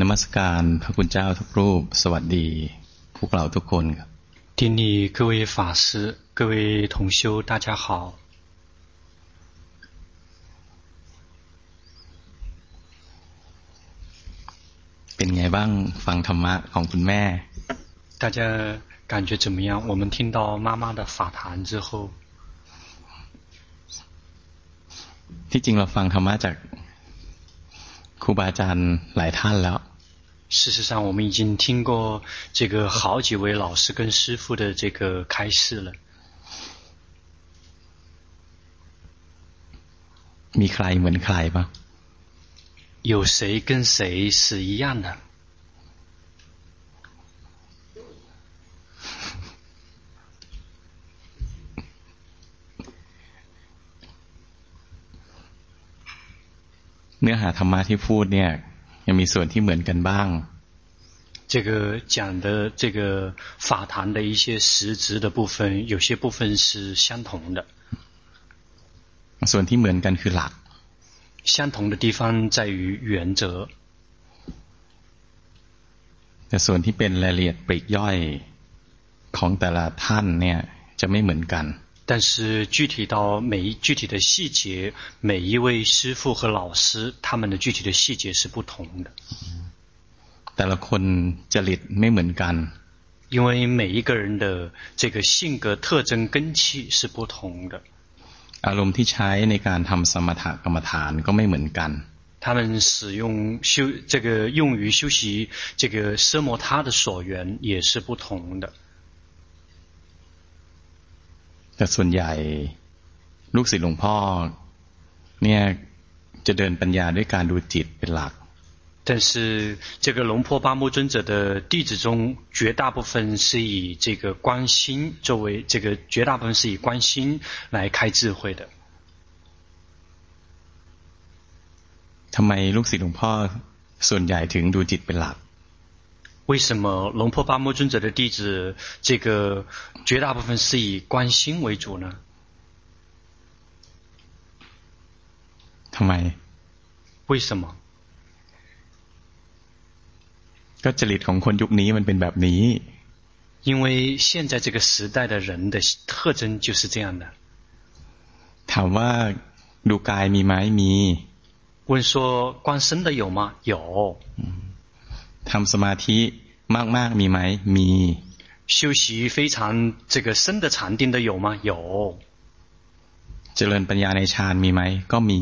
นมัสการพระคุณเจ้าทุกรูป สวัสดีพวกเราทุกคนครับ顶礼各位法师，各位同修，大家好。เป็นไงบ้างฟังธรรมะของคุณแม่大家感觉怎么样？我们听到妈妈的法谈之后，ที่จริงเราฟังธรรมะจาก ครูบาอาจารย์หลายท่านแล้ว事实上，我们已经听过这个好几位老师跟师父的这个开示了。มีใครเหมือนใครปะ有谁跟谁是一样的？ เนื้อหาธรรมะที่พูดเนี่ยยังมีส่วนที่เหมือนกันบ้าง这个讲的这个法坛的一些实质的部分，有些部分是相同的。ส่วนที่เหมือนกันคือหลัก相同的地方在于原则。แต่ส่วนที่เป็นรายละเอียดปลีกย่อยของแต่ละท่านเนี่ยจะไม่เหมือนกัน 但是具体到每一具体的细节，每一位师父和老师，他们的具体的细节是不同的。แต่ละคนจริตไม่เหมือนกัน，因为每一个人的这个性格特征根器是不同的。อารมณ์ที่ใช้ในการทำสมถกรรมฐานก็ไม่เหมือนกัน。他们使用修这个用于修习这个奢摩他的所缘也是不同的。 แต่ส่วนใหญ่ลูกศิษย์หลวงพ่อเนี่ยจะเดินปัญญาด้วยการดูจิตเป็นหลัก但是这个龙坡巴木尊者的弟子中，绝大部分是以这个观心作为这个绝大部分是以观心来开智慧的。ทำไมลูกศิษย์หลวงพ่อส่วนใหญ่ถึงดูจิตเป็นหลัก 为什么龙婆巴木尊者的弟子这个绝大部分是以关心为主呢？为什么？因为现在这个时代的人的特征就是这样的。他问路该迷买迷问说观身的有吗？有。嗯。 ทำสมาธิมากๆมีไหมมี修习非常这个深的禅定的有吗？有。เจริญปัญญาในฌานมีไหมก็มี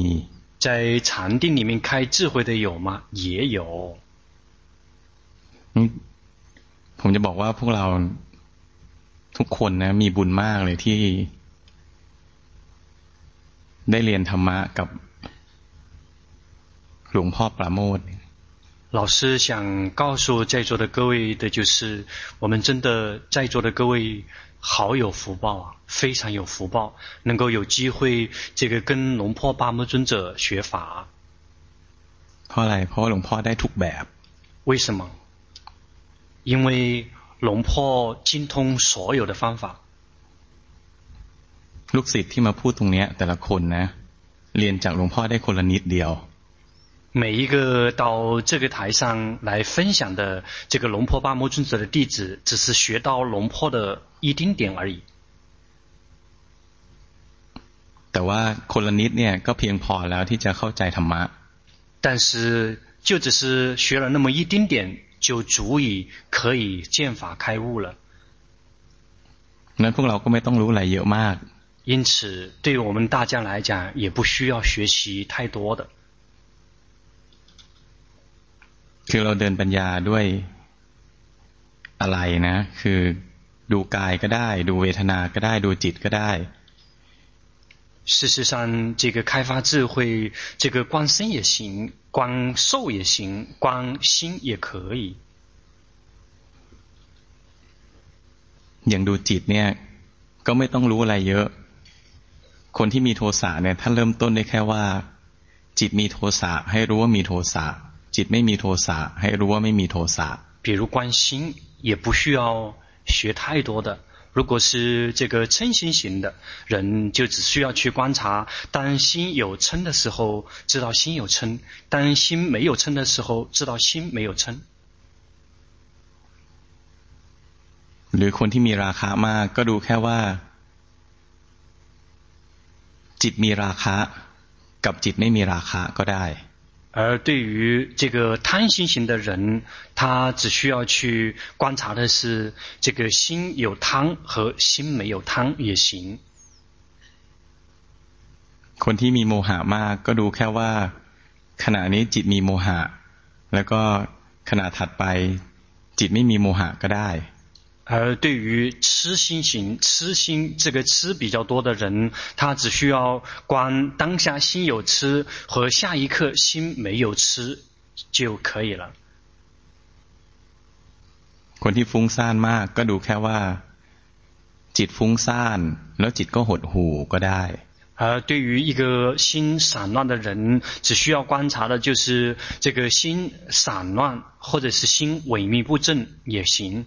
在禅定里面开智慧的有吗？也有。ผมจะบอกว่าพวกเราทุกคนนะมีบุญมากเลยที่ได้เรียนธรรมะกับหลวงพ่อปราโมท 老师想告诉在座的各位的就是，我们真的在座的各位好有福报啊，非常有福报，能够有机会这个跟龙坡巴木尊者学法。เพราะอะไรเพราะหลวงพ่อได้ทุกแบบ为什么？因为龙坡精通所有的方法。ลูกศิษย์ที่มาพูดตรงนี้แต่ละคนนะเรียนจากหลวงพ่อได้คนละนิดเดียว 每一个到这个台上来分享的这个龙坡巴木尊者的弟子，只是学到龙坡的一丁点而已。แต่ว่าคนละนิดเนี่ยก็เพียงพอแล้วที่จะเข้าใจธรรมะ。但是就只是学了那么一丁点，就足以可以见法开悟了。那พวกเราก็ไม่ต้องรู้อะไรเยอะมาก。因此，对于我们大家来讲，也不需要学习太多的。 คือเราเดินปัญญาด้วยอะไรนะ คือดูกายก็ได้ ดูเวทนาก็ได้ ดูจิตก็ได้事实上，这个开发智慧，这个观身也行，观受也行，观心也可以。อย่างดูจิตเนี่ย ก็ไม่ต้องรู้อะไรเยอะ คนที่มีโทสะเนี่ยท่านเริ่มต้นได้แค่ว่า จิตมีโทสะให้รู้ว่ามีโทสะ จิตไม่มีโทสะให้รู้ว่าไม่มีโทสะ比如观心也不需要学太多的 如果是这个嗔心型的人，就只需要去观察，当心有嗔的时候，知道心有嗔；当心没有嗔的时候，知道心没有嗔。หรือคนที่มีราคะมากก็ดูแค่ว่า จิตมีราคะกับจิตไม่มีราคะก็ได้ 而对于这个贪心型的人，他只需要去观察的是这个心有贪和心没有贪也行。คนที่มีโมหะมากก็ดูแค่ว่า ขณะนี้จิตมีโมหะ แล้วก็ขณะถัดไป จิตไม่มีโมหะก็ได้ 而对于痴心型、痴心这个痴比较多的人，他只需要观当下心有痴和下一刻心没有痴就可以了。คนที่ฟุ้งซ่านมากก็ดูแค่ว่า จิตฟุ้งซ่านแล้วจิตก็หดหู่ก็ได้而对于一个心散乱的人，只需要观察的就是这个心散乱，或者是心萎靡不振也行。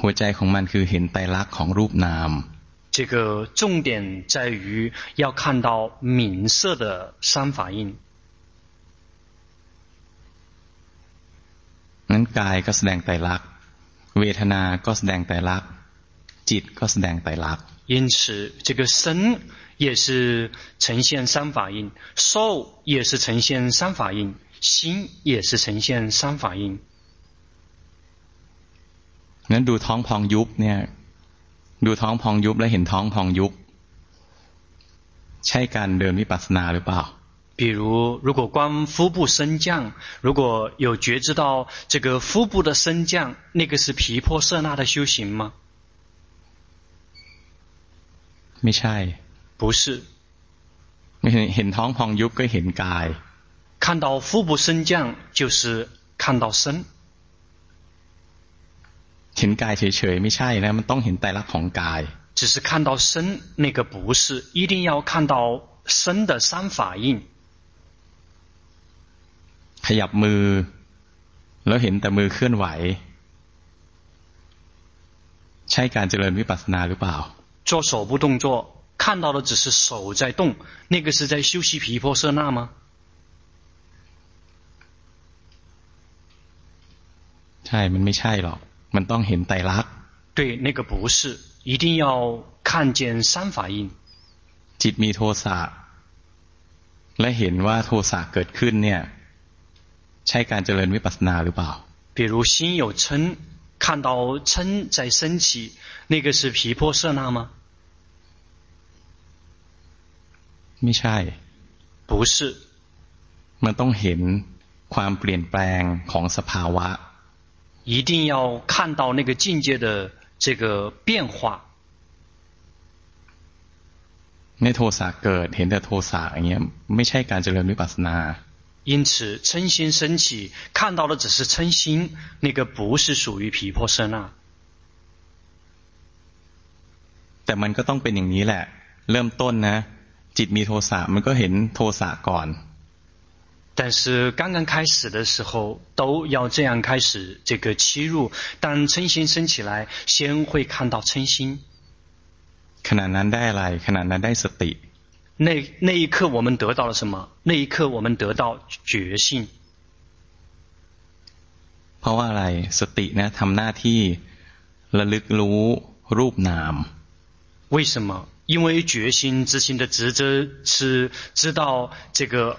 หัวใจของมันคือเห็นไตรลักษณ์ของรูปนาม。这个重点在于要看到名色的三法印。นั้นกายก็แสดงไตรลักษณ์เวทนาก็แสดงไตรลักษณ์จิตก็แสดงไตรลักษณ์因此，这个身也是呈现三法印，受也是呈现三法印，心也是呈现三法印。 งั้นดูท้องพองยุบเนี่ยดูท้องพองยุบแล้วเห็นท้องพองยุบใช่การเดินวิปัสสนาหรือเปล่า比如，如果观腹部升降，如果有觉知到这个腹部的升降，那个是毗婆舍那的修行吗？ไม่ใช่不是เห็นท้องพองยุบก็เห็นกาย看到腹部升降就是看到身 เห็นกายเฉยๆไม่ใช่นะมันต้องเห็นไตรลักษณ์ของกาย只是看到身那个不是一定要看到身的三法印ขยับมือแล้วเห็นแต่มือเคลื่อนไหวใช่การเจริญวิปัสสนาหรือเปล่า做手部动作看到的只是手在动那个是在修习毗婆舍那吗ใช่มันไม่ใช่หรอก มันต้องเห็นไตรลักษณ์对那个不是一定要看见三法印จิตมีโทสะและเห็นว่าโทสะเกิดขึ้นเนี่ยใช่การเจริญวิปัสสนาหรือเปล่า比如心有嗔看到嗔在升起那个是毗婆舍那吗ไม่ใช่不是มันต้องเห็นความเปลี่ยนแปลงของสภาวะ 一定要看到那个境界的这个变化。ในโทสะเกิดเห็นแต่โทสะอย่างเงี้ยไม่ใช่การเจริญวิปัสสนา因此嗔心升起看到的只是嗔心那个不是属于毗婆舍那แต่มันก็ต้องเป็นอย่างนี้แหละเริ่มต้นนะจิตมีโทสะมันก็เห็นโทสะก่อน 但是刚刚开始的时候都要这样开始这个切入。当嗔心升起来，先会看到嗔心。ขณะนั้นได้อะไรขณะนั้นได้สติ那那一刻我们得到了什么？那一刻我们得到觉性。เพราะว่าอะไรสติ呢ทำหน้าที่ระลึกรู้รูปนาม为什么？因为觉心之心的职责是知道这个。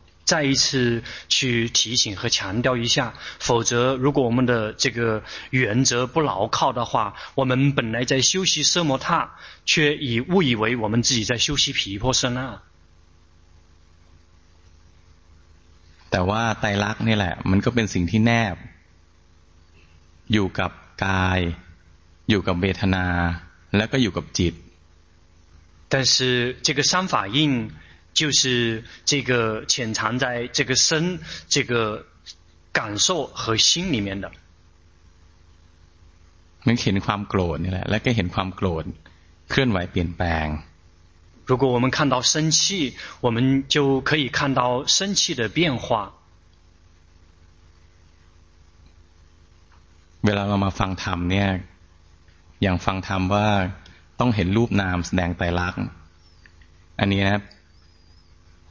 再一次去提醒和强调一下。否则，如果我们的这个原则不牢靠的话，我们本来在修习奢摩他，却以误以为我们自己在修习毗婆舍那。แต่ว่าไตรลักษณ์นี่แหละมันก็เป็นสิ่งที่แนบอยู่กับกายอยู่กับเวทนาแล้วก็อยู่กับจิต但是这个三法印 就是这个潜藏在这个身、这个感受和心里面的。มันเห็นความโกรธนี่แหละแล้วก็เห็นความโกรธเคลื่อนไหวเปลี่ยนแปลง如果我们看到生气，我们就可以看到生气的变化。เวลาเรามาฟังธรรมเนี่ยอย่างฟังธรรมว่าต้องเห็นรูปนามแสดงไตรลักษณ์อันนี้นะ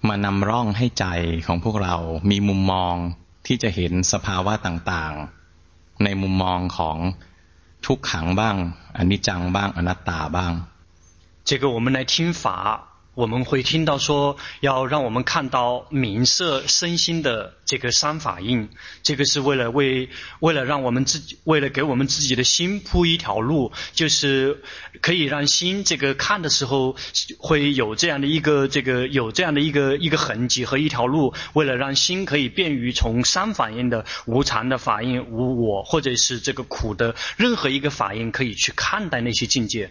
มานำร่องให้ใจของพวกเรามีมุมมองที่จะเห็นสภาวะต่างๆ ในมุมมองของทุกขังบ้างอนิจจังบ้างอนัตตาบ้าง这个我们来听法， 我们会听到说，要让我们看到名色身心的这个三法印，这个是为了为为了让我们自己，为了给我们自己的心铺一条路，就是可以让心这个看的时候会有这样的一个这个有这样的一个一个痕迹和一条路，为了让心可以便于从三法印的无常的法印、无我或者是这个苦的任何一个法印，可以去看待那些境界。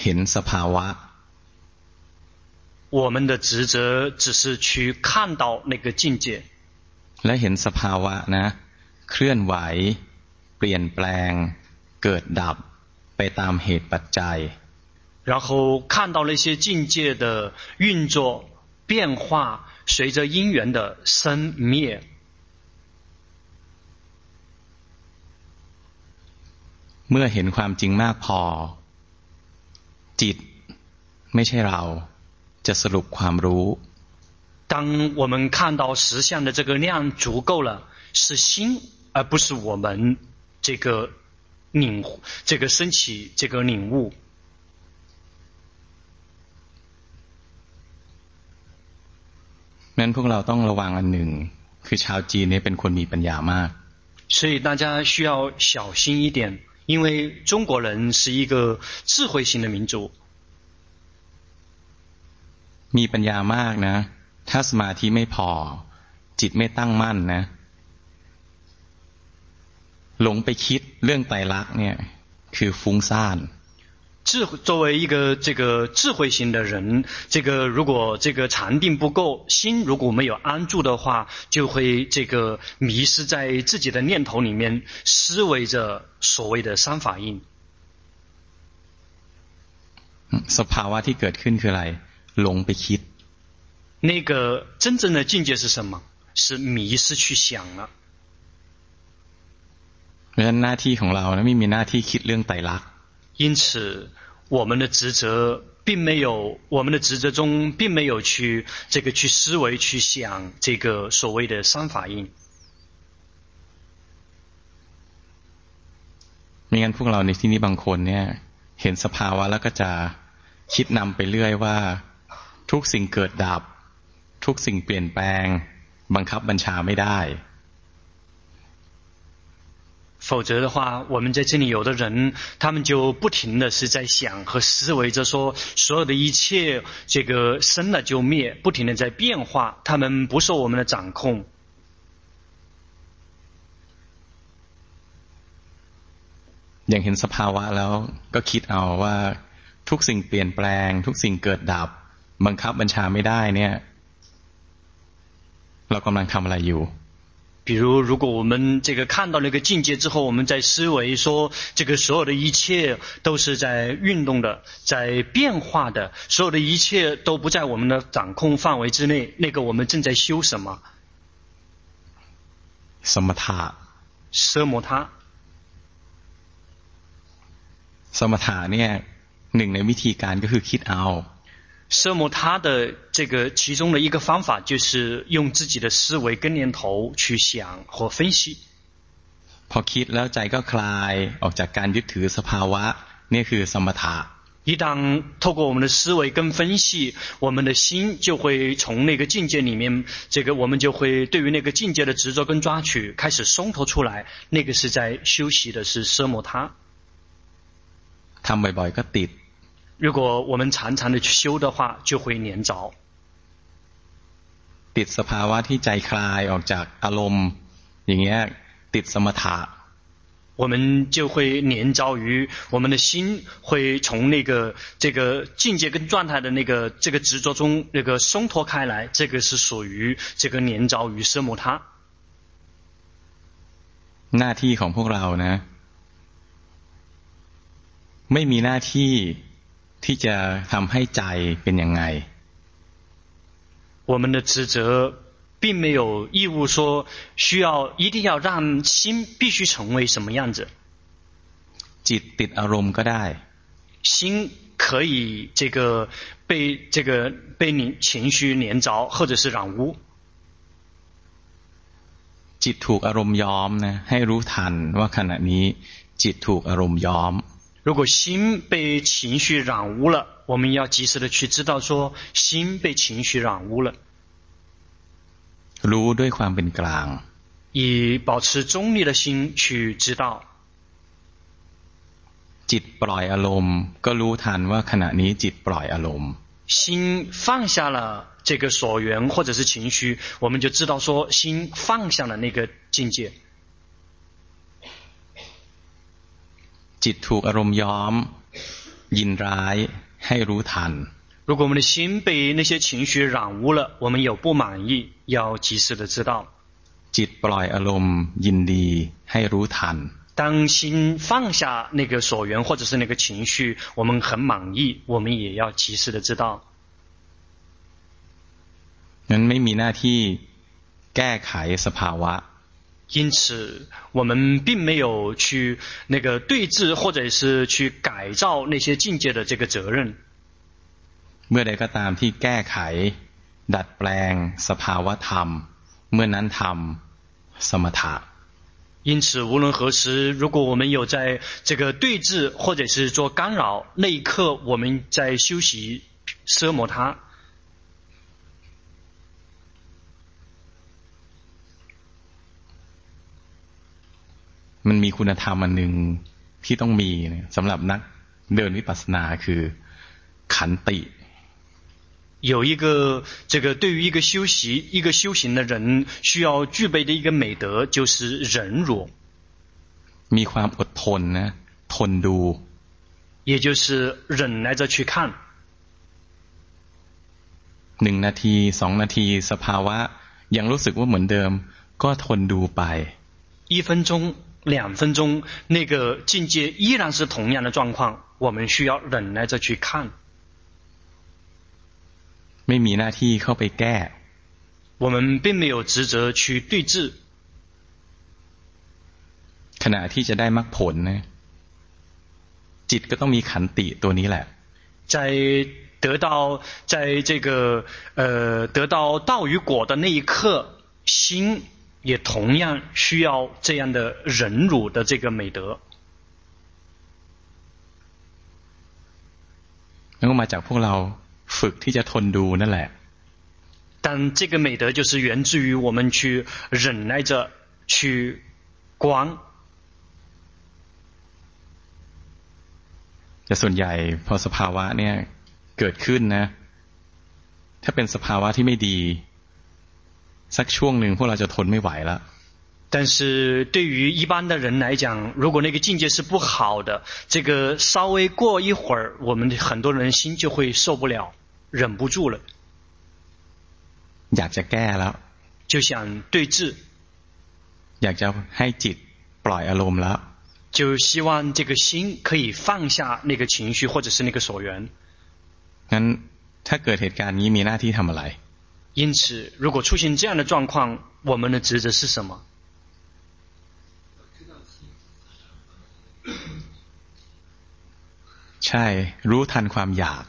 เห็นสภาวะ我们的职责只是去看到那个境界，และเห็นสภาวะนะเคลื่อนไหวเปลี่ยนแปลงเกิดดับไปตามเหตุปัจจัย然后看到那些境界的运作变化，随着因缘的生灭。เมื่อเห็นความจริงมากพอ จิตไม่ใช่เราจะสรุปความรู้当我们看到实相的这个量足够了，是心而不是我们这个领这个升起这个领悟。นั้นพวกเราต้องระวังอันหนึ่งคือชาวจีนเนี่ยเป็นคนมีปัญญามาก所以大家需要小心一点。 因为中国人是一个智慧型的民族，มีปัญญามากนะถ้าสมาธิไม่พอจิตไม่ตั้งมั่นนะหลงไปคิดเรื่องไตรลักษณ์เนี่ยคือฟุ้งซ่าน 智作为一个这个智慧型的人，这个如果这个禅定不够，心如果没有安住的话，就会这个迷失在自己的念头里面，思维着所谓的三法印。สภาวะที่เกิดขึ้นคืออะไรหลงไปคิด那个真正的境界是什么？是迷失去想了。เพราะฉะนั้นหน้าที่ของเรานะไม่มีหน้าที่คิดเรื่องไตรลักษณ์ 因此。我们的职责并没有，我们的职责中并没有去这个去思维去想这个所谓的三法印。ไม่งั้นพวกเราในที่นี้บางคนเนี่ยเห็นสภาวะแล้วก็จะคิดนำไปเรื่อยว่าทุกสิ่งเกิดดับ ทุกสิ่งเปลี่ยนแปลง บังคับบัญชาไม่ได้ 否则的话，我们在这里有的人，他们就不停的是在想和思维着说，所有的一切这个生了就灭，不停的在变化，他们不受我们的掌控。ยังเห็นสภาพแล้วก็คิดเอาว่าทุกสิ่งเปลี่ยนแปลง ทุกสิ่งเกิดดับ บังคับบัญชาไม่ได้เนี่ย เรากำลังทำอะไรอยู่ 比 比如，如果我们这个看到那个境界之后，我们在思维说，这个所有的一切都是在运动的，在变化的，所有的一切都不在我们的掌控范围之内，那个我们正在修什么？什么他？奢摩他。สมถะเนี่ยหนึ่งในวิธีการก็คือคิดเอา 奢摩他的这个其中的一个方法，就是用自己的思维跟念头去想和分析。พอคิดแล้วใจก็คลายออกจากการยึดถือสภาวะนี่คือสมถะ一旦透过我们的思维跟分析，我们的心就会从那个境界里面，这个我们就会对于那个境界的执着跟抓取开始松脱出来。那个是在修习的是奢摩他。ทำบ่อยๆก็ติด 如果我们常常的去修的话，就会黏着。ติดสภาวะที่ใจคลายออกจากอารมณ์อย่างเงี้ยติดสมถะ我们就会黏着于我们的心会从那个这个境界跟状态的那个这个执着中那个松脱开来，这个是属于这个黏着于奢摩他。หน้าที่ของพวกเรานะไม่มีหน้าที่ ที่จะทำให้ใจเป็นยังไง我们的职责并没有义务说需要一定要让心必须成为什么样子。จิตติดอารมณ์ก็ได้心可以这个被这个被你情绪黏着，或者是染污。จิตถูกอารมณ์ย้อมนะให้รู้ทันว่าขณะนี้จิตถูกอารมณ์ย้อม 如果心被情绪染污了，我们要及时的去知道说心被情绪染污了。รู้ด้วยความเป็นกลาง，以保持中立的心去知道。จิตปล่อยอารมณ์ก็รู้ทันว่าขณะนี้จิตปล่อยอารมณ์。心放下了这个所缘或者是情绪，我们就知道说心放下了那个境界。 จิตถูกอารมณ์ย้อมยินร้ายให้รู้ทัน如果我们的心被那些情绪染污了，我们有不满意，要及时的知道。จิตปล่อยอารมณ์ยินดีให้รู้ทัน当心放下那个所缘或者是那个情绪，我们很满意，我们也要及时的知道。นั้นไม่มีหน้าที่แก้ไขสภาวะ 因此，我们并没有去那个对治，或者是去改造那些境界的这个责任。เมื่อใดก็ตามที่แก้ไขดัดแปลงสภาวะธรรมเมื่อนั้นทำสมถะ因此，无论何时，如果我们有在这个对治或者是做干扰，那一刻我们在修习奢摩他。 มันมีคุณธรรมอันหนึ่งที่ต้องมีสำหรับนักเดินวิปัสสนาคือขันติ有一个这个对于一个修习一个修行的人需要具备的一个美德就是忍辱。มีความอดทนนะทนดู也就是忍耐着去看。หนึ่งนาทีสองนาทีสภาวะยังรู้สึกว่าเหมือนเดิมก็ทนดูไป一分钟 两分钟，那个境界依然是同样的状况，我们需要忍耐着去看。ไม่มีหน้าที่เข้าไปแก้。我们并没有职责去对治。ขณะที่จะได้มรรคผล呢，จิตก็ต้องมีขันติตัวนี้แหละ。在得到，在这个，呃，得到道与果的那一刻，心。 也同样需要这样的忍辱的这个美德。然后มาจากพวกเราฝึกที่จะทนดูนั่นแหละ。但这个美德就是源自于我们去忍耐着去观。แต่ส่วนใหญ่พอสภาวะเนี่ยเกิดขึ้นนะถ้าเป็นสภาวะที่ไม่ดี สักช่วงหนึ่งพวกเราจะทนไม่ไหว了。但是对于一般的人来讲，如果那个境界是不好的，这个稍微过一会儿，我们很多人心就会受不了，忍不住了。อยากจะแก้แล้ว，就想对治。 อยากจะให้จิตปล่อยอารมณ์แล้ว就希望这个心可以放下那个情绪或者是那个所缘。งั้นถ้าเกิดเหตุการณ์นี้มีหน้าที่ทำอะไร 因此，如果出现这样的状况，我们的职责是什么？ใช่รู้ทันความอยาก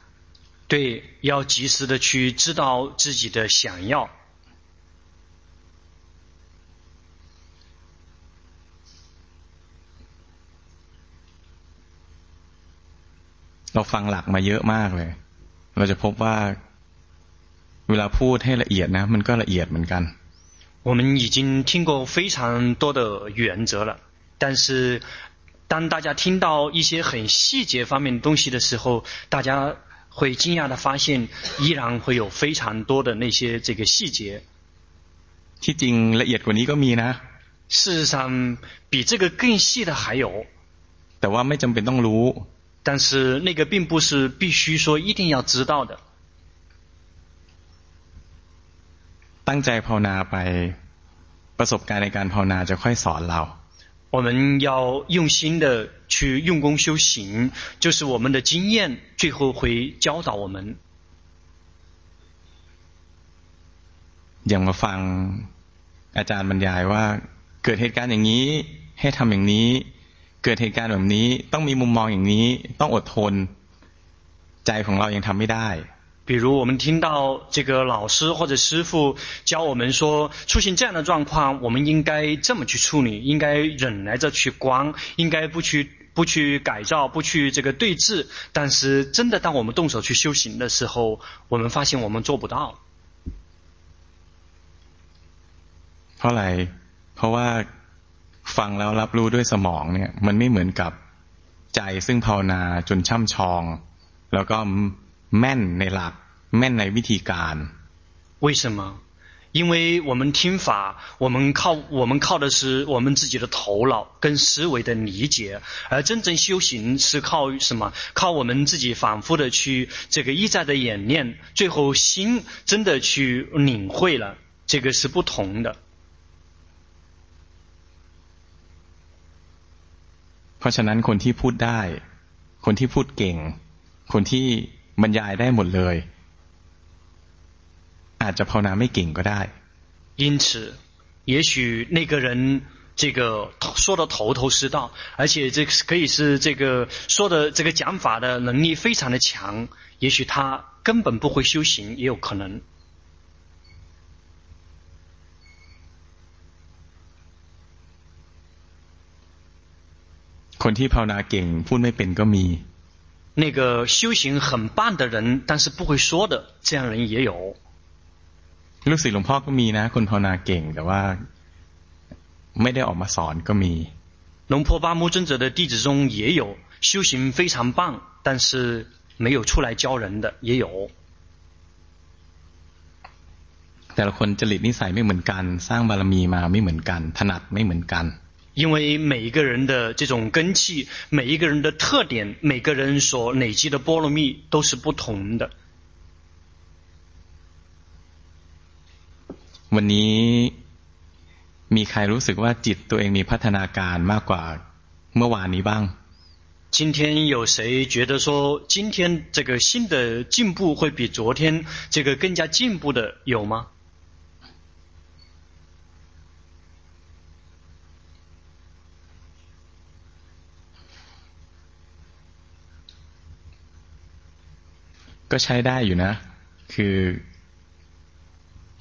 对，要及时的去知道自己的想要。เราฟังหลักมาเยอะมากเลย เราจะพบว่า เวลาพูดให้ละเอียดนะมันก็ละเอียดเหมือนกัน我们已经听过非常多的原则了，但是当大家听到一些很细节方面的东西的时候，大家会惊讶的发现，依然会有非常多的那些这个细节。ที่จริงละเอียดกว่านี้ก็มีนะ事实上，比这个更细的还有，แต่ว่าไม่จำเป็นต้องรู้但是那个并不是必须说一定要知道的。 ตั้งใจภาวนาไปประสบการณ์ในการภาวนาจะค่อยสอนเรา我们要用心的去用功修行，就是我们的经验最后会教导我们。อย่างมาฟังอาจารย์บรรยายว่าเกิดเหตุการณ์อย่างนี้ให้ทำอย่างนี้เกิดเหตุการณ์แบบนี้ต้องมีมุมมองอย่างนี้ต้องอดทนใจของเรายังทำไม่ได้ 比如我们听到这个老师或者师父教我们说，出现这样的状况，我们应该这么去处理，应该忍耐着去观，应该不去不去改造，不去这个对峙。但是真的当我们动手去修行的时候，我们发现我们做不到。เพราะอะไรเพราะว่าฟังแล้วรับรู้ด้วยสมองเนี่ยมันไม่เหมือนกับใจซึ่งภาวนาจนช่ำชองแล้วก็ แม่นในหลักแม่นในวิธีการ为什么？因为我们听法，我们靠我们靠的是我们自己的头脑跟思维的理解，而真正修行是靠什么？靠我们自己反复的去这个一再的演练，最后心真的去领会了，这个是不同的。เพราะฉะนั้นคนที่พูดได้ คนที่พูดเก่ง คนที่ บรรยายได้หมดเลยอาจจะภาวนาไม่เก่งก็ได้因此也许那个人这个说的头头是道而且这可以是这个说的这个讲法的能力非常的强也许他根本不会修行也有可能คนที่ภาวนาเก่งพูดไม่เป็นก็มี 那个修行很棒的人，但是不会说的，这样人也有。ลูกศิษย์หลวงพ่อก็มีนะคนภาวนาเก่งแต่ว่าไม่ได้ออกมาสอนก็มี龙坡巴木尊者的弟子中也有修行非常棒，但是没有出来教人的也有。แต่ละคนจริตนิสัยไม่เหมือนกันสร้างบารมีมาไม่เหมือนกันถนัดไม่เหมือนกัน 因为每一个人的这种根器，每一个人的特点，每个人所累积的波罗蜜都是不同的。วันนี้มีใครรู้สึกว่าจิตตัวเองมีพัฒนาการมากกว่าเมื่อวานนี้บ้าง今天有谁觉得说今天这个新的进步会比昨天这个更加进步的有吗？ ก็ใช้ได้อยู่นะคือ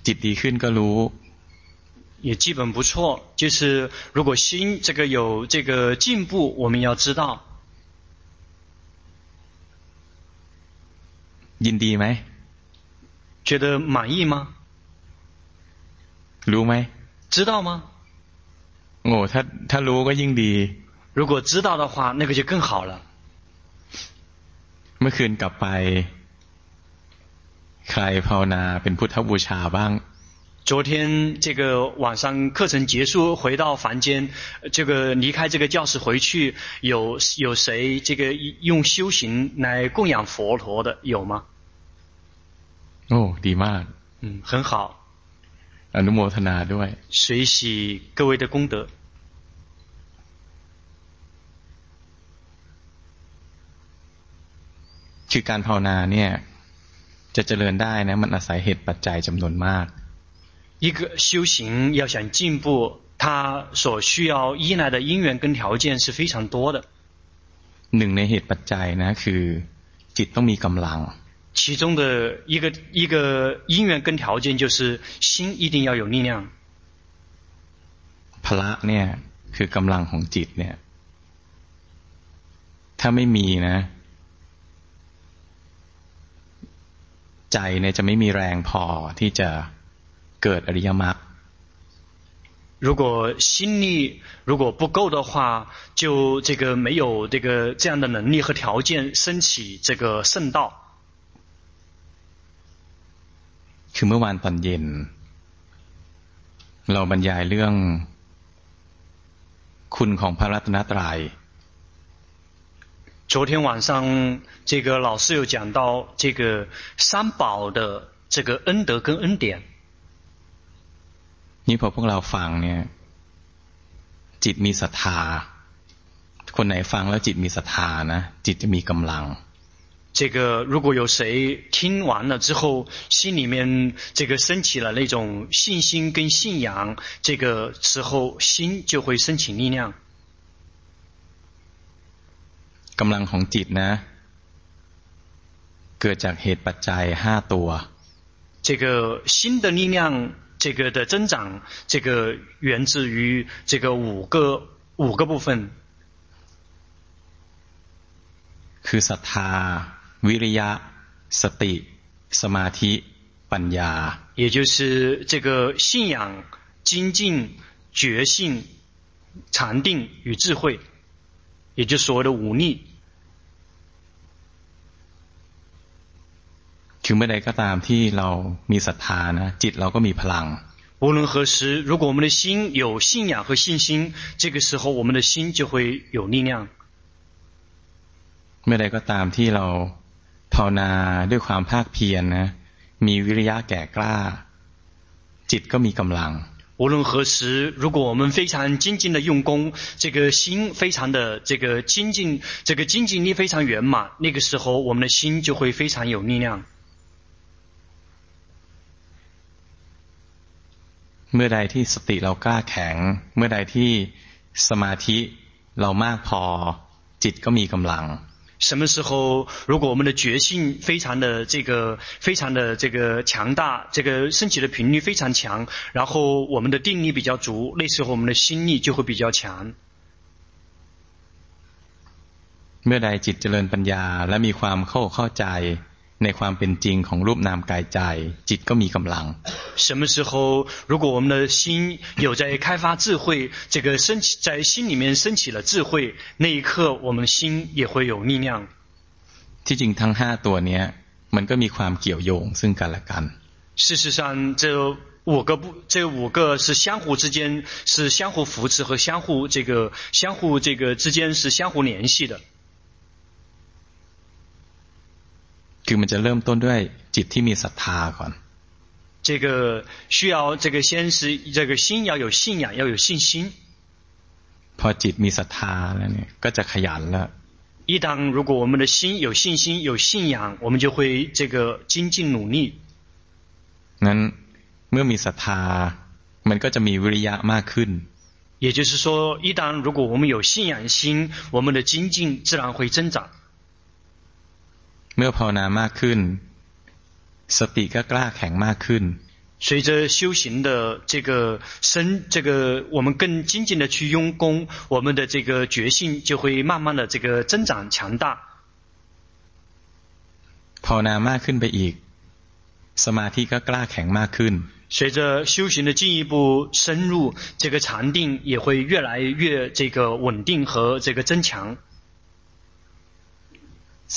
จิตดีขึ้นก็รู้也基本不错就是如果心这个有这个进步我们要知道ยินดีไหม觉得满意吗รู้ไหม知道吗โอ้ถ้าถ้ารู้ก็ยิ่งดี如果知道的话那个就更好了เมื่อคืนกลับไป ใครภาวนาเป็นพุทธบูชาบ้าง昨天这个晚上课程结束，回到房间，这个离开这个教室回去，有有谁这个用修行来供养佛陀的有吗？哦，ดีมาก嗯，很好。 อนุโมทนาด้วย 随喜各位的功德。คือการภาวนาเนี่ย จะเจริญได้นะมันอาศัยเหตุปัจจัยจำนวนมาก一个修行要想进步，它所需要依赖的因缘跟条件是非常多的。หนึ่งในเหตุปัจจัยนะคือจิตต้องมีกำลัง。其中的一个一个因缘跟条件就是心一定要有力量。พละเนี่ยคือกำลังของจิตเนี่ย ถ้าไม่มีนะ ใจเนี่ยจะไม่มีแรงพอที่จะเกิดอริยมรรค如果心力如果不够的话，就这个没有这个这样的能力和条件升起这个圣道。คือเมื่อวานตอนเย็น เราบรรยายเรื่อง คุณของพระรัตนตรัย 昨天晚上，这个老师有讲到这个三宝的这个恩德跟恩典。นี่พอพวกเราฟังเนี่ย จิตมีศรัทธา คนไหนฟังแล้วจิตมีศรัทธานะ จิตจะมีกำลัง。这个如果有谁听完了之后，心里面这个升起了那种信心跟信仰，这个时候心就会升起力量。 กำลังของจิตนะ เกิดจากเหตุปัจจัยห้าตัว。这个心的力量。这个的增长，这个源自于这个五个五个部分，คือศรัทธา、วิริยะ、สติ、สมาธิ、ปัญญา，也就是这个信仰、精进、觉性、禅定与智慧，也就是所谓的五力。 คือเมื่อใดก็ตามที่เรามีศรัทธานะจิตเราก็มีพลัง无论何时，如果我们的心有信仰和信心，这个时候我们的心就会有力量。เมื่อใดก็ตามที่เราภาวนาด้วยความภาคเพียรนะมีวิริยะแก่กล้า จิตก็มีกำลัง无论何时，如果我们非常精进的用功，这个心非常的这个精进，这个精进力非常圆满，那个时候我们的心就会非常有力量。 เมื่อใดที่สติเรากล้าแข็ง เมื่อใดที่สมาธิเรามากพอ จิตก็มีกำลัง什么时候，如果我们的觉性非常的这个非常的这个强大，这个升起的频率非常强，然后我们的定力比较足，那时候我们的心力就会比较强。เมื่อใดจิตเจริญปัญญาและมีความเข้าเข้าใจ ในความเป็นจริงของรูปนามกายใจจิตก็มีกำลัง什么时候如果我们的心有在开发智慧这个升起在心里面升起了智慧那一刻我们心也会有力量ที่จริงทั้งห้าตัวเนี้ยมันก็มีความเกี่ยวโยงซึ่งกันและกัน事实上这五个不这五个是相互之间是相互扶持和相互这个相互这个之间是相互联系的 คือมันจะเริ่มต้นด้วยจิตที่มีศรัทธาก่อน这个需要这个先是这个心要有信仰要有信心พอจิตมีศรัทธาแล้วเนี่ยก็จะขยันแล้ว一当如果我们的心有信心有信仰我们就会这个精进努力งั้นเมื่อมีศรัทธามันก็จะมีวิริยะมากขึ้น也就是说一当如果我们有信仰心我们的精进自然会增长 เมื่อภาวนามากขึ้น สติก็กล้าแข็งมากขึ้น随着修行的这个深，这个我们更精进的去用功，我们的这个觉性就会慢慢的这个增长强大。ภาวนามากขึ้นไปอีก สมาธิก็กล้าแข็งมากขึ้น随着修行的进一步深入，这个禅定也会越来越这个稳定和这个增强。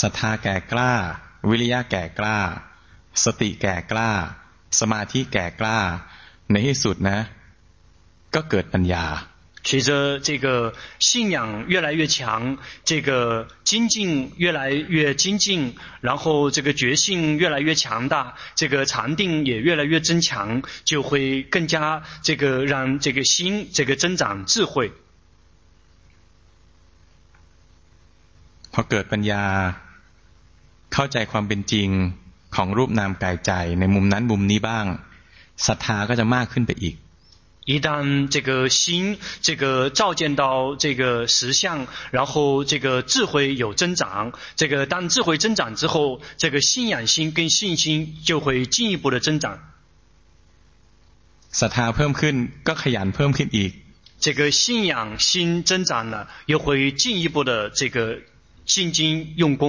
ศรัทธาแก่กล้า วิริยะแก่กล้า สติแก่กล้า สมาธิแก่กล้า ในที่สุดนะ ก็เกิดปัญญา 随着这个信仰越来越强，这个精进越来越精进，然后这个决心越来越强大，这个禅定也越来越增强，就会更加这个让这个心这个增长智慧。 พอเกิดปัญญาเข้าใจความเป็นจริงของรูปนามกายใจในมุมนั้นมุมนี้บ้างศรัทธาก็จะมากขึ้นไปอีก一旦这个心这个照见到这个实相，然后这个智慧有增长，这个当智慧增长之后，这个信仰心跟信心就会进一步的增长。ศรัทธาเพิ่มขึ้นก็ขยันเพิ่มขึ้นอีก。这个信仰心增长了，又会进一步的这个 精进用功。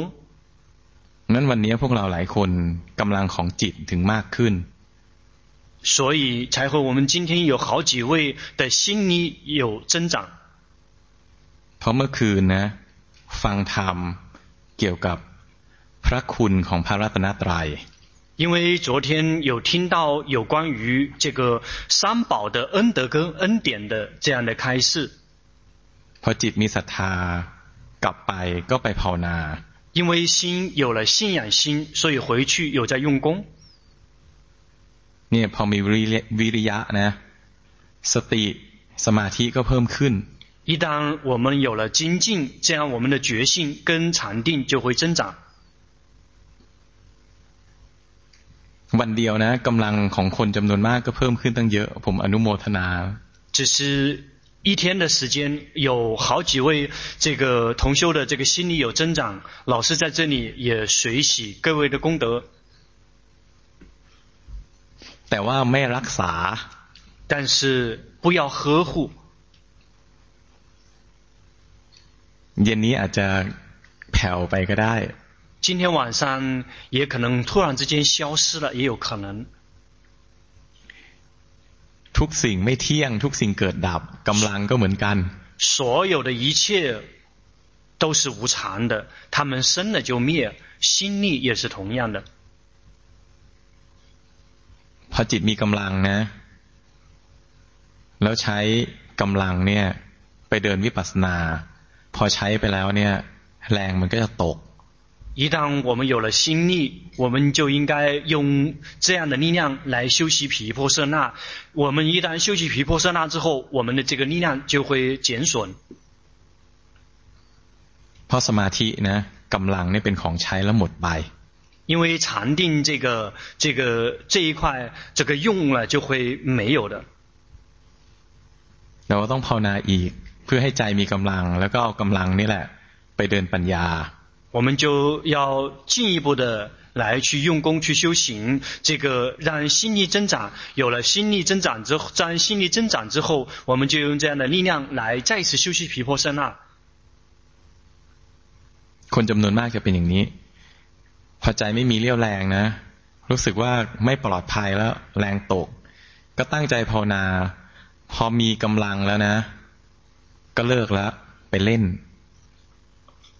งั้นวันนี้พวกเราหลายคนกำลังของจิตถึงมากขึ้น所以才会我们今天有好几位的心理有增长。เพราะเมื่อคืนนะฟังธรรมเกี่ยวกับพระคุณของพระรัตนตรัย。因为昨天有听到有关于这个三宝的恩德跟恩典的这样的开示。พอจิตมีศรัทธา กลับไปก็ไปภาวนา。因为心有了信仰心，所以回去有在用功。เนี่ยพอมีวิริยะนะสติสมาธิก็เพิ่มขึ้น一旦我们有了精进，这样我们的觉性跟禅定就会增长。วันเดียวนะกำลังของคนจำนวนมากก็เพิ่มขึ้นตั้งเยอะผมอนุโมทนา只是 一天的时间，有好几位这个同修的这个心理有增长，老师在这里也随喜各位的功德。แต่ว่าไม่รักษา但是不要呵护เย็นนี้อาจจะแผ่วไปก็ได้今天晚上也可能突然之间消失了也有可能 ทุกสิ่งไม่เที่ยงทุกสิ่งเกิดดับกำลังก็เหมือนกัน所有的一切都是无常的他们生了就灭心力也是同样的พอจิตมีกำลังนะแล้วใช้กำลังเนี่ยไปเดินวิปัสสนา พอใช้ไปแล้วเนี่ยแรงมันก็จะตก 一旦我们有了心力，我们就应该用这样的力量来修习毗婆舍那。我们一旦修习毗婆舍那之后，我们的这个力量就会减损。เพราะสมาธินะกำลังเนี่ยเป็นของใช้แล้วหมดไป因为禅定这个这个这一块，这个用了就会没有的。เราต้องภาวนาอีกเพื่อให้ใจมีกำลังแล้วก็เอากำลังนี่แหละไปเดินปัญญา。 我们就要进一步的来去用功去修行，这个让心力增长。有了心力增长之后，当心力增长之后，我们就用这样的力量来再次修习毗婆舍那。คนจำนวนมากจะเป็นอย่างนี้พอใจไม่มีเรี่ยวแรงนะรู้สึกว่าไม่ปลอดภัยแล้วแรงตกก็ตั้งใจภาวนาพอมีกำลังแล้วนะก็เลิกแล้วไปเล่น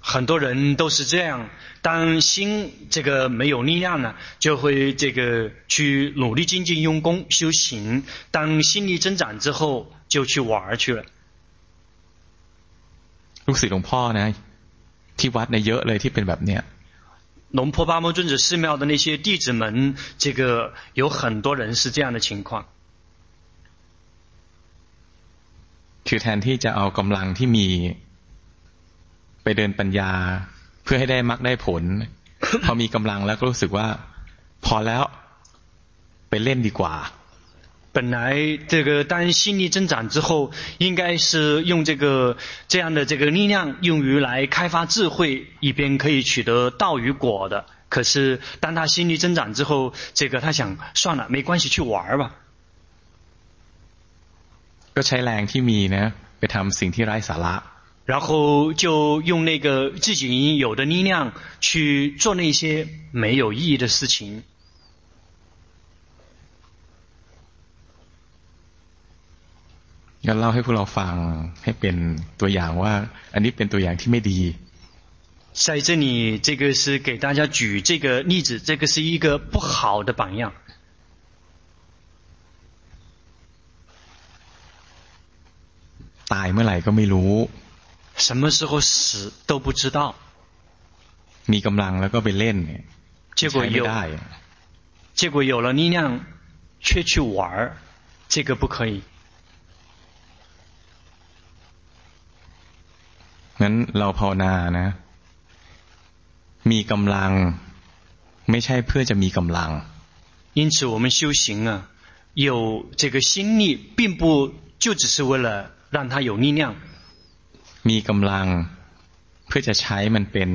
很多人都是这样，当心这个没有力量了，就会这个去努力精进用功修行。当心力增长之后，就去玩去了。ลูกศิษย์หลวงพ่อนะที่วัด呢เยอะเลยที่เป็นแบบเนี้ย龙坡巴摩尊者寺庙的那些弟子们，这个有很多人是这样的情况。คือแทนที่จะเอากำลังที่มี ไปเดินปัญญาเพื่อให้ได้มรรคได้ผลพอมีกำลังแล้วก็รู้สึกว่าพอแล้วไปเล่นดีกว่า本来这个当心力增长之后，应该是用这个这样的这个力量用于来开发智慧，以便可以取得道与果的。可是当他心力增长之后，这个他想算了，没关系，去玩吧。ก็ใช้แรงที่มีนะไปทำสิ่งที่ไร้สาระ 然后就用那个自己有的力量去做那些没有意义的事情。งั้นเล่าให้พวกเราฟังให้เป็นตัวอย่างว่าอันนี้เป็นตัวอย่างที่ไม่ดี在这里，这个是给大家举这个例子，这个是一个不好的榜样。ต ตายเมื่อไหร่ก็ไม่รู้ 什么时候死都不知道。มีกำลังแล้วก็ไปเล่นเนี่ย 结果有，结果有了力量，却去玩，这个不可以。งั้นเราภาวนานะ มีกำลัง ไม่ใช่เพื่อจะมีกำลัง。因此，我们修行啊，有这个心力，并不就只是为了让它有力量。 มีกำลัง เพื่อจะใช้มันเป็น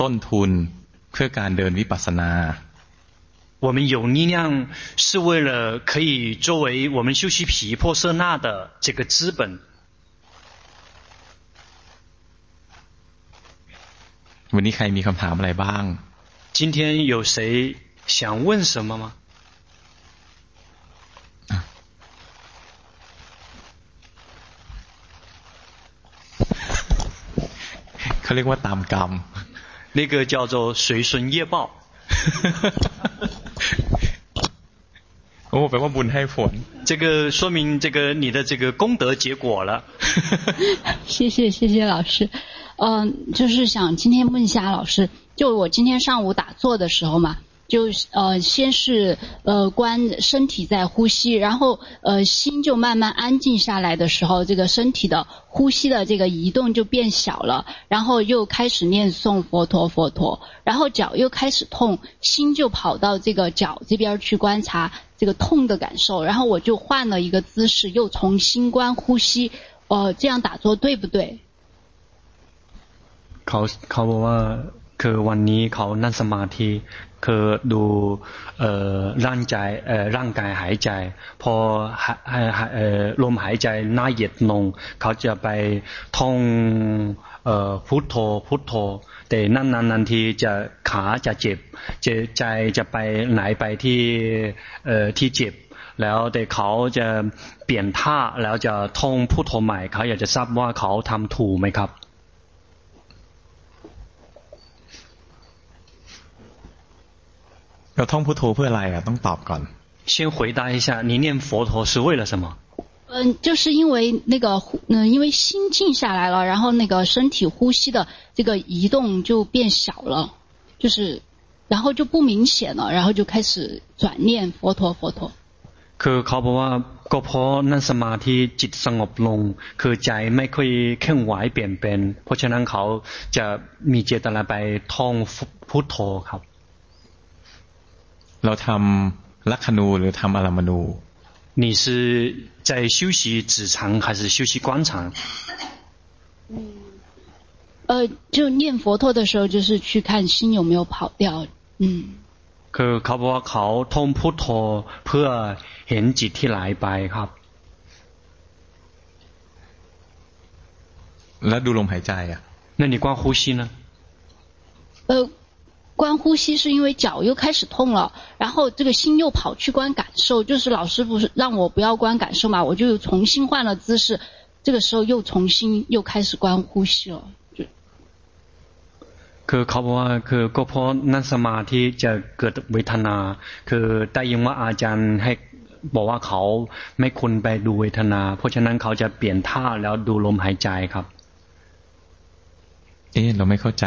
ต้นทุนเพื่อการเดินวิปัสสนา。我们有力量，是为了可以作为我们修习毗婆舍那的这个资本。วันนี้ใครมีคำถามอะไรบ้าง？今天有谁想问什么吗？ เขาเรียกว่าตามกรรม，那个叫做随顺业报。โอ้แปลว่าบุญให้ผล。这个说明这个你的这个功德结果了。谢谢谢谢老师，嗯、呃，就是想今天问一下老师，就我今天上午打坐的时候嘛。 就呃，先是呃观身体在呼吸，然后呃心就慢慢安静下来的时候，这个身体的呼吸的这个移动就变小了，然后又开始念诵佛陀佛陀，然后脚又开始痛，心就跑到这个脚这边去观察这个痛的感受，然后我就换了一个姿势，又重新观呼吸，呃，这样打坐对不对？考考我啊，可วันนี้เขานั่งสมาธิ คือดูเอ่อร่างใจร่างกายหายใจ พอลมหายใจหน้าเหยียดลงเขาจะไปท่องพุทโธพุทโธ แต่นั่นนานๆทีจะขาจะเจ็บจใจจะไปไหนไปที่ที่เจ็บ แล้วแต่เขาจะเปลี่ยนท่าแล้วจะท่องพุทโธใหม่เขาอยากจะทราบว่าเขาทำถูกไหมครับ เราท่องพุทโธเพื่ออะไรอ่ะต้องตอบก่อน先回答一下你念佛陀是为了什么嗯就是因为那个嗯因为心静下来了然后那个身体呼吸的这个移动就变小了就是然后就不明显了然后就开始转念佛陀佛陀คือเขาบอกว่าก็เพราะนั่งสมาธิจิตสงบลงคือใจไม่ค่อยเคลื่อนไหวเปลี่ยนเป็นเพราะฉะนั้นเขาจะมีเจตนาไปท่องพุทโธครับ เราทำลักขณูหรือทำอารมณู你是在修习止禅还是修习观禅？嗯，呃，就念佛陀的时候，就是去看心有没有跑掉。嗯，คือเขาบอกว่าเขาท่องพุทโธเพื่อเห็นจิตที่ไหลไปครับแล้วดูลมหายใจอ่ะ那你观呼吸呢？呃。 观呼吸是因为脚又开始痛了，然后这个心又跑去观感受，就是老师不是让我不要观感受嘛，我就重新换了姿势，这个时候又重新又开始观呼吸了。就，คือเขาบอกว่าคือก็เพราะนั่งสมาธิจะเกิดเวทนาคือได้ยินว่าอาจารย์ให้บอกว่าเขาไม่ควรไปดูเวทนา เพราะฉะนั้นเขาจะเปลี่ยนท่าแล้วดูลมหายใจครับเอ๊ะเราไม่เข้าใจ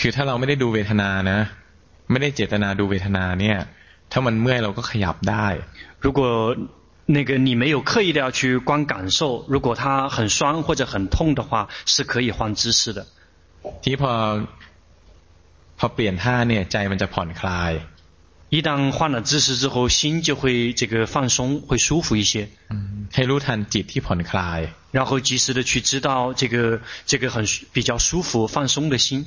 คือถ้าเราไม่ได้ดูเวทนานะไม่ได้เจตนาดูเวทนาเนี่ยถ้ามันเมื่อยเราก็ขยับได้如果那个你没有刻意的要去观感受如果它很酸或者很痛的话是可以换姿势的ที่พอพอเปลี่ยนท่าเนี่ยใจมันจะผ่อนคลาย一旦换了姿势之后心就会这个放松会舒服一些ให้รู้ทันจิตที่ผ่อนคลาย然后及时的去知道这个这个很比较舒服放松的心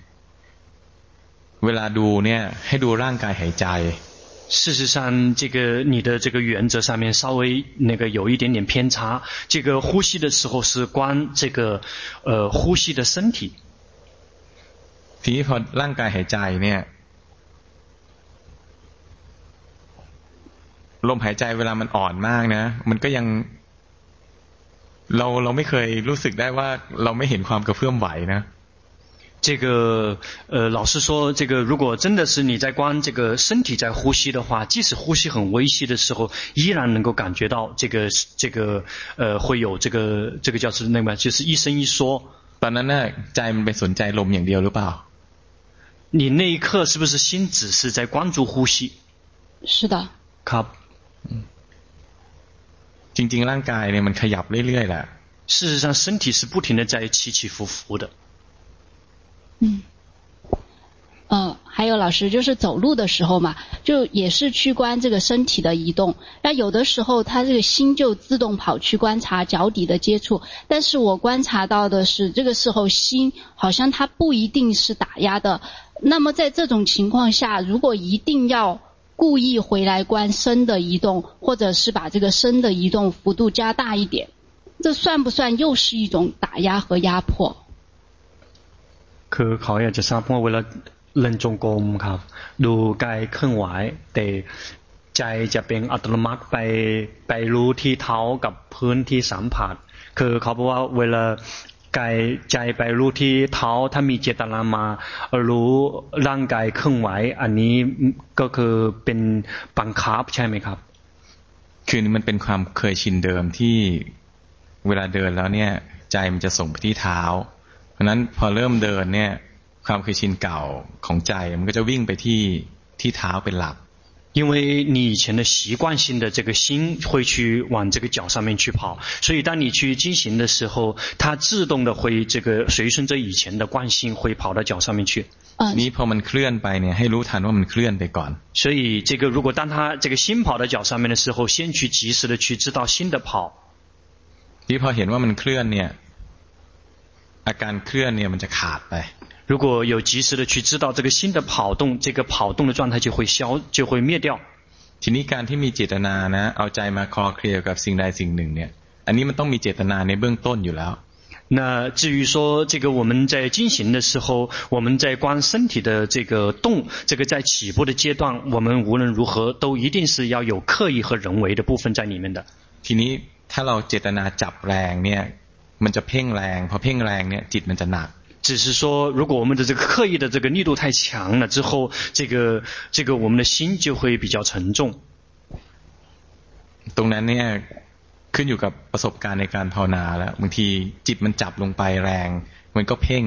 เวลาดูเนี่ยให้ดูร่างกายหายใจ事实上，这个你的这个原则上面稍微那个有一点点偏差。这个呼吸的时候是观这个，呃，呼吸的身体。ทีนี้พอร่างกายหายใจเนี่ยลมหายใจเวลามันอ่อนมากนะมันก็ยังเราเราไม่เคยรู้สึกได้ว่าเราไม่เห็นความกระเพื่อมไหวนะ 这个呃，老师说，这个如果真的是你在观这个身体在呼吸的话，即使呼吸很微细的时候，依然能够感觉到这个这个呃，会有这个这个叫是那么就是一伸一缩。ตอนนั้นน่ะใจมันไปสนใจลมอย่างเดียวหรือเปล่า？你那一刻是不是心只是在关注呼吸？是的。ครับจริงๆร่างกายเนี่ยมันขยับเรื่อยๆแหละ。事实上，身体是不停的在起起伏伏的。 嗯，呃，还有老师，就是走路的时候嘛，就也是去观这个身体的移动。那有的时候，他这个心就自动跑去观察脚底的接触。但是我观察到的是，这个时候心好像它不一定是打压的。那么在这种情况下，如果一定要故意回来观身的移动，或者是把这个身的移动幅度加大一点，这算不算又是一种打压和压迫？ คือเขาอยากจะทราบว่าเวลาเล่นจงกรมครับ ดูกายเคลื่อนไหวแต่ใจจะเป็นอัตโนมัติไปไปรู้ที่เท้ากับพื้นที่สัมผัส คือเขาบอกว่าเวลากายใจไปรู้ที่เท้าถ้ามีเจตนามา รู้ร่างกายเคลื่อนไหว อันนี้ก็คือเป็นบังคับใช่ไหมครับ คือมันเป็นความเคยชินเดิมที่เวลาเดินแล้วเนี่ย ใจมันจะส่งไปที่เท้า ราะนั้นพอเริ่มเดินเนี่ยความเคยชินเก่าของใจมันก็จะวิ่งไปที่ที่เท้าเป็นหลัก因为你以前的习惯性的这个心会去往这个脚上面去跑，所以当你去进行的时候，它自动的会这个随顺着以前的惯性会跑到脚上面去。นี้พอมันเคลื่อนไปเนี่ยให้รู้ทันว่ามันเคลื่อนไปก่อน。所以这个如果当它这个心跑到脚上面的时候，先去及时的去知道心的跑。ที่พอเห็นว่ามันเคลื่อนเนี่ย อาการเคลื่อนเนี่ยมันจะขาดไป如果有及时的去知道这个心的跑动，这个跑动的状态就会消，就会灭掉。ทีนี้การที่มีเจตนานะเอาใจมาคลอเคลียกับสิ่งใดสิ่งหนึ่งเนี่ยอันนี้มันต้องมีเจตนาในเบื้องต้นอยู่แล้ว那至于说这个我们在进行的时候，我们在观身体的这个动，这个在起步的阶段，我们无论如何都一定是要有刻意和人为的部分在里面的。ทีนี้ถ้าเราเจตนาจับแรงเนี่ย มันจะเพ่งแรงพอเพ่งแรงเนี่ยจิตมันจะหนัก只是说，如果我们的这个刻意的这个力度太强了之后，这个这个我们的心就会比较沉重。ตรงนั้นเนี่ยขึ้นอยู่กับประสบการณ์ในการภาวนาแล้วบางทีจิตมันจับลงไปแรงมันก็เพ่ง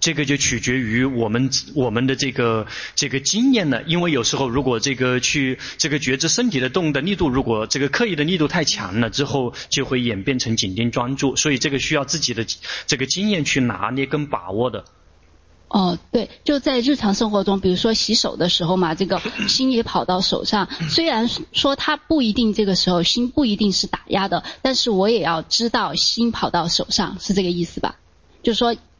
这个就取决于我们我们的这个这个经验了，因为有时候如果这个去这个觉知身体的动的力度，如果这个刻意的力度太强了之后，就会演变成紧盯专注，所以这个需要自己的这个经验去拿捏跟把握的。哦，对，就在日常生活中，比如说洗手的时候嘛，这个 心也跑到手上，虽然说它不一定这个时候心不一定是打压的，但是我也要知道心跑到手上是这个意思吧？就是说。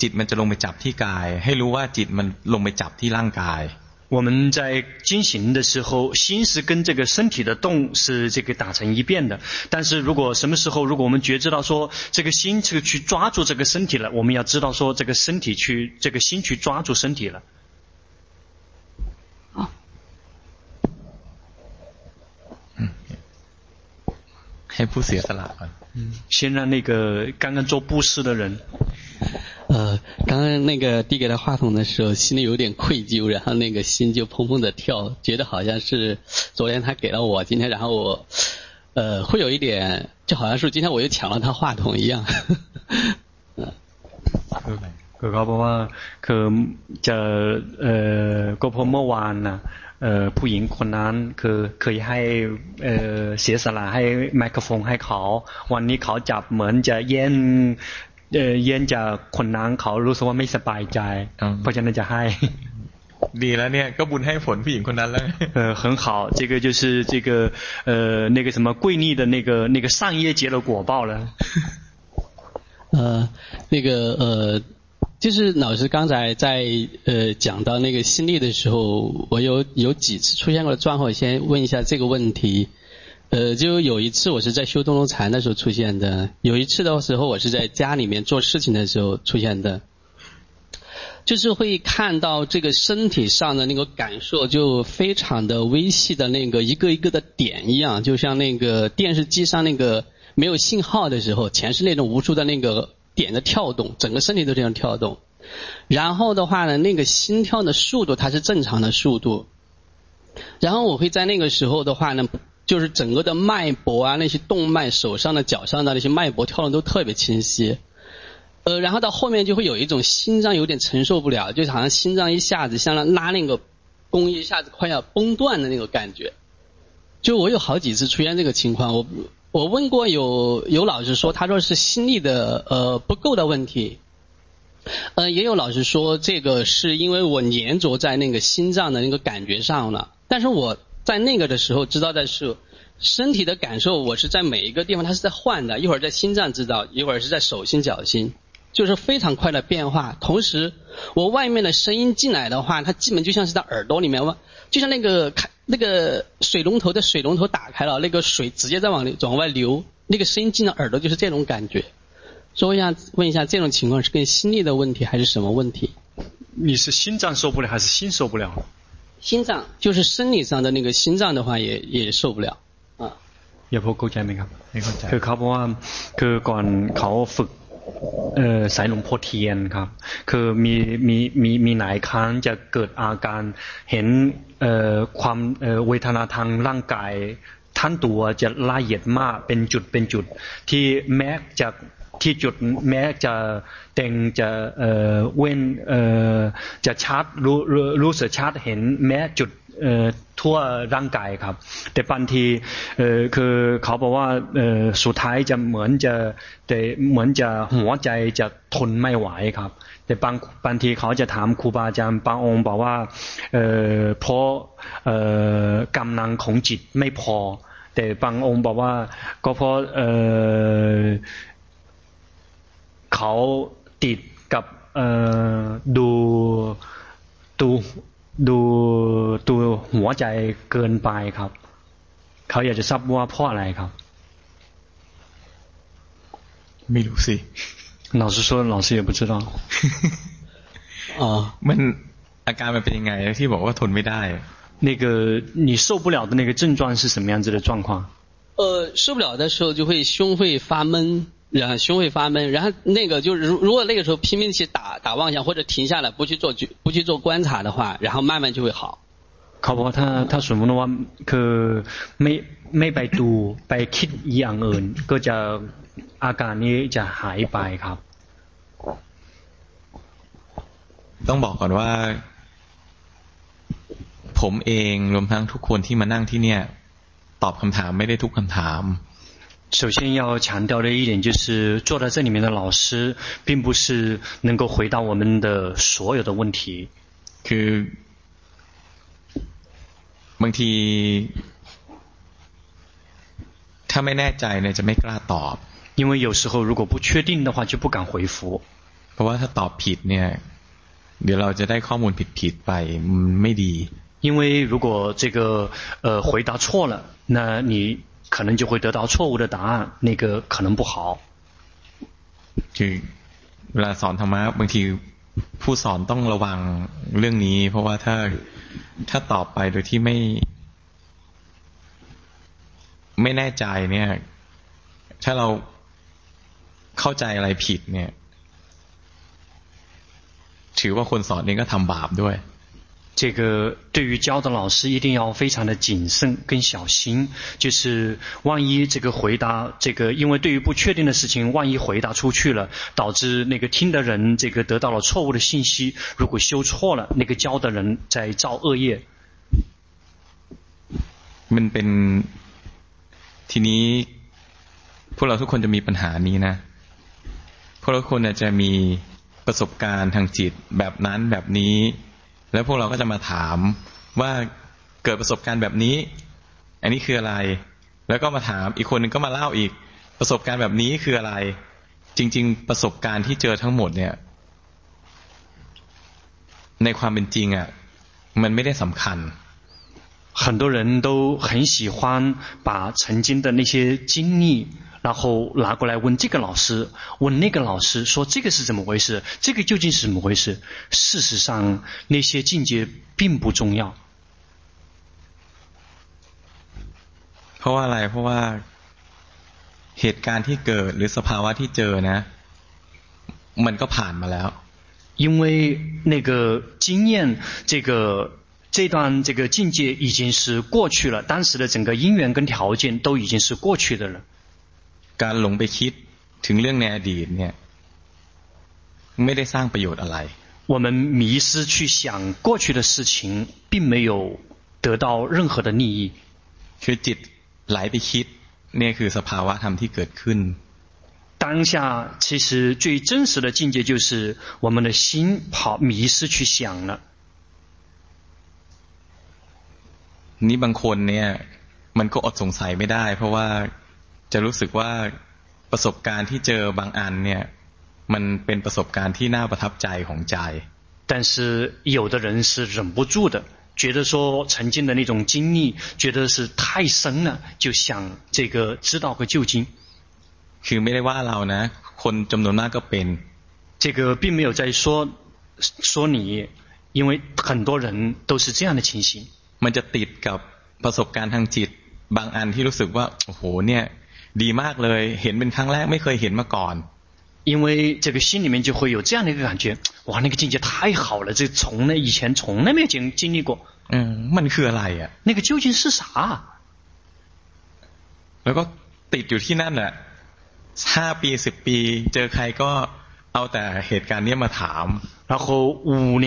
จิตมันจะลงไปจับที่กาย ให้รู้ว่าจิตมันลงไปจับที่ร่างกาย我们在进行的时候，心是跟这个身体的动是这个打成一片的。但是如果什么时候，如果我们觉知到说这个心这个去抓住这个身体了，我们要知道说这个身体去这个心去抓住身体了。 ให้ผู้เสียสละก่อน先让那个刚刚做布施的人。呃，刚刚那个递给他话筒的时候，心里有点愧疚，然后那个心就砰砰的跳，觉得好像是昨天他给了我，今天然后我，呃，会有一点，就好像是今天我又抢了他话筒一样。คือเขาบอกว่าคือจะเอ่อก็เพราะเมื่อวานนะ เอ่อผู้หญิงคนนั้นคือเคยให้เอ่อเสียสละให้ไมโครโฟนให้เขาวันนี้เขาจับเหมือนจะแย่งเอ่อแย่งจากคนนั้นเขารู้สึกว่าไม่สบายใจเพราะฉะนั้นจะให้ดีแล้วเนี่ยก็บุญให้ผลผู้หญิงคนนั้นแล้ว呃很好这个就是这个呃那个什么贵逆的那个那个上业结了果报了呃那个呃 就是老师刚才在呃讲到那个心力的时候，我有有几次出现过的状况，先问一下这个问题。呃，就有一次我是在修东龙禅的时候出现的，有一次的时候我是在家里面做事情的时候出现的，就是会看到这个身体上的那个感受就非常的微细的那个一个一个的点一样，就像那个电视机上那个没有信号的时候，全是那种无数的那个。点的跳动，整个身体都这样跳动，然后的话呢，那个心跳的速度它是正常的速度，然后我会在那个时候的话呢，就是整个的脉搏啊，那些动脉，手上的、脚上的那些脉搏跳动都特别清晰，呃，然后到后面就会有一种心脏有点承受不了，就好像心脏一下子像拉那个弓一下子快要崩断的那个感觉，就我有好几次出现这个情况，我。我问过有有老师说，他说是心力的呃不够的问题，呃也有老师说这个是因为我粘着在那个心脏的那个感觉上了，但是我在那个的时候知道的是身体的感受，我是在每一个地方它是在换的，一会儿在心脏知道，一会儿是在手心脚心，就是非常快的变化。同时我外面的声音进来的话，它基本就像是在耳朵里面，就像那个开。那个水龙头的水龙头打开了，那个水直接在往里往外流，那个声音进了耳朵就是这种感觉。所以我想问一下，这种情况是跟心力的问题还是什么问题？你是心脏受不了还是心受不了？心脏就是生理上的那个心脏的话也也受不了啊。有朋友เข้าใจไหมครับคือเขาบอกว่าคือก่อนเขาฝึก เออสายหลวงพ่อเทียนครับ คือมีมีมีมีหลายครั้งจะเกิดอาการเห็นเอ่อความเอ่อเวทนาทางร่างกายท่านตัวจะละเอียดมากเป็นจุดเป็นจุด ที่แม้จะที่จุดแม้จะเต็งจะเอ่อเว้นเอ่อจะชัดรู้รู้สึกชัดเห็นแม้จุด ทั่วร่างกายครับ แต่บางทีเอ่อคือเขาบอกว่าเอ่อสุดท้ายจะเหมือนจะแต่เหมือนจะหัวใจจะทนไม่ไหวครับ แต่บางบางทีเขาจะถามครูบาอาจารย์บางองค์บอกว่าเอ่อเพราะเอ่อกำลังของจิตไม่พอ แต่บางองค์บอกว่าก็เพราะเอ่อเขาติดกับเอ่อดู ดูดูดูหัวใจเกินไปครับ เขาอยากจะทราบว่าเพราะอะไรครับไม่รู้สิ老师说老师也不知道อ๋อมันอาการมันเป็นยังไงที่บอกว่าทนไม่ได้那个你受不了的那个症状是什么样子的状况呃受不了的时候就会胸会发闷 然后胸会发闷，然后那个就是如如果那个时候拼命去打打妄想或者停下来不去做不去做观察的话，然后慢慢就会好。เขาบอกถ้าถ้าสมมติว่าคือไม่ไม่ไปดูไปคิดอย่างอื่นก็จะอาการนี้จะหายไปครับ ต้องบอกก่อนว่า ผมเองรวมทั้งทุกคนที่มานั่งที่เนี่ย ตอบคำถามไม่ได้ทุกคำถาม 首先要强调的一点就是，坐在这里面的老师，并不是能够回答我们的所有的问题。คือบางทีถ้าไม่แน่ใจเนี่ยจะไม่กล้าตอบ。因为有时候如果不确定的话，就不敢回复。เพราะว่าถ้าตอบผิดเนี่ยเดี๋ยวเราจะได้ข้อมูลผิดๆไปไม่ดี。因为如果这个呃回答错了，那你。 可能就会得到错误的答案，那个可能不好。คือเวลาสอนธรรมะบางทีผู้สอนต้องระวังเรื่องนี้ เพราะว่าถ้าถ้าตอบไปโดยที่ไม่ ไม่แน่ใจเนี่ย ถ้าเราเข้าใจอะไรผิดเนี่ย ถือว่าคนสอนเองก็ทำบาปด้วย 这个对于教的老师一定要非常的谨慎跟小心，就是万一这个回答这个，因为对于不确定的事情，万一回答出去了，导致那个听的人这个得到了错误的信息，如果修错了，那个教的人在造恶业。มันเป็นทีนี้พวกเราทุกคนจะมีปัญหานี้นะพวกเราทุกคนจะมีประสบการณ์ทางจิตแบบนั้นแบบนี้ แล้วพวกเราก็จะมาถามว่าเกิดประสบการณ์แบบนี้ อันนี้คืออะไร แล้วก็มาถามอีกคนหนึ่งก็มาเล่าอีก ประสบการณ์แบบนี้คืออะไร จริง ๆ ประสบการณ์ที่เจอทั้งหมดเนี่ย ในความเป็นจริงอ่ะมันไม่ได้สำคัญ很多人都很喜欢把曾经的那些经历， 然后拿过来问这个老师，问那个老师，说这个是怎么回事？这个究竟是怎么回事？事实上，那些境界并不重要。เพราะว่าอะไรเพราะว่าเหตุการณ์ที่เกิดหรือสภาวะที่เจอนะมันก็ผ่านมาแล้ว因为那个经验，这个。这段这个境界已经是过去了，当时的整个因缘跟条件都已经是过去的了。 การหลงไปคิดถึงเรื่องในอดีตเนี่ยไม่ได้สร้างประโยชน์อะไร。我们迷失去想过去的事情，并没有得到任何的利益。คือจิตไหลไปคิดเนี่ยคือสภาวะธรรมที่เกิดขึ้น。当下其实最真实的境界就是我们的心跑迷失去想了。นี่บางคนเนี่ยมันก็อดสงสัยไม่ได้ เพราะว่า จะรู้สึกว่าประสบการณ์ที่เจอบางอันเนี่ยมันเป็นประสบการณ์ที่น่าประทับใจของใจ但是有的人是忍不住的觉得说曾经的那种经历觉得是太深了就想这个知道个究竟คือไม่ได้ว่าเรานะคนจำนวนมากก็เป็น这个并没有在说说你因为很多人都是这样的情形มันจะติดกับประสบการณ์ทางจิตบางอันที่รู้สึกว่าโอ้โหเนี่ย ดีมากเลยเห็นเป็นครั้งแรกไม่เคยเห็นมาก่อน因为这个心里面就会有这样的一个感觉，哇，那个境界太好了，这从来以前从来没有经经历过。嗯，มันคืออะไรอ่ะ那个究竟是啥？แล้วก็ติดอยู่ที่นั่นแหละห้าปีสิบปีเจอใครก็เอาแต่เหตุการณ์นี้มาถาม然后五年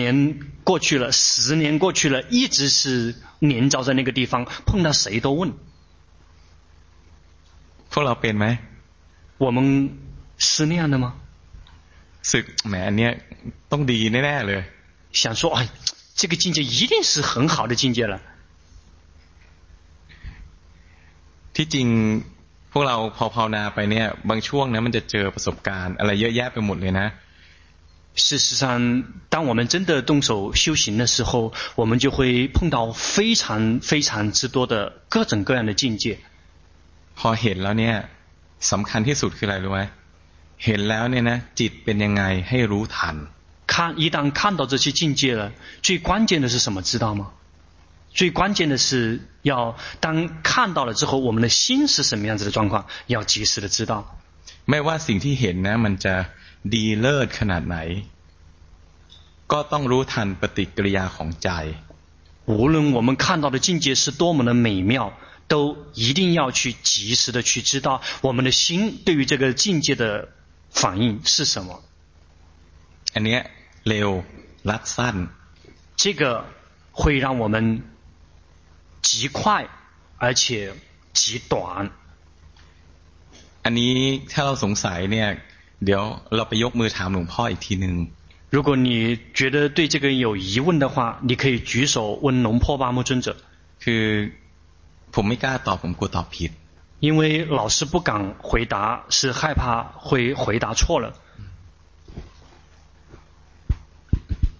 过去了，十年过去了，一直是黏着在那个地方，碰到谁都问。 พวกเราเป็นไหม我们是那样的吗？สึกแหมอันเนี้ยต้องดีแน่ๆเลย想说哎，这个境界一定是很好的境界了。ที่จริงพวกเราพอภาวนาไปเนี่ยบางช่วงนะมันจะเจอประสบการณ์อะไรเยอะแยะไปหมดเลยนะ事实上，当我们真的动手修行的时候，我们就会碰到非常非常之多的各种各样的境界。 พอเห็นแล้วเนี่ยสำคัญที่สุดคืออะไรรู้ไหมเห็นแล้วเนี่ยนะจิตเป็นยังไงให้รู้ทัน。看一旦看到这些境界了，最关键的是什么？知道吗？最关键的是要当看到了之后，我们的心是什么样子的状况，要及时的知道。ไม่ว่าสิ่งที่เห็นนะมันจะดีเลิศขนาดไหนก็ต้องรู้ทันปฏิกิริยาของใจ无论我们看到的境界是多么的美妙， 都一定要去及时的去知道我们的心对于这个境界的反应是什么。อันนี้เร็วรัดสั้น这个会让我们极快而且极短。อันนี้ถ้าเราสงสัยเนี่ยเดี๋ยวเราไปยกมือถามหลวงพ่ออีกทีหนึ่ง如果你觉得对这个有疑问的话，你可以举手问龙坡巴木尊者。คือ ผมไม่กล้าตอบผมกลัวตอบผิด因为老师不敢回答，是害怕会回答错了。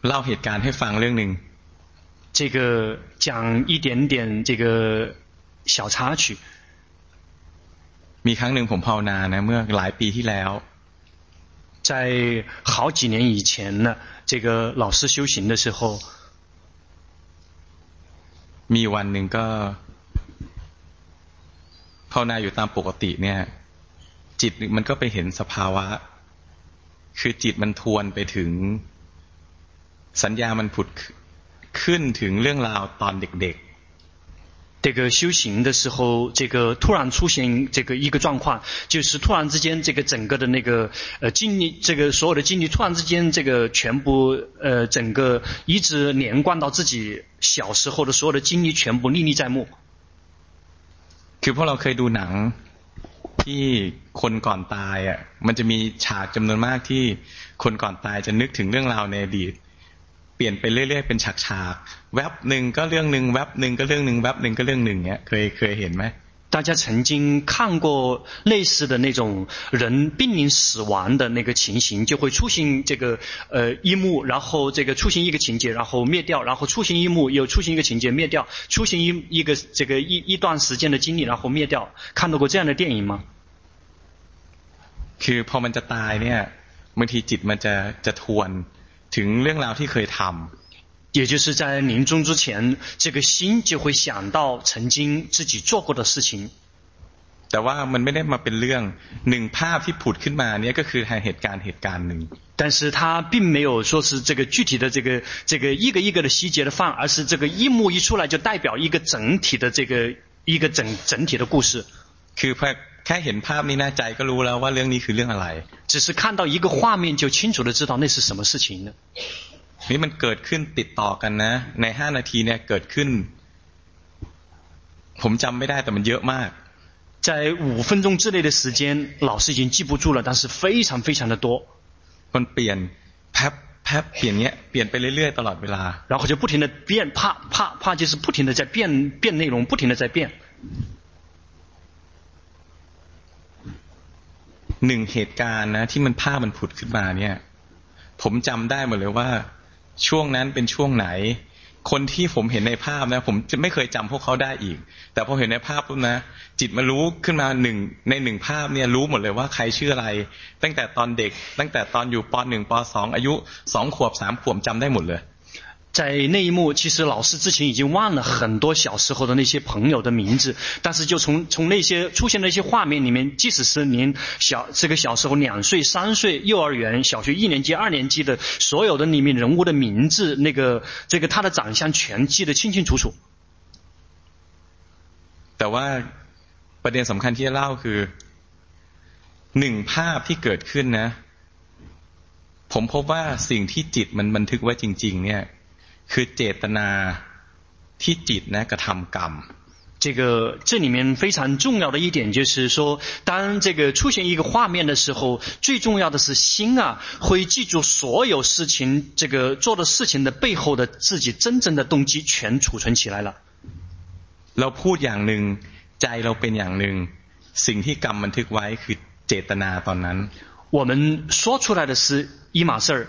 เล่าเหตุการณ์ให้ฟังเรื่องหนึ่ง这个讲一点点这个小插曲。มีครั้งหนึ่งผมภาวนานะเมื่อหลายปีที่แล้ว在好几年以前呢，这个老师修行的时候，มีวันหนึ่งก็ ภาวนาอยู่ตามปกติเนี่ย จิตมันก็ไปเห็นสภาวะ คือจิตมันทวนไปถึง สัญญามันผุดขึ้นถึงเรื่องราวตอนเด็ก这个修行的时候，这个突然出现这个一个状况，就是突然之间，这个整个的那个呃经历，这个所有的经历，突然之间，这个全部呃整个一直连贯到自己小时候的所有的经历，全部历历在目。 คือพวกเราเคยดูหนังที่คนก่อนตายอะ มันจะมีฉากจำนวนมากที่คนก่อนตายจะนึกถึงเรื่องราวในอดีต เปลี่ยนไปเรื่อยๆเป็นฉากๆแวบหนึ่งก็เรื่องหนึ่งแวบหนึ่งก็เรื่องหนึ่งแวบหนึ่งก็เรื่องหนึ่งเนี้ย เคยเคยเห็นไหม 大家曾经看过类似的那种人濒临死亡的那个情形，就会出现这个呃一幕，然后这个出现一个情节，然后灭掉，然后出现一幕，又出现一个情节灭掉，出现一一个这个一一段时间的经历，然后灭掉。看到过这样的电影吗？คือพอมันจะตายเนี่ยบางทีจิตมันจะจะทวนถึงเรื่องราวที่เคยทำ 也就是在临终之前，这个心就会想到曾经自己做过的事情。แต่ว่ามันไม่ได้มาเป็นเรื่องหนึ่งภาพที่ผุดขึ้นมาเนี่ยก็คือเหตุการณ์เหตุการณ์หนึ่ง。但是它并没有说是这个具体的这个这个一个一个的细节的放，而是这个一幕一出来就代表一个整体的这个一个整整体的故事。คือแค่เห็นภาพนี้นะใจก็รู้แล้วว่าเรื่องนี้คือเรื่องอะไร。只是看到一个画面就清楚的知道那是什么事情呢？ นี่มันเกิดขึ้นติดต่อกันนะ ในห้านาทีเนี่ยเกิดขึ้น ผมจำไม่ได้แต่มันเยอะมาก在五分钟之内的时间，老师已经记不住了，但是非常非常的多。มันเปลี่ยนแพบแพบเปลี่ยนเนี้ยเปลี่ยนไปเรื่อยๆตลอดเวลา然后就不停的变，啪啪啪，就是不停的在变变内容，不停的在变。หนึ่งเหตุการณ์นะที่มันภาพมันผุดขึ้นมาเนี่ย ผมจำได้หมดเลยว่า ช่วงนั้นเป็นช่วงไหน คนที่ผมเห็นในภาพนะ ผมจะไม่เคยจำพวกเขาได้อีก แต่พอเห็นในภาพปุ๊บนะ จิตมารู้ขึ้นมาหนึ่งในหนึ่งภาพเนี่ยรู้หมดเลยว่าใครชื่ออะไร ตั้งแต่ตอนเด็ก ตั้งแต่ตอนอยู่ปหนึ่งปสองอายุสองขวบสามขวบจำได้หมดเลย 在那一幕，其实老师之前已经忘了很多小时候的那些朋友的名字，但是就从从那些出现的那些画面里面，即使是您小这个小时候两岁、三岁、幼儿园、小学一年级、二年级的所有的里面人物的名字，那个这个他的长相全记得清清楚楚。แต่ว่าประเด็นสำคัญที่จะเล่าคือหนึ่งภาพที่เกิดขึ้นนะผมพบว่าสิ่งที่จิตมันบันทึกไว้จริง ๆ เนี่ย คือเจตนาที่จิตนะกระทำกรรม这个这里面非常重要的一点就是说，当这个出现一个画面的时候，最重要的是心啊，会记住所有事情，这个做的事情的背后的自己真正的动机全储存起来了。เราพูดอย่างหนึ่งใจเราเป็นอย่างหนึ่งสิ่งที่กรรมบันทึกไว้คือเจตนาตอนนั้น我们说出来的是一码事儿。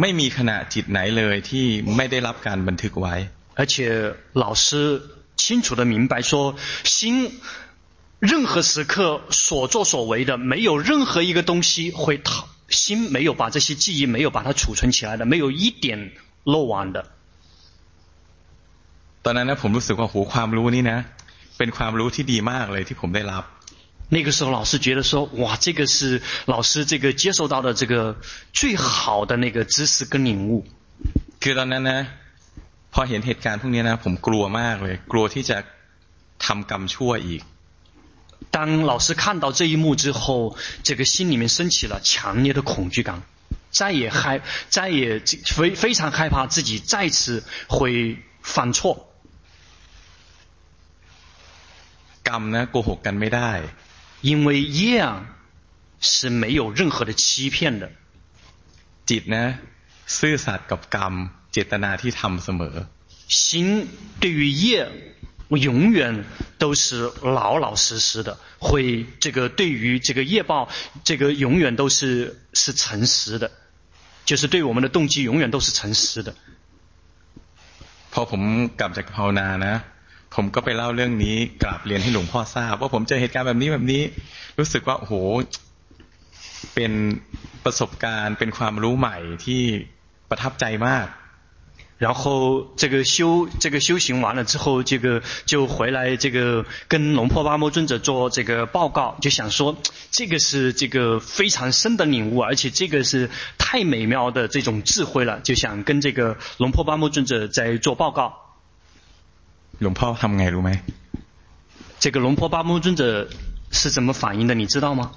ไม่มีขณะจิตไหนเลยที่ไม่ได้รับการบันทึกไว้而且老师清楚的明白说，心任何时刻所作所为的，没有任何一个东西会逃，心没有把这些记忆没有把它储存起来的，没有一点漏网的。ตอนนั้นนะผมรู้สึกว่าหูความรู้นี่นะเป็นความรู้ที่ดีมากเลยที่ผมได้รับ 那个时候，老师觉得说：“哇，这个是老师这个接受到的这个最好的那个知识跟领悟。”คือตอนนั้นนะพอเห็นเหตุการณ์พวกนี้นะผมกลัวมากเลยกลัวที่จะทำกรรมชั่วอีก当老师看到这一幕之后，这个心里面升起了强烈的恐惧感，再也害再也非非常害怕自己再次会犯错。กรรมนะโกหกกันไม่ได้ 因为业啊是没有任何的欺骗的。จิตนะซื่อสัตย์กับกรรมเจตนาที่ทำเสมอ心对于业 我永远都是老老实实的，会这个对于这个业报，这个永远都是是诚实的，就是对我们的动机永远都是诚实的。พอผมกลับจากภาวนานะ ผมก็ไปเล่าเรื่องนี้กราบเรียนให้หลวงพ่อทราบว่าผมเจอเหตุการณ์แบบนี้แบบนี้ รู้สึกว่าโอ้โหเป็นประสบการณ์เป็นความรู้ใหม่ที่ประทับใจมาก然后这个修这个修行完了之后，这个就回来这个跟龙婆巴摩尊者做这个报告，就想说这个是这个非常深的领悟，而且这个是太美妙的这种智慧了，就想跟这个龙婆巴摩尊者在做报告。 龙婆ทำไงรู้ไหม？这个龙婆巴摩尊者是怎么反应的？你知道吗？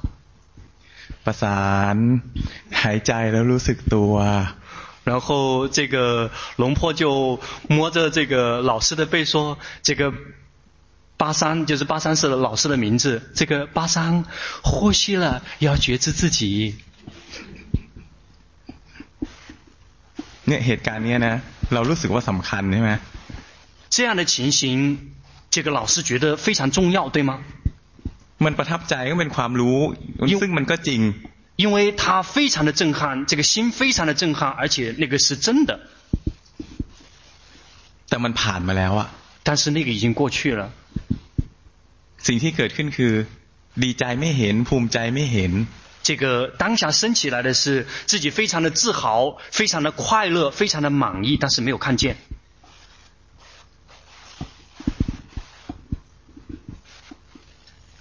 ประสานหายใจแล้วรู้สึกตัว。然后这个龙婆就摸着这个老师的背说：“这个巴桑就是巴桑是老师的名字。这个巴桑呼吸了，要觉知自己。”เนี่ยเหตุการณ์นี้นะเรารู้สึกว่าสำคัญใช่ไหม 这样的情形，这个老师觉得非常重要，对吗？มันประทับใจก็เป็นความรู้ซึ่งมันก็จริง因为他非常的震撼，这个心非常的震撼，而且那个是真的。แต่มันผ่านมาแล้วอะ但是那个已经过去了。สิ่งที่เกิดขึ้นคือดีใจไม่เห็นภูมิใจไม่เห็น。这个当下升起来的是自己非常的自豪，非常的快乐，非常的满意，但是没有看见。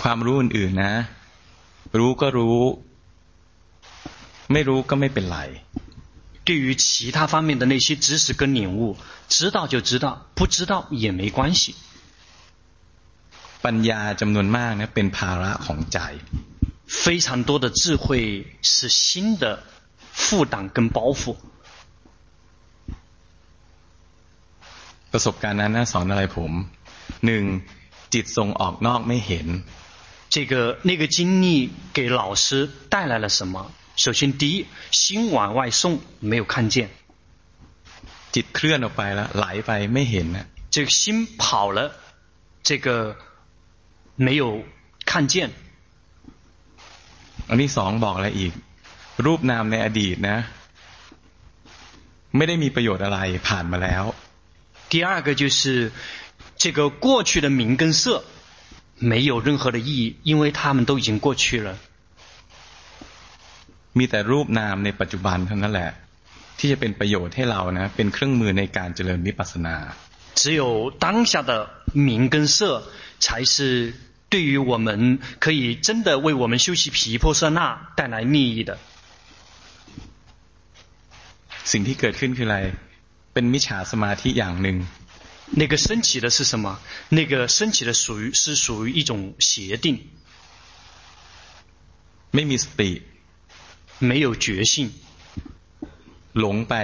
ความรู้อื่นๆนะรู้ก็รู้ ไม่รู้ก็ไม่เป็นไร对于其他方面的那些知识跟领悟，知道就知道，不知道也没关系。ปัญญาจำนวนมาก呢เป็นภาระของใจ非常多的智慧是心的负担跟包袱。ประสบการณ์นั้นสอนอะไรผมหนึ่งจิตส่งออกนอกไม่เห็น 这个那个经历给老师带来了什么？首先，第一，心往外送，没有看见。จิตเคลื่อนออกไปแล้วไหลไปไม่เห็นนะ这个心跑了，这个没有看见。อันที่สองบอกอะไรอีก รูปนามในอดีตนะ ไม่ได้มีประโยชน์อะไรผ่านมาแล้ว。第二个就是这个过去的名跟色。 没有任何的意义，因为他们都已经过去了。มีแต่รูปนามในปัจจุบันเท่านั้นแหละที่จะเป็นประโยชน์ให้เรานะเป็นเครื่องมือในการเจริญวิปัสสนา只有当下的名跟色，才是对于我们可以真的为我们修习毗婆舍那带来利益的。สิ่งที่เกิดขึ้นคืออะไรเป็นมิจฉาสมาธิอย่างหนึ่ง 那个升起的是什么？那个升起的属于是属于一种协定，没มีสติ，没有觉性，หลงไป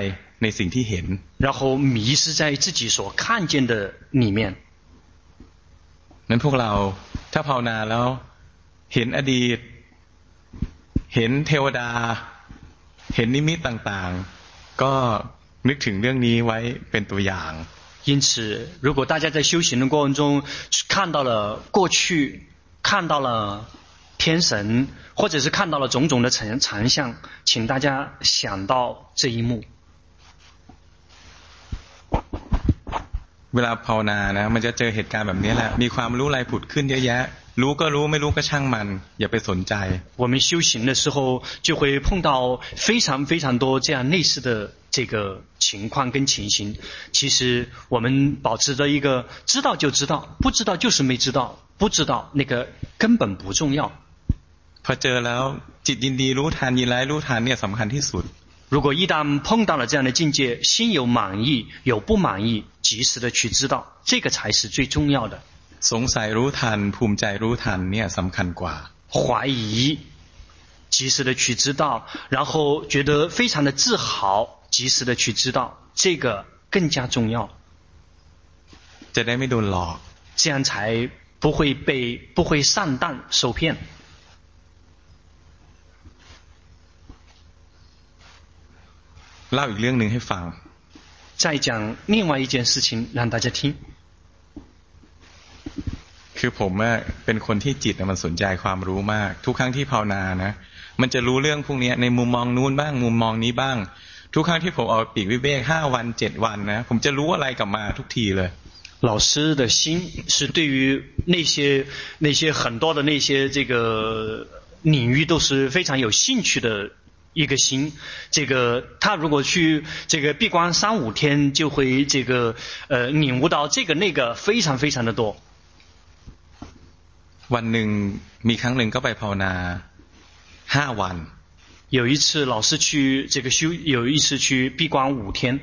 ในสิ่งที่เห็น，然后迷失在自己所看见的里面。นั้นพวกเราถ้าภาวนาแล้วเห็นอดีต เห็นเทวดา เห็นนิมิตต่างๆ ก็นึกถึงเรื่องนี้ไว้เป็นตัวอย่าง 因此，如果大家在修行的过程中看到了过去，看到了天神，或者是看到了种种的成长相，请大家想到这一幕。เวลาภาวนานะมันจะเจอเหตุการณ์แบบนี้แหละมีความรู้อะไรผุดขึ้นเยอะแยะ รู้ก็รู้ไม่รู้ก็ช่างมันอย่าไปสนใจ我们修行的时候就会碰到非常非常多这样类似的这个情况跟情形。其实我们保持着一个知道就知道，不知道就是没知道，不知道那个根本不重要。พอเจอแล้วจิตยินดีรู้ทันยินร้ายรู้ทันเนี่ยสำคัญที่สุด 如果一旦碰到了这样的境界，心有满意，有不满意，及时的去知道，这个才是最重要的。 สงสัยรู้ทันภูมิใจรู้ทันเนี่ยสำคัญกว่า。怀疑，及时的去知道，然后觉得非常的自豪，及时的去知道，这个更加重要。จะได้ไม่โดนหลอก。这样才不会被不会上当受骗。เล่าอีกเรื่องหนึ่งให้ฟัง。再讲另外一件事情让大家听。 คือผมเป็นคนที่จิตมันสนใจความรู้มาก ทุกครั้งที่ภาวนานะ มันจะรู้เรื่องพวกนี้ในมุมมองนู้นบ้าง มุมมองนี้บ้าง ทุกครั้งที่ผมออกปีกวิเวกห้าวันเจ็ดวันนะ ผมจะรู้อะไรกลับมาทุกทีเลย老师的心是对于那些那些很多的那些这个领域都是非常有兴趣的一个心。这个他如果去这个闭关三五天，就会这个呃领悟到这个那个非常非常的多。 วันหนึ่งมีครั้งหนึ่งก็ไปภาวนาห้าวัน。有一次老师去这个修，有一次去闭关五天。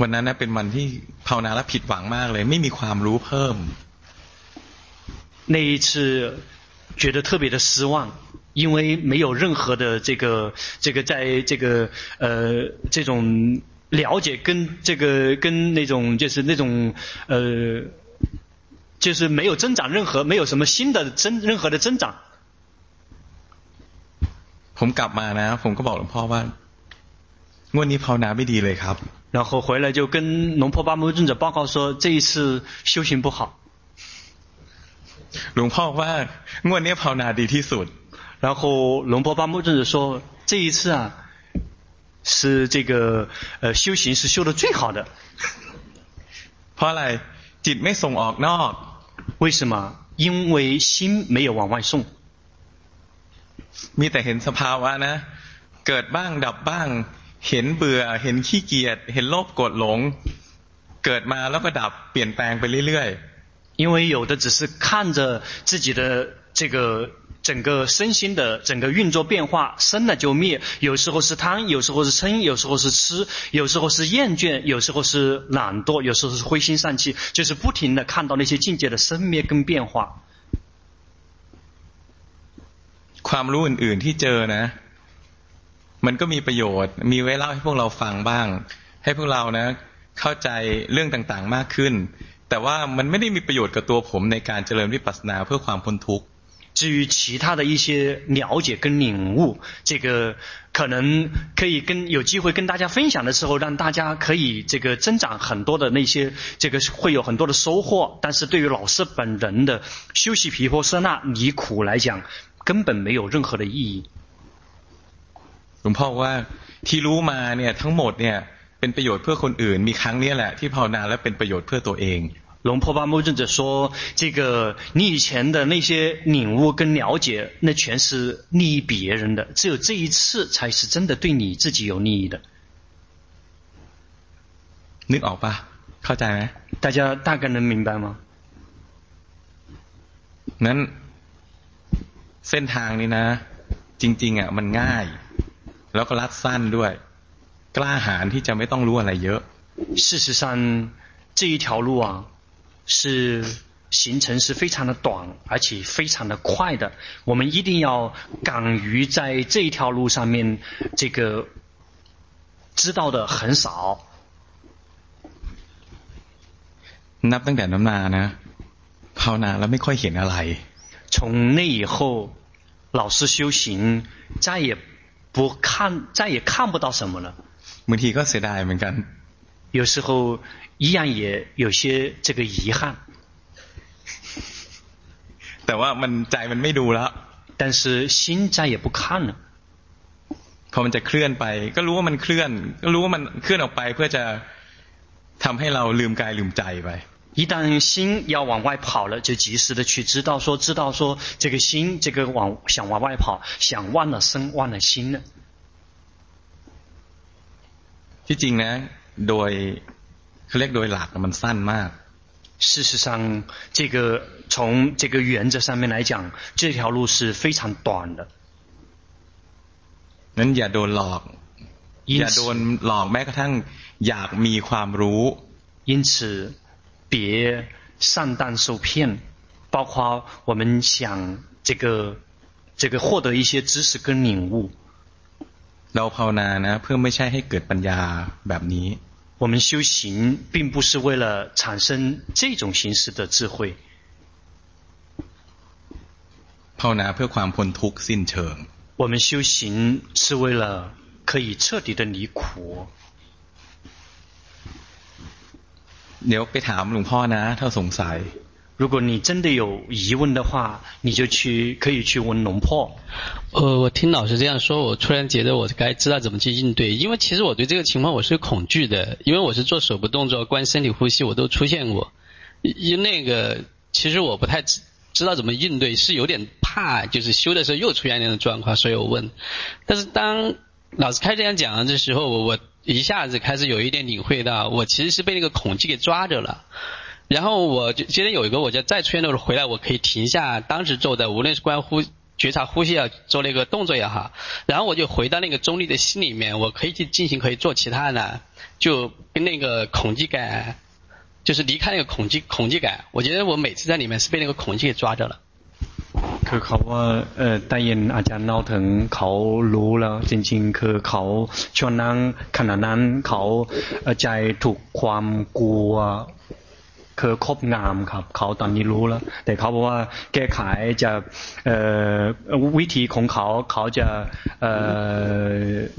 วันนั้นเป็นวันที่ภาวนาแล้วผิดหวังมากเลยไม่มีความรู้เพิ่ม那一次觉得特别的失望，因为没有任何的这个这个在这个呃这种了解跟这个跟那种就是那种呃 就是没有增长任何没有什么新的增任何的增长。ผมกลับมานะผมก็บอกหลวงพ่อว่างวดนี้ภาวนาไม่ดีเลยครับ然后回来就跟龙婆巴木尊者报告说，这一次修行不好。หลวงพ่อว่างวดนี้ภาวนาดีที่สุด。然后龙婆巴木尊者说，这一次啊，是这个呃修行是修得最好的。เพราะอะไรจิตไม่ส่งออกนอก。 为什么？因为心没有往外送。มีแต่เห็นสภาวะนะเกิดบ้างดับบ้างเห็นเบื่อเห็นขี้เกียจเห็นโลภโกรธหลงเกิดมาแล้วก็ดับเปลี่ยนแปลงไปเรื่อยๆ因为有的只是看着自己的这个 整个身心的整个运作变化生了就灭有时候是贪有时候是嗔有时候是痴有时候是厌倦有时候是懒惰有时候是灰心丧气就是不停的看到那些境界的生灭跟变化ความรู้อื่นๆที่เจอนะมันก็มีประโยชน์ มีไว้เล่าให้พวกเราฟังบ้าง ให้พวกเรานะเข้าใจเรื่องต่างๆมากขึ้น แต่ว่ามันไม่ได้มีประโยชน์กับตัวผมในการเจริญวิปัสสนาเพื่อความพ้นทุกข์ 至于其他的一些了解跟领悟，这个可能可以跟有机会跟大家分享的时候，让大家可以这个增长很多的那些，这个会有很多的收获。但是对于老师本人的修习毗婆舍那离苦来讲，根本没有任何的意义。หลวงพ่อว่าที่รู้มาเนี่ยทั้งหมดเนี่ยเป็นประโยชน์เพื่อคนอื่นมีครั้งนี้แหละที่ภาวนาแล้วเป็นประโยชน์เพื่อตัวเอง 龙婆巴木尊者说：“这个你以前的那些领悟跟了解，那全是利益别人的，只有这一次才是真的对你自己有利益的。”นึกออกปะเข้าใจไหม大家大概能明白吗？นั้นเส้นทางนี้นะ จริงๆอ่ะมันง่ายแล้วก็รัดสั้นด้วยกล้าหาญที่จะไม่ต้องรู้อะไรเยอะ事实上这一条路啊 是行程是非常的短而且非常的快的我们一定要敢于在这一条路上面这个知道的很少นับตั้งแต่นั้นมานะภาวนาแล้วไม่ค่อยเห็นอะไร从那以后老师修行再也不看，再也看不到什么了。บางทีก็เสียดายเหมือนกัน。有时候 一样也有些这个遗憾。แต่ว่ามันใจมันไม่ดูแล้ว。但是心再也不看了。พอมันจะเคลื่อนไป ก็รู้ว่ามันเคลื่อน ก็รู้ว่ามันเคลื่อนออกไปเพื่อจะทำให้เราลืมกายลืมใจไป。一旦心要往外跑了，就及时的去知道说，知道说，这个心这个往想往外跑，想忘了身，忘了心了。ที่จริง呢，โดย เขาเรียกโดยหลักมันสั้นมาก。事实上，这个从这个原则上面来讲，这条路是非常短的。 นั้นอย่าโดนหลอกอย่าโดนหลอกแม้กระทั่งอยากมีความรู้因此别上当受骗包括我们想这个这个获得一些知识跟领悟เราภาวนานะเพื่อไม่ใช่ให้เกิดปัญญาแบบนี้ 我们修行并不是为了产生这种形式的智慧ภาวนาเพื่อความพ้นทุกข์สิ้นเชิง我们修行是为了可以彻底的离苦เดี๋ยวไปถามหลวงพ่อนะถ้าสงสัย 如果你真的有疑问的话，你就去可以去问龙破。呃，我听老师这样说，我突然觉得我该知道怎么去应对，因为其实我对这个情况我是恐惧的，因为我是做手部动作、关身体呼吸，我都出现过。因那个其实我不太知知道怎么应对，是有点怕，就是修的时候又出现那种状况，所以我问。但是当老师开这样讲的时候，我我一下子开始有一点领会到，我其实是被那个恐惧给抓着了。然后我就今天有一个，我就再出现的时候回来，我可以停下当时做的，无论是观呼觉察呼吸也好，做那个动作也好，然后我就回到那个中立的心里面，我可以去进行，可以做其他的，就跟那个恐惧感，就是离开那个恐惧恐惧感。我觉得我每次在里面是被那个恐惧给抓着了。คือเขาว่าเออได้ยินอาจารย์เล่าถึงเขารู้แล้วจริงๆคือเขาช่วงนั้นขณะนั้นเขาใจถูกความกลัว คือครบงามครับเขาตอนนี้รู้แล้ว แต่เขาบอกว่าแก้ไขจะวิธีของเขาเขาจะ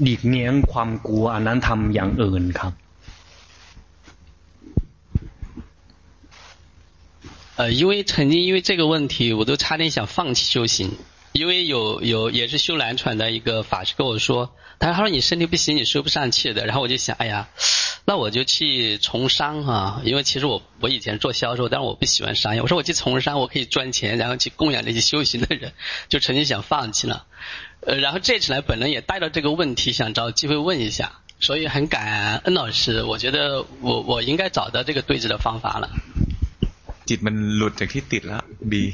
หลีกเลี่ยงความกลัวอันนั้นทำอย่างอื่นครับ呃，因为曾经因为这个问题，我都差点想放弃修行。因为有有也是修南传的一个法师跟我说， 他说你身体不行，你收不上去的。然后我就想，哎呀。那我就去从商啊，因为其实我我以前做销售，但是我不喜欢商业。我说我去从商，我可以赚钱，然后去供养那些修行的人，就曾经想放弃了。呃，然后这次来本人也带着这个问题，想找机会问一下，所以很感恩老师。我觉得我我应该找到这个对治的方法了。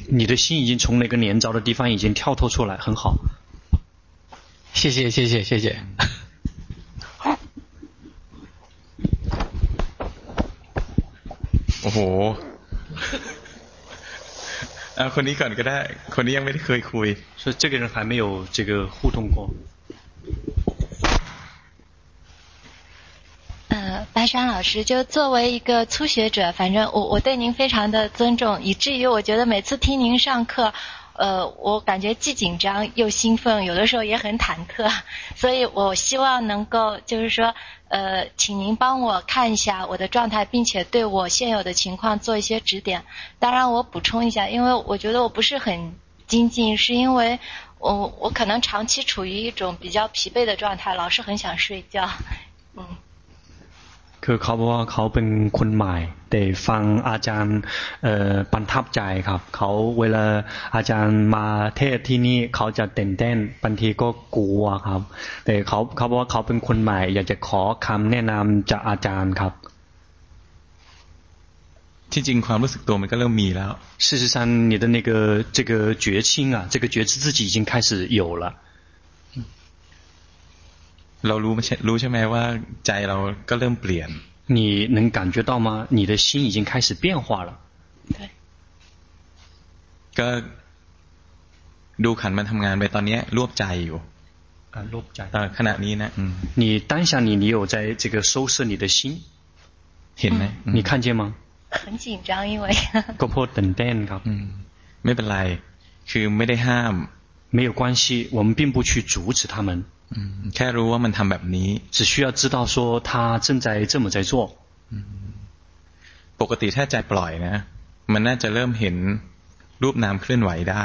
你的心已经从那个黏着的地方已经跳脱出来，很好。谢谢谢谢谢谢。โอ้โหเอาคนนี้ก่อนก็ได้ คนนี้ยังไม่ได้เคยคุย所以这个人还没有这个互动过。呃，白山老师，就作为一个初学者，反正我我对您非常的尊重，以至于我觉得每次听您上课， 呃，我感觉既紧张又兴奋，有的时候也很忐忑，所以我希望能够就是说。呃，请您帮我看一下我的状态，并且对我现有的情况做一些指点。当然，我补充一下，因为我觉得我不是很精进，是因为我我可能长期处于一种比较疲惫的状态，老是很想睡觉。嗯。 คือเขาบอกว่าเขาเป็นคนใหม่แต่ฟังอาจารย์ประทับใจครับเขาเวลาอาจารย์มาเทศที่นี่เขาจะเต้นเต้นบางทีก็กลัวครับแต่เขาเขาบอกว่าเขาเป็นคนใหม่อยากจะขอคำแนะนำจากอาจารย์ครับที่จริงความรู้สึกตัวมันก็เริ่มมีแล้ว事实上你的那个这个觉清啊这个觉知自己已经开始有了 เรารู้ไม่ใช่รู้ใช่ไหมว่าใจเราก็เริ่มเปลี่ยน你能感觉到吗？你的心已经开始变化了。对。ก็ดูขันมันทำงานไปตอนนี้รวบใจอยู่อ่ารวบใจขณะนี้นะ你当下你你有在这个收拾你的心เห็นไหม你看见吗很紧张因为ก็เพราะตื่นเต้นครับไม่เป็นไรคือไม่ได้ห้าม没有关系我们并不去阻止他们 แค่รู้ว่ามันทำแบบนี้只需要知道说他正在这么在做ปกติถ้าใจปล่อยนะมันน่าจะเริ่มเห็นรูปนามเคลื่อนไหวได้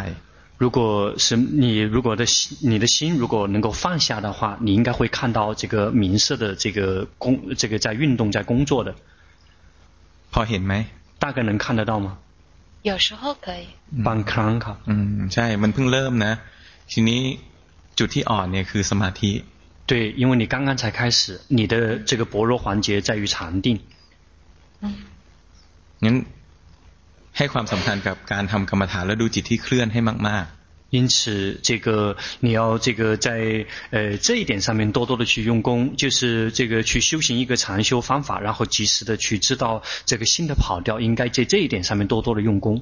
如果是你如果的心你的心如果能够放下的话你应该会看到这个明色的这个工这个在运动在工作的พอเห็นไหม大概能看得到吗有时候可以บางครั้งครับอืมใช่มันเพิ่งเริ่มนะทีนี้ จุดที่อ่อนเนี่ยคือสมาธิ对因为你刚刚才开始你的这个薄弱环节在于禅定งั้นให้ความสำคัญกับการทำกรรมฐานแล้วดูจิตที่เคลื่อนให้มากๆ 因此，这个你要这个在呃这一点上面多多的去用功，就是这个去修行一个禅修方法，然后及时的去知道这个心的跑调，应该在这一点上面多多的用功。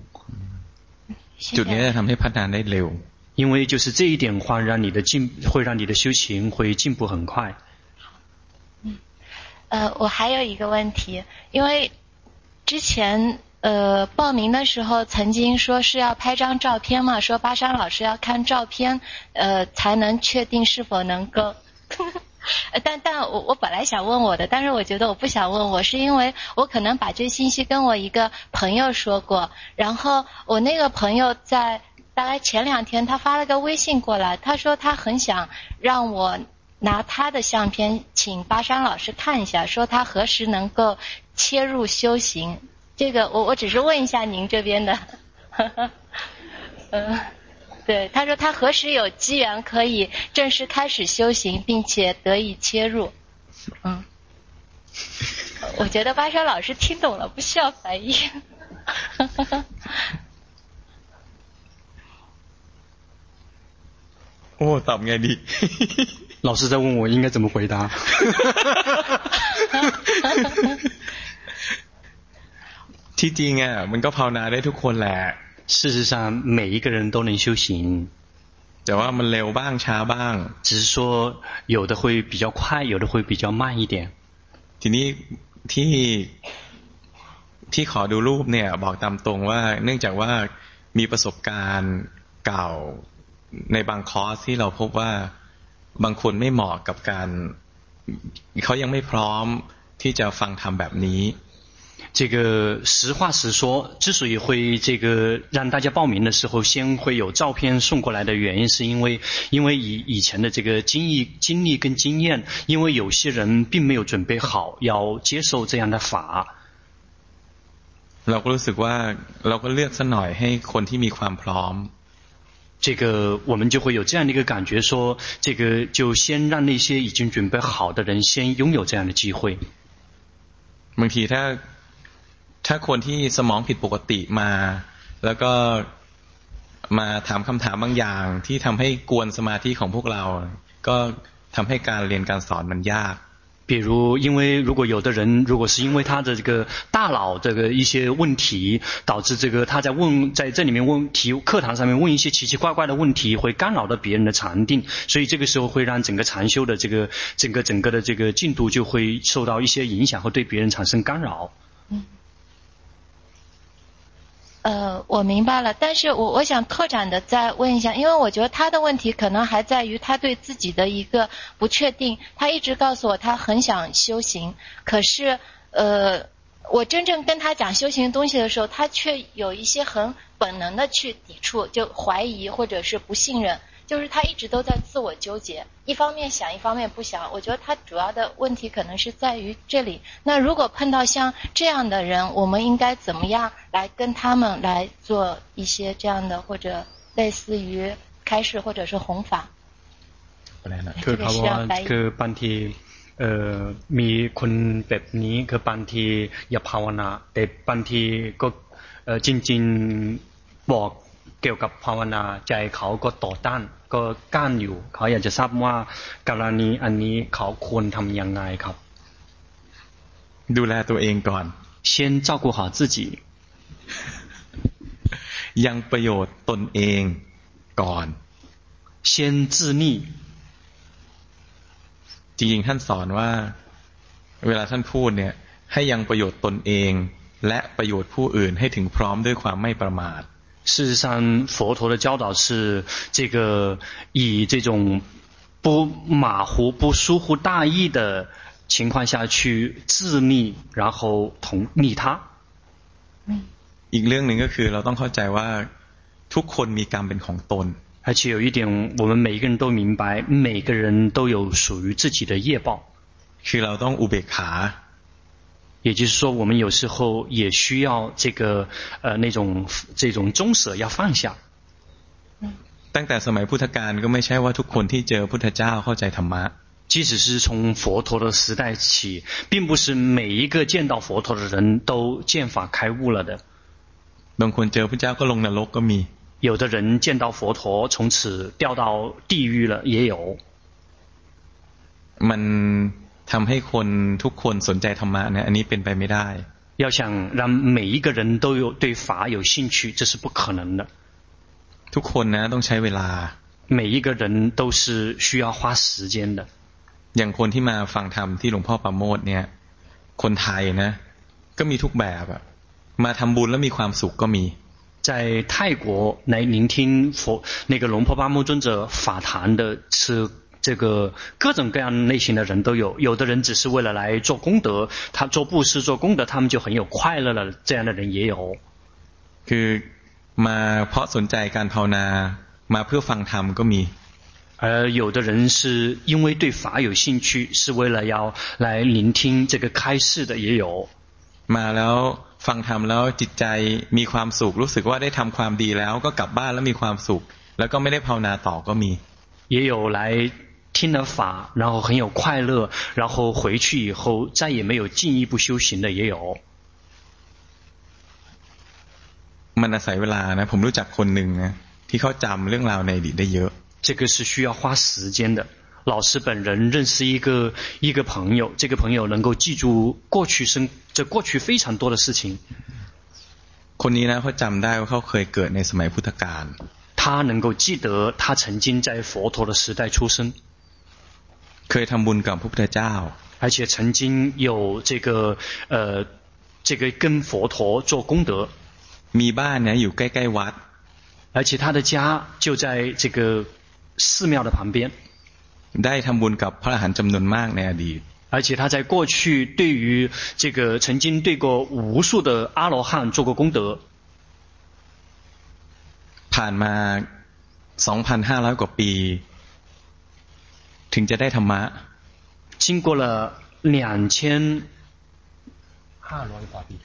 จุดนี้จะทำให้พัฒนาได้เร็ว。 因为就是这一点话，让你的进会让你的修行会进步很快。嗯，呃，我还有一个问题，因为之前。呃，报名的时候曾经说是要拍张照片嘛，说巴山老师要看照片，呃，才能确定是否能够。但但我我本来想问我的，但是我觉得我不想问我，是因为我可能把这信息跟我一个朋友说过，然后我那个朋友在大概前两天他发了个微信过来，他说他很想让我拿他的相片请巴山老师看一下，说他何时能够切入修行。这个我我只是问一下您这边的，嗯，对，他说他何时有机缘可以正式开始修行，并且得以切入，嗯，我觉得巴山老师听懂了，不需要翻译。哦，答应你，老师在问我应该怎么回答。ที่จริงอ่ะมันก็ภาวนาได้ทุกคนแหละ事实上每一个人都能修行แต่ว่ามันเร็วบ้างช้าบ้าง只是说有的会比较快有的会比较慢一点ทีนี้ที่ที่ขอดูรูปเนี่ยบอกตามตรงว่าเนื่องจากว่ามีประสบการณ์เก่า ในบางคอร์สที่เราพบว่าบางคนไม่เหมาะกับการเขายังไม่พร้อมที่จะฟังธรรมแบบนี้这个实话实说，之所以会这个让大家报名的时候先会有照片送过来的原因，是因为因为以以前的这个经历经历跟经验，因为有些人并没有准备好要接受这样的法。เราก็รู้สึกว่าเราก็เลือกสักหน่อยให้คนที่มีความพร้อม。 这个我们就会有这样的一个感觉，说这个就先让那些已经准备好的人先拥有这样的机会。บางทีถ้าถ้าคนที่สมองผิดปกติมา แล้วก็มาถามคำถามบางอย่างที่ทำให้กวนสมาธิของพวกเรา ก็ทำให้การเรียนการสอนมันยาก 比如，因为如果有的人，如果是因为他的这个大脑这个一些问题，导致这个他在问在这里面问题课堂上面问一些奇奇怪怪的问题，会干扰到别人的禅定，所以这个时候会让整个禅修的这个整个整个的这个进度就会受到一些影响，和对别人产生干扰。嗯。呃，我明白了，但是我我想拓展的再问一下，因为我觉得他的问题可能还在于他对自己的一个不确定。他一直告诉我他很想修行，可是呃，我真正跟他讲修行东西的时候，他却有一些很本能的去抵触，就怀疑或者是不信任。就是他一直都在自我纠结，一方面想，一方面不想。我觉得他主要的问题可能是在于这里。那如果碰到像这样的人，我们应该怎么样来跟他们来做一些这样的或者类似于开示或者是弘法？คือบางทีเอ่อมีคนแบบนี้คือบางทีอย่าภาวนาแต่บางทีก็เอ่อจริงๆบอก เกี่ยวกับภาวนาใจเขาก็ต่อต้านก็ก้านอยู่เขาอยากจะทราบว่ากรณีอันนี้เขาควรทำยังไงครับดูแลตัวเองก่อน先照顾好自己ยังประโยชน์ตนเองก่อน先自利จริงๆท่านสอนว่า เวลาท่านพูดเนี่ย ให้ยังประโยชน์ตนเอง และประโยชน์ผู้อื่นให้ถึงพร้อมด้วยความไม่ประมาท 事实上，佛陀的教导是这个以这种不马虎、不疏忽大意的情况下去自利，然后同利他。อีกเรื่องหนึ่งก็คือเราต้องเข้าใจว่าทุกคนมีกรรมเป็นของตน。而且有一点，我们每一个人都明白，每个人都有属于自己的业报。คือเราต้องอุเบกขา。 也就是说，我们有时候也需要这个呃那种这种终舍要放下。ตั้งแต่สมัยพุทธกาลก็ไม่ใช่ว่าทุกคนที่เจอพุทธเจ้าเข้าใจธรรมะ。即使是从佛陀的时代起，并不是每一个见到佛陀的人都见法开悟了的。บางคนเจอพุทธเจ้าก็ลงนรกก็มี。 有的人见到佛陀，从此掉到地狱了，也有。มัน ทำให้คนทุกคนสนใจธรรมะเนี่ยอันนี้เป็นไปไม่ได้要想让每一个人都有对法有兴趣，这是不可能的。ทุกคนนะต้องใช้เวลา每一个人都是需要花时间的。อย่างคนที่มาฟังธรรมที่หลวงพ่อประโมทเนี่ยคนไทยนะก็มีทุกแบบอะมาทำบุญแล้วมีความสุขก็มี在泰国来聆听佛那个龙婆巴木尊者法谈的是 这个各种各样类型的人都有，有的人只是为了来做功德，他做布施做功德，他们就很有快乐了。这样的人也有。คือมาเพราะสนใจการภาวนามาเพื่อฟังธรรมก็มี。而有的人是因为对法有兴趣，是为了要来聆听这个开示的也有。มาแล้วฟังธรรมแล้วจิตใจมีความสุขรู้สึกว่าได้ทำความดีแล้วก็กลับบ้านแล้วมีความสุขแล้วก็ไม่ได้ภาวนาต่อก็มี也有来 听了法然后很有快乐然后回去以后再也没有进一步修行的也有มันอาศัยเวลานะผมรู้จักคนหนึ่งนะที่เขาจำเรื่องราวในอดีตได้เยอะ这个是需要花时间的老师本人认识一个一个朋友，这个朋友能够记住过去生这过去非常多的事情。คนนี้นะเขาจำได้ว่าเขาเคยเกิดในสมัยพุทธกาล。他能够记得他曾经在佛陀的时代出生。 เคยทำบุญกับพระพุทธเจ้า。而且曾经有这个呃这个跟佛陀做功德。มีบ้านเนี่ยอยู่ใกล้ๆวัด。而且他的家就在这个寺庙的旁边。ได้ทำบุญกับพระอรหันต์จำนวนมากในอดีต而且他在过去对于这个曾经对过无数的阿罗汉做过功德。ผ่านมาสองพันห้าร้อยกว่าปี ถึงจะได้ธรรมะ经过了两千ห้าร้อยกว่าปี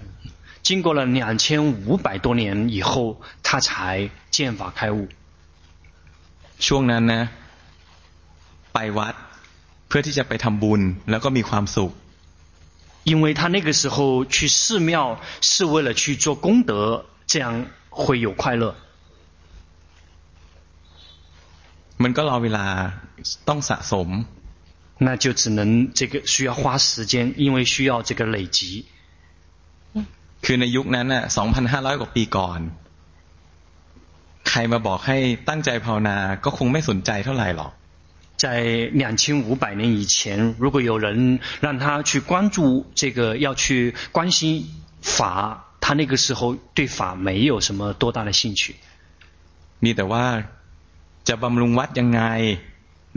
经过了两千五百多年以后他才见法开悟ช่วงนั้นนะไปวัดเพื่อที่จะไปทำบุญแล้วก็มีความสุข因为他那个时候去寺庙是为了去做功德，这样会有快乐。 มันก็รอเวลาต้องสะสม那就只能这个需要花时间，因为需要这个累积。คือในยุคนั้นน่ะสองพันห้าร้อยกว่าปีก่อน ใครมาบอกให้ตั้งใจภาวนา ก็คงไม่สนใจเท่าไหร่หรอก在两千五百年以前，如果有人让他去关注这个，要去关心法，他那个时候对法没有什么多大的兴趣。มีแต่ว่า จะบำรุงวัดยังไง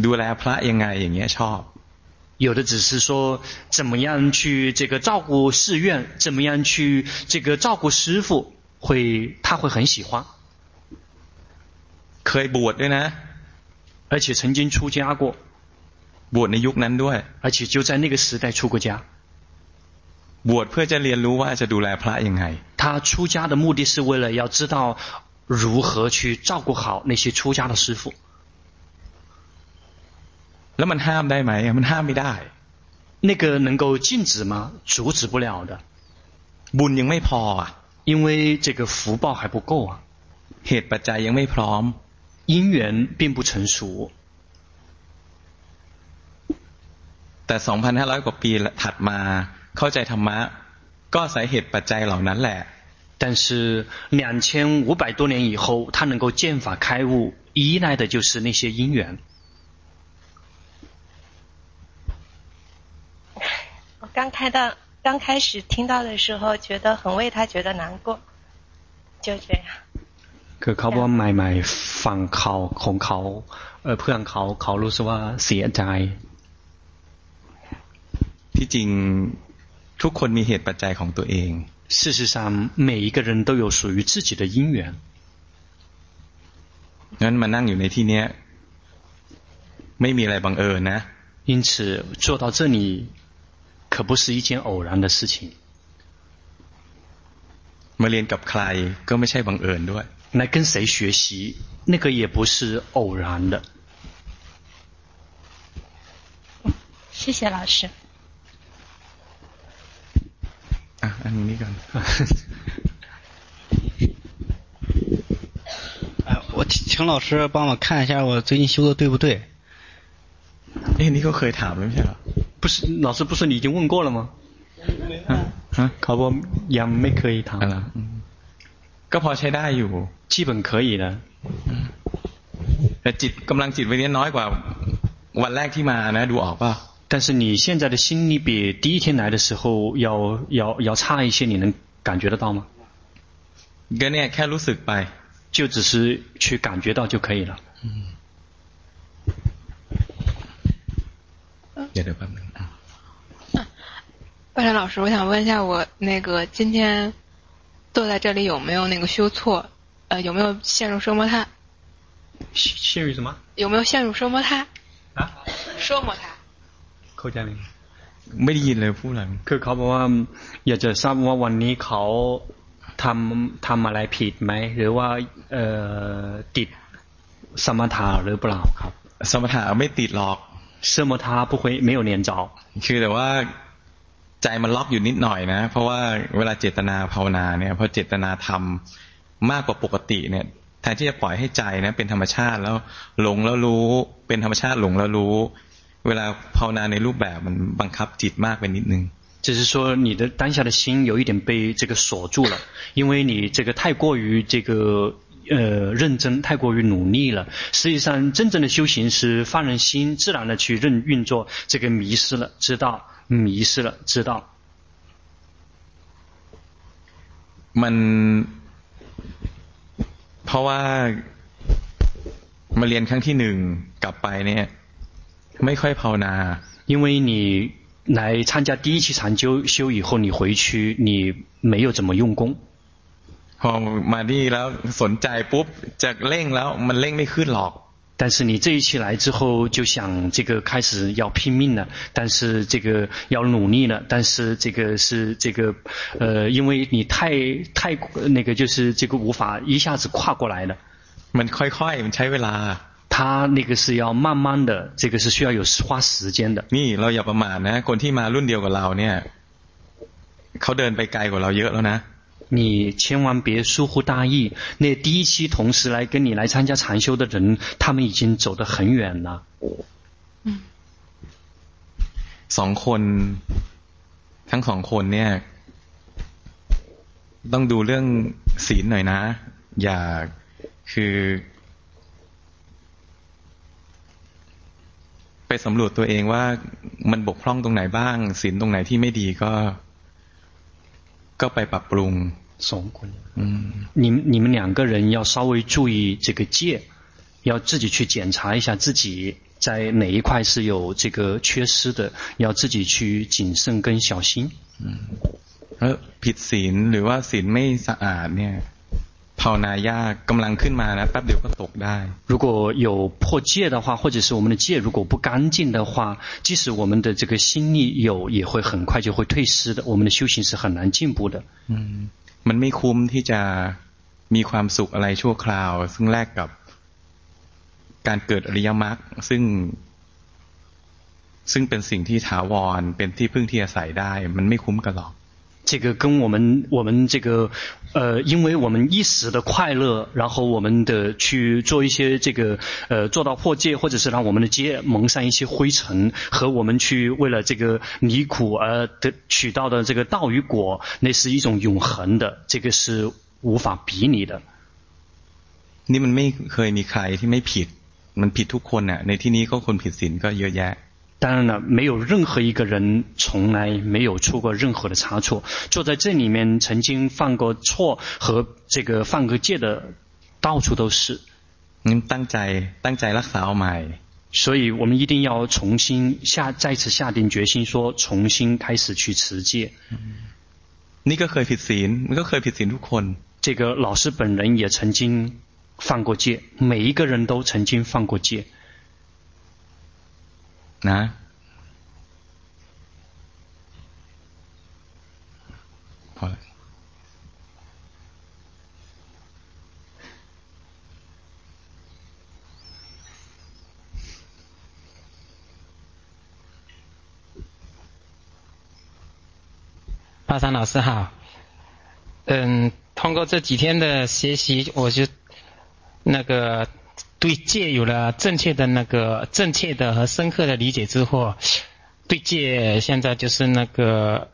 ดูแลพระยังไงอย่างเงี้ยชอบ有的只是说怎么样去这个照顾寺院，怎么样去这个照顾师父，会他会很喜欢。เคยบวชด้วยนะ而且曾经出家过，บวชในยุคนั้นด้วย而且就在那个时代出过家。บวชเพื่อจะเรียนรู้ว่าจะดูแลพระยังไง他出家的目的是为了要知道 如何去照顾好那些出家的师父。แล้วมันห้ามได้ไหมมันห้ามไม่ได้那个能够禁止吗？阻止不了的。บุญยังไม่พอ啊因为这个福报还不够啊。เหตุปัจจัยยังไม่พร้อม因缘并不成熟，แต่สองพันห้าร้อยกว่าปีถัดมาเข้าใจธรรมะก็อาศัยเหตุปัจจัยเหล่านั้นแหละ 但是两千五百多年以后，他能够见法开悟，依赖的就是那些因缘。我刚开到刚开始听到的时候，觉得很为他觉得难过，就这样。คือเขาบอกใหม่ๆฟังเขาของเขาเพื่อนเขาเขารู้สึกว่าเสียใจที่จริงทุกคนมีเหตุปัจจัยของตัวเอง 事实上每一个人都有属于自己的因缘งั้นมานั่งอยู่ในที่นี้ไม่มีอะไรบังเอิญนะ因此坐到这里可不是一件偶然的事情มาเรียนกับใครก็ไม่ใช่บังเอิญด้วย来跟谁学习，那个也不是偶然的。谢谢老师。 啊，你讲。啊， 请老师帮我看一下我最近修的对不对？哎，你可可以ถาม了没有？不是，老师不是你已经问过了吗？啊啊，เขาบอกยังไม่เคยถาม อะไรก็พอใช้ได้อยู่ 基本可以的。แต่จิตกำลังจิตวันนี้น้อยกว่าวันแรกที่มานะ ดูออกป่ะ 但是你现在的心理比第一天来的时候要要要差一些，你能感觉得到吗？ก็เนี่ยแค่รู้สึกไป 就只是去感觉到就可以了。嗯。也得办。拜山老师，我想问一下，我那个今天坐在这里有没有那个修错？呃，有没有陷入奢摩他？陷入什么？有没有陷入奢摩他？啊？奢摩他。 เข้าใจไหมไม่ได้ยินเลยพูดอะไรคือเขาบอกว่าอยากจะทราบว่าวันนี้เขาทำทำอะไรผิดไหมหรือว่าเอ่อติดสมถะหรือเปล่าครับสมถะไม่ติดหรอกสมถะ不会没有连着คือแต่ว่าใจมันล็อกอยู่นิดหน่อยนะ เพราะว่าเวลาเจตนาภาวนาเนี่ยพอเจตนาทำมากกว่าปกติเนี่ยแทนที่จะปล่อยให้ใจนะเป็นธรรมชาติแล้วหลงแล้วรู้ เป็นธรรมชาติหลงแล้วรู้ เวลาภาวนาในรูปแบบมันบังคับจิตมากไปนิดนึง只是说你的当下的心有一点被这个锁住了，因为你这个太过于这个呃认真，太过于努力了。实际上，真正的修行是放任心自然的去运运作，这个迷失了知道，迷失了知道。มันเพราะว่ามาเรียนครั้งที่หนึ่งกลับไปเนี่ย ไม่ค่อยภาวนา因为你来参加第一期禅修修以后，你回去你没有怎么用功。พอมาดีแล้วสนใจปุ๊บจะเร่งแล้วมันเร่งไม่ขึ้นหรอก。但是你这一期来之后就想这个开始要拼命了，但是这个要努力了，但是这个是这个呃，因为你太太那个就是这个无法一下子跨过来了。มันค่อยๆมันใช้เวลา。 他那个是要慢慢的，这个是需要有花时间的。นี่เราอย่าประมาทนะคนที่มารุ่นเดียวกับเราเนี่ยเขาเดินไปไกลกว่าเราเยอะแล้วนะ你千万别疏忽大意。那第一期同时来跟你来参加禅修的人，他们已经走得很远了。嗯。สองคนทั้งสองคนเนี่ยต้องดูเรื่องศีลหน่อยนะอย่าคือ ไปสำรวจตัวเองว่ามันบกพร่องตรงไหนบ้างศีลตรงไหนที่ไม่ดีก็ ก็ไปปรับปรุงสองคน嗯你你们两个人要稍微注意这个戒要自己去检查一下自己在哪一块是有这个缺失的要自己去谨慎跟小心嗯แล้วผิดศีลหรือว่าศีลไม่สะอาดเนี่ย ภาวนายากกำลังขึ้นมานะแป๊บเดียวก็ตกได้如果有破戒的话或者是我们的戒如果不干净的话即使我们的这个心力有也会很快就会退失的我们的修行是很难进步的嗯มันไม่คุ้มที่จะมีความสุขอะไรชั่วคราวซึ่งแลกกับการเกิดอริยมรรคซึ่งซึ่งเป็นสิ่งที่ถาวรเป็นที่พึ่งที่อาศัยได้มันไม่คุ้มกันหรอก 这个跟我们我们这个呃，因为我们一时的快乐，然后我们的去做一些这个呃，做到破戒，或者是让我们的戒蒙上一些灰尘，和我们去为了这个离苦而得取到的这个道与果，那是一种永恒的，这个是无法比拟的。นี่มันไม่เคยมีใครที่ไม่ผิดมันผิดทุกคนน่ะในที่นี้ก็คนผิดศีลก็เยอะแยะ 当然了，没有任何一个人从来没有出过任何的差错。坐在这里面曾经犯过错和这个犯过戒的，到处都是。嗯，ตั้งใจตั้งใจรักษาเอาใหม่。所以我们一定要重新下再次下定决心，说重新开始去持戒。你ก็เคยผิดศีล你ก็เคยผิดศีลทุกคน。这个老师本人也曾经犯过戒，每一个人都曾经犯过戒。 นะพอแล้ว巴桑老师好，嗯，通过这几天的学习，我就那个。 对戒有了正确的那个正确的和深刻的理解之后，对戒现在就是那个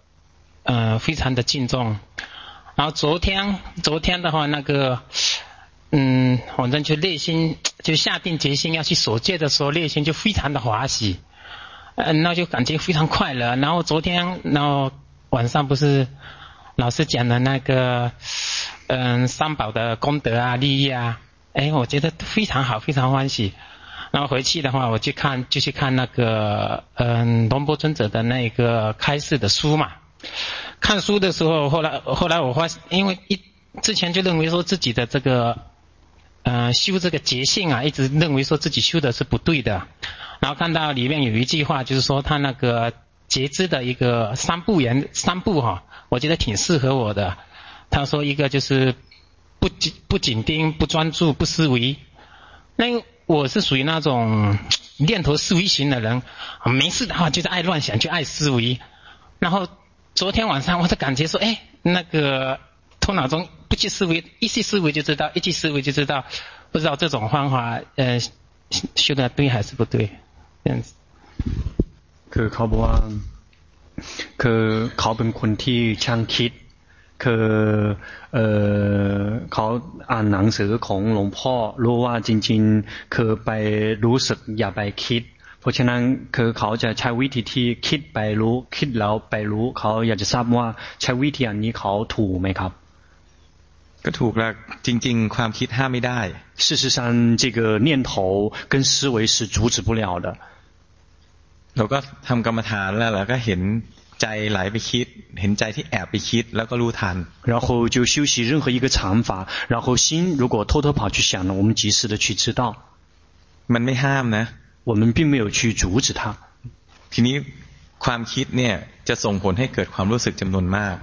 呃非常的敬重。然后昨天昨天的话那个嗯，反正就内心就下定决心要去守戒的时候，内心就非常的欢喜，嗯，那就感觉非常快乐。然后昨天然后晚上不是老师讲的那个嗯三宝的功德啊利益啊。哎，我觉得非常好，非常欢喜。然后回去的话，我去看，就去看那个，嗯，龙波尊者的那个开示的书嘛。看书的时候，后来后来我发现，因为一之前就认为说自己的这个，嗯，修这个觉性啊，一直认为说自己修的是不对的。然后看到里面有一句话，就是说他那个觉知的一个三步言三步哈，我觉得挺适合我的。他说一个就是。不紧不紧盯，不专注，不思维。那我是属于那种念头思维型的人，没事的话就是爱乱想，就爱思维。然后昨天晚上我就感觉说，哎，那个头脑中不去思维，一去思维就知道，一去思维就知道，不知道这种方法，呃，修的对还是不对？这样子。คือเขาบอกว่าคือเขาเป็นคนที่ช่างคิด คือเออเขาอ่านหนังสือของหลวงพ่อรู้ว่าจริงๆคือไปรู้สึกอย่าไปคิด เพราะฉะนั้นคือเขาจะใช้วิธีที่คิดไปรู้คิดแล้วไปรู้เขาอยากจะทราบว่าใช้วิธีอันนี้เขาถูกไหมครับ ก็ถูกแล้วจริงๆความคิดห้ามไม่ได้事实上这个念头跟思维是阻止不了的เราก็ทำกรรมฐานแล้วเราก็เห็น ใจไหลไปคิดเห็นใจที่แอบไปคิดแล้วก็รู้ทัน然后就修习任何一个禅法然后心如果偷偷跑去想了我们及时的去知道มันไม่ห้ามนะ我们并没有去阻止它ทีนี้ความคิดเนี่ยจะส่งผลให้เกิดความรู้สึกจำนวนมาก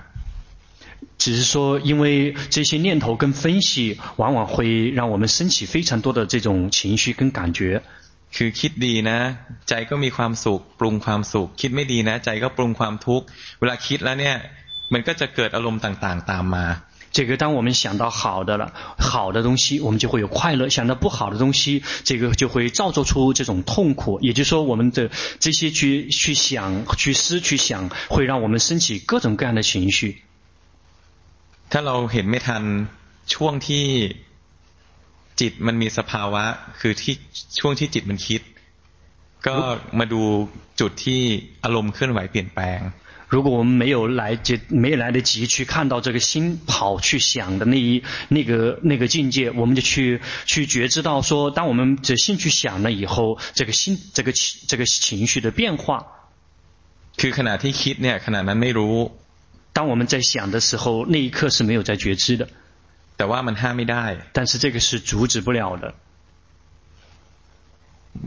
只是说因为这些念头跟分析往往会让我们升起非常多的这种情绪跟感觉 คือคิดดีนะ ใจก็มีความสุขปรุงความสุข คิดไม่ดีนะ ใจก็ปรุงความทุกข์เวลาคิดแล้วเนี่ย มันก็จะเกิดอารมณ์ต่างๆตามมา这个当我们想到好的了，好的东西，我们就会有快乐；想到不好的东西，这个就会造作出这种痛苦。也就是说，我们的这些去去想、去思、去想，会让我们升起各种各样的情绪。ถ้าเราเห็นไม่ทันช่วงที่ จิตมันมีสภาวะคือที่ช่วงที่จิตมันคิด ก็มาดูจุดที่อารมณ์เคลื่อนไหวเปลี่ยนแปลง如果我们没有来及没来得及去看到这个心跑去想的那一那个那个境界，我们就去去觉知到说，当我们这心去想了以后，这个心这个情这个情绪的变化。คือขณะที่คิดเนี่ยขณะนั้นไม่รู้。当我们在想的时候，那一刻是没有在觉知的。 แต่ว่ามันห้ามไม่ได้。但是这个是阻止不了的。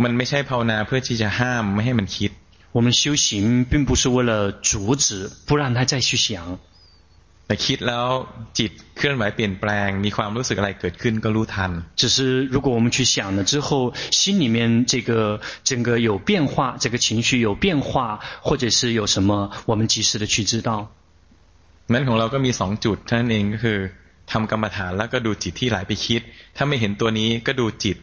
มันไม่ใช่ภาวนาเพื่อที่จะห้ามไม่ให้มันคิด。我们修行并不是为了阻止，不让他再去想。แต่คิดแล้วจิตเคลื่อนไหวเปลี่ยนแปลงมีความรู้สึกอะไรเกิดขึ้นก็รู้ทัน。只是如果我们去想了之后，心里面这个整个有变化，这个情绪有变化，或者是有什么，我们及时的去知道。นั้นของเราก็มีสองจุดเท่านั้นเองก็คือ ทำกรรมฐานแล้วก็ดูจิตที่ไหลไปคิด ถ้าไม่เห็นตัวนี้ก็ดูจิต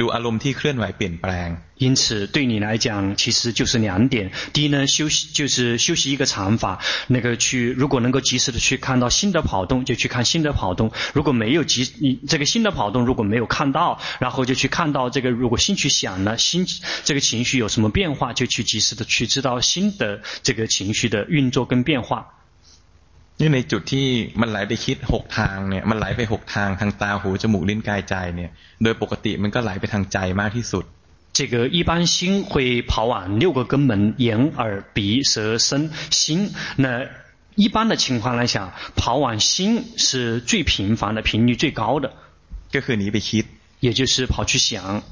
ดูอารมณ์ที่เคลื่อนไหวเปลี่ยนแปลง因此对你来讲其实就是两点第一呢修习就是修习一个禅法那个去如果能够及时的去看到心的跑动就去看心的跑动如果没有及你这个心的跑动如果没有看到然后就去看到这个如果心去想了心这个情绪有什么变化就去及时的去知道心的这个情绪的运作跟变化 นี่ในจุดที่มันไหลไปคิดหกทางเนี่ยมันไหลไปหกทางทางตาหูจมูกลิ้นกายใจเนี่ยโดยปกติมันก็ไหลไปทางใจมากที่สุด这个一般心会跑往六个根门眼耳鼻舌身心那一般的情况来讲跑往心是最频繁的频率最高的ก็คือหนีไปคิด也就是跑去想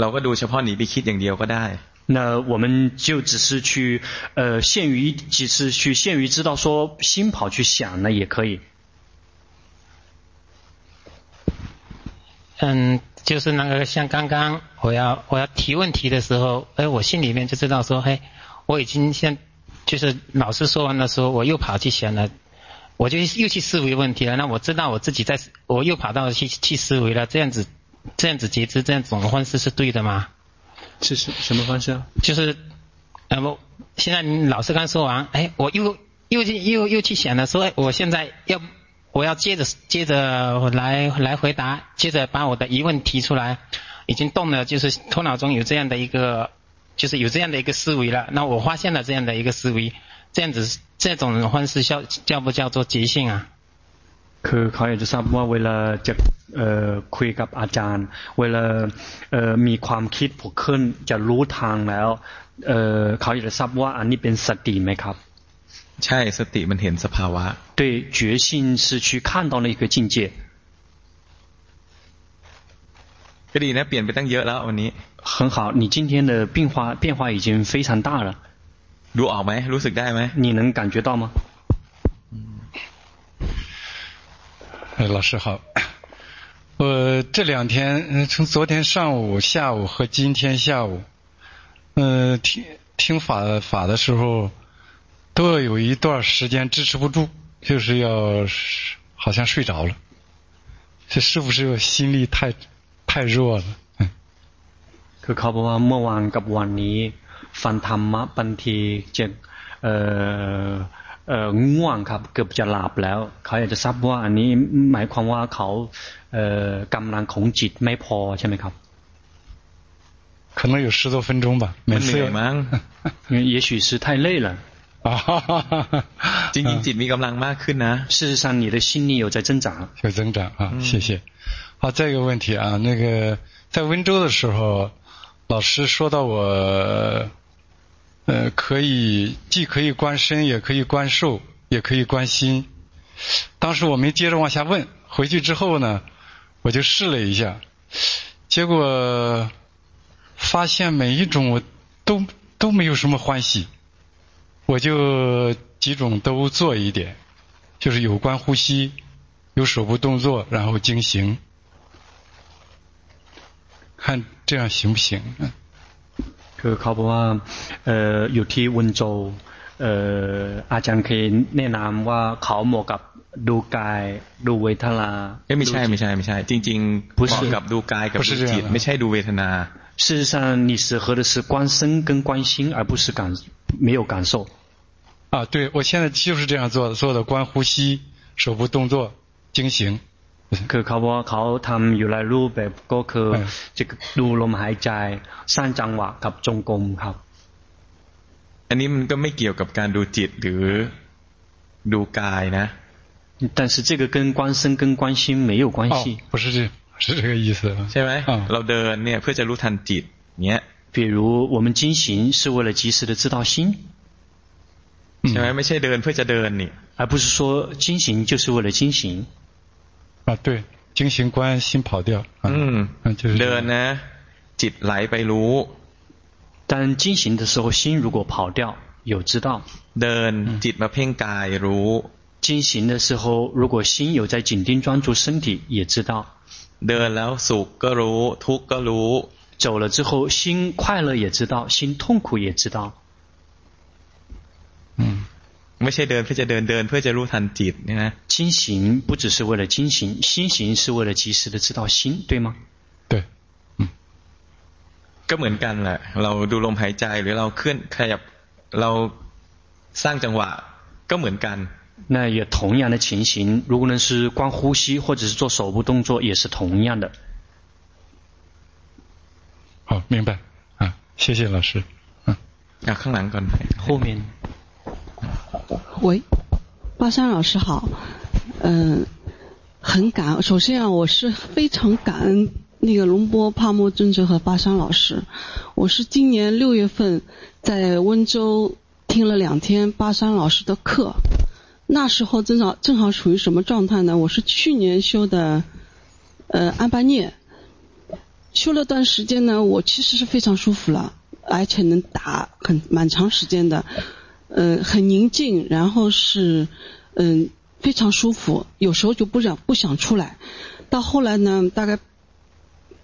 เราก็ดูเฉพาะหนีไปคิดอย่างเดียวก็ได้ 那我们就只是去，呃，限于几次去限于知道说心跑去想呢，也可以。嗯，就是那个像刚刚我要我要提问题的时候，哎，我心里面就知道说，嘿，我已经先就是老师说完的时候，我又跑去想了，我就又去思维问题了。那我知道我自己在，我又跑到去去思维了，这样子这样子觉知这样种方式是对的吗？是什什么方式啊？就是，呃不，现在你老师刚说完，哎，我又又去又又去想了，说，我现在要我要接着接着来来回答，接着把我的疑问提出来，已经动了，就是头脑中有这样的一个，就是有这样的一个思维了。那我发现了这样的一个思维，这样子这种方式叫叫不叫做即兴啊？ คือเขาอยากจะทราบว่าเวลาจะคุยกับอาจารย์ เวลามีความคิดผุดขึ้นจะรู้ทางแล้วเขาอยากจะทราบว่าอันนี้เป็นสติไหมครับ ใช่สติมันเห็นสภาวะ对觉性是去看到那个境界ก็ดีนะเปลี่ยนไปตั้งเยอะแล้ววันนี้很好你今天的变化变化已经非常大了ดูออกไหมรู้สึกได้ไหม你能感觉到吗 老师好，我这两天从昨天上午、下午和今天下午，嗯、呃，听听法法的时候，都要有一段时间支持不住，就是要好像睡着了。这是不是心力太太弱了？嗯。คือเขาบอกว่าเมื่อวานกับวันนี้ฟังธรรมะบางทีจะเอ่อ ง่วงครับเกือบจะหลับแล้วเขาอยากจะทราบว่าอันนี้หมายความว่าเขากำลังของจิตไม่พอใช่ไหมครับ可能有十多分钟吧每次มั้也许是太累了จริงๆจิตมีกำลังมากขึ้นนะ事实上你的心力有在增长有增长啊谢谢好再一个问题啊那个在温州的时候老师说到我 呃，可以既可以观身，也可以观受，也可以观心。当时我没接着往下问，回去之后呢，我就试了一下，结果发现每一种我都都没有什么欢喜，我就几种都做一点，就是有关呼吸，有手部动作，然后经行，看这样行不行？嗯 คือเขาบอกว่าเอออยู่ที่วุนโจเอออาจารย์เคยแนะนำว่าเขาเหมาะกับดูกายดูเวทนาไม่ใช่ไม่ใช่ไม่ใช่จริงๆเหมาะกับดูกายกับดูจิตไม่ใช่ดูเวทนา事实上你适合的是观身跟观心而不是感没有感受啊对我现在就是这样做做的观呼吸手部动作经行 คือเขาบอกเขาทำอยู่หลายรูปแบบก็คือจะดูลมหายใจสร้างจังหวะกับจงกรมครับ อันนี้มันก็ไม่เกี่ยวกับการดูจิตหรือดูกายนะ但是这个跟观身跟观心没有关系。不是这，是这个意思。ใช่ไหมเราเดินเนี่ยเพื่อจะรู้ทันจิตเนี้ย比如我们经行是为了及时的知道心。ใช่ไหมไม่ใช่เดินเพื่อจะเดินนี่而不是说经行就是为了经行。 啊，对，经行观心跑掉。嗯，就是เดินนะจิตไหลไปรู้。但经行的时候，心如果跑掉，有知道。เดินจิตมาเพ่งกายรู้。经行的时候，如果心有在紧盯专注身体，也知道。เดินแล้วสุขก็รู้ทุกข์ก็รู้。走了之后，心快乐也知道，心痛苦也知道。嗯。 ไม่ใช่เดินเพื่อจะเดินเดินเพื่อจะรู้ทันจิตนะ经行不只是为了经行，心行是为了及时的知道心，对吗？对，嗯，ก็เหมือนกันแหละเราดูลมหายใจหรือเราเคลื่อนขยับเราสร้างจังหวะก็เหมือนกัน那也同样的情形，如果呢是光呼吸或者是做手部动作，也是同样的。好，明白啊，谢谢老师。嗯，啊，ข้างหลั 喂巴山老师好。嗯很感首先啊我是非常感恩那个龙波帕莫尊者和巴山老师。我是今年六月份在温州听了两天巴山老师的课。那时候正好正好处于什么状态呢？我是去年修的呃安巴涅。修了段时间呢我其实是非常舒服了而且能打很蛮长时间的嗯、很宁静，然后是嗯、非常舒服，有时候就不想不想出来。到后来呢，大概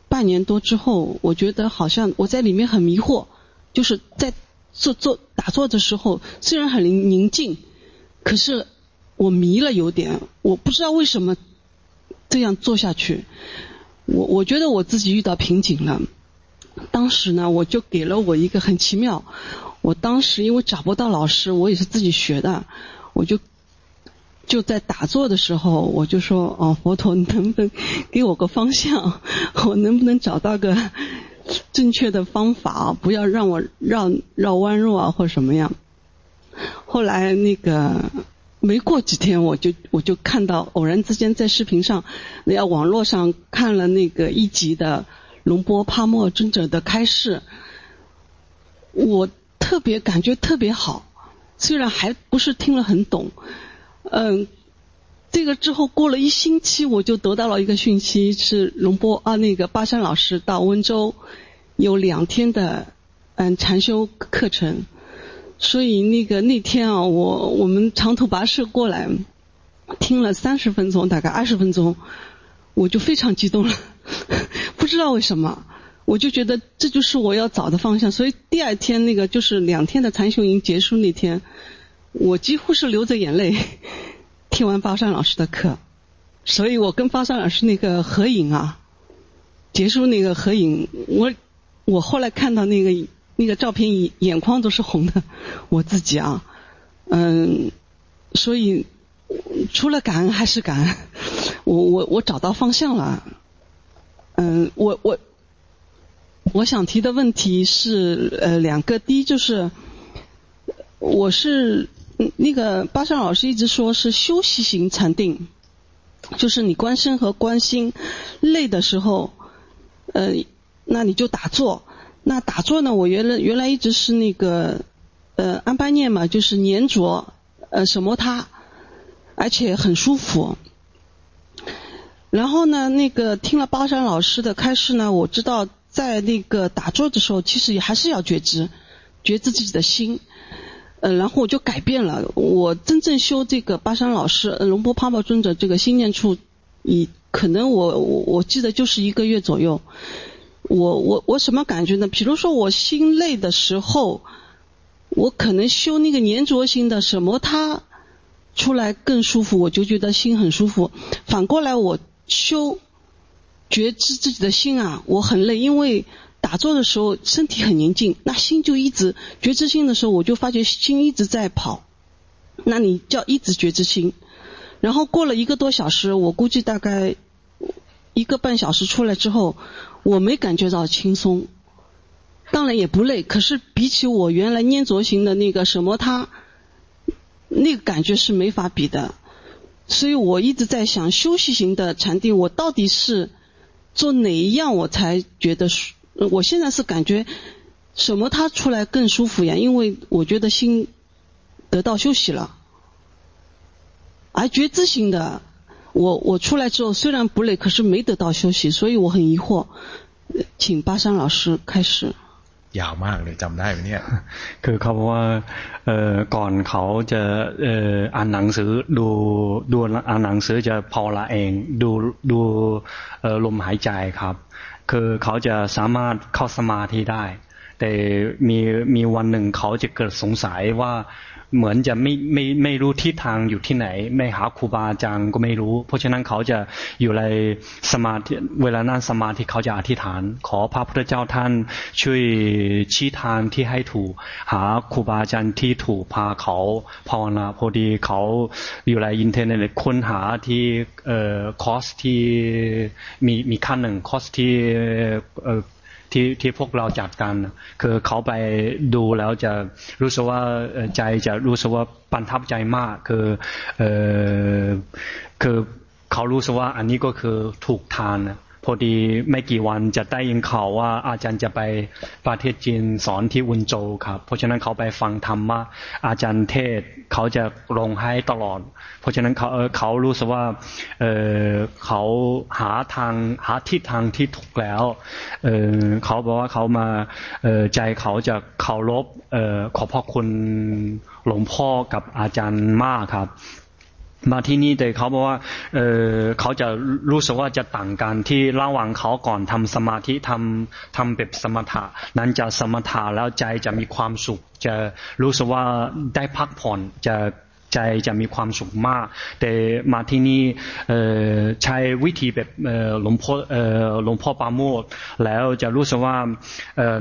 半年多之后，我觉得好像我在里面很迷惑，就是在做做打坐的时候，虽然很宁宁静，可是我迷了有点，我不知道为什么这样做下去。我我觉得我自己遇到瓶颈了。当时呢，我就给了我一个很奇妙。我当时因为找不到老师，我也是自己学的，我就就在打坐的时候，我就说：“哦，佛陀，你能不能给我个方向？我能不能找到个正确的方法？不要让我绕绕弯路啊，或者什么样？”后来那个没过几天，我就我就看到偶然之间在视频上，那要网络上看了那个一集的。龙波帕默尊者的开示，我特别感觉特别好，虽然还不是听了很懂，嗯，这个之后过了一星期，我就得到了一个讯息，是龙波啊，那个巴山老师到温州有两天的嗯禅修课程，所以那个那天啊，我我们长途跋涉过来，听了三十分钟，大概二十分钟，我就非常激动了。不知道为什么，我就觉得这就是我要找的方向。所以第二天那个就是两天的禅修营结束那天，我几乎是流着眼泪 听完巴山老师的课。所以我跟巴山老师那个合影啊，结束那个合影，我我后来看到那个那个照片，眼眶都是红的。我自己啊，嗯，所以除了感恩还是感恩，我我我找到方向了。嗯，我我我想提的问题是呃两个，第一就是我是那个巴山老师一直说是休息型禅定，就是你观身和观心累的时候，呃，那你就打坐。那打坐呢，我原来原来一直是那个呃安般念嘛，就是黏着呃什么他，而且很舒服。然后呢，那个听了巴山老师的开示呢，我知道在那个打坐的时候，其实也还是要觉知，觉知自己的心。呃，然后我就改变了，我真正修这个巴山老师龙波帕默尊者这个心念处，以可能我我我记得就是一个月左右。我我我什么感觉呢？比如说我心累的时候，我可能修那个粘着心的什么他出来更舒服，我就觉得心很舒服。反过来我。修觉知自己的心啊，我很累，因为打坐的时候身体很宁静，那心就一直觉知心的时候，我就发觉心一直在跑。那你叫一直觉知心，然后过了一个多小时，我估计大概一个半小时出来之后，我没感觉到轻松，当然也不累，可是比起我原来粘着型的那个什么他，那个感觉是没法比的。所以我一直在想，休息型的禅定，我到底是做哪一样我才觉得舒？我现在是感觉什么他出来更舒服呀？因为我觉得心得到休息了，而觉知型的，我我出来之后虽然不累，可是没得到休息，所以我很疑惑，请巴山老师开始。 ยาวมากเลยจำได้ไหมเนี่ย คือเขาบอกว่าเอ่อก่อนเขาจะเอ่ออ่านหนังสือดูดูอ่านหนังสือจะพอละเอง ดูดูเอ่อลมหายใจครับ คือเขาจะสามารถเข้าสมาธิได้ แต่มีมีวันหนึ่งเขาจะเกิดสงสัยว่า เหมือนจะไม่ไม่ไม่รู้ทิศทางอยู่ที่ไหน ไม่หาครูบาอาจารย์ก็ไม่รู้ เพราะฉะนั้นเขาจะอยู่ในสมาธิเวลานั่งสมาธิเขาจะอธิษฐาน ขอพระพุทธเจ้าท่านช่วยชี้ทางที่ให้ถูก หาครูบาอาจารย์ที่ถูกพาเขาภาวนาพอดีเขาอยู่ในอินเทอร์เน็ตค้นหาที่เอ่อคอสที่มีมีขั้นหนึ่งคอสที่เอ่อ ที่ที่พวกเราจัดกัน คือเขาไปดูแล้วจะรู้สึกว่าใจจะรู้สึกว่าปันทับใจมาก คือเออคือเขารู้สึกว่าอันนี้ก็คือถูกทาน พอดีไม่กี่วันจะได้ยินข่าวว่าอาจารย์จะไปประเทศจีนสอนที่อุนโจครับ เพราะฉะนั้นเขาไปฟังธรรมะอาจารย์เทศเขาจะลงให้ตลอด เพราะฉะนั้นเขาเขารู้สึกว่าเออเขาหาทางหาทิศทางที่ถูกแล้วเออเขาบอกว่าเขามาเออใจเขาจะเคารพเออขอบพระคุณหลวงพ่อกับอาจารย์มากครับ มาที่นี่แต่เขาบอกว่า เออเขาจะรู้สึกว่าจะต่างกันที่ระหว่างเขาก่อนทำสมาธิทำทำแบบสมถะ นั้นจะสมถะแล้วใจจะมีความสุข จะรู้สึกว่าได้พักผ่อนจะใจจะมีความสุขมาก แต่มาที่นี่ใช้วิธีแบบหลวงพ่อหลวงพ่อปาโมดแล้วจะรู้สึกว่า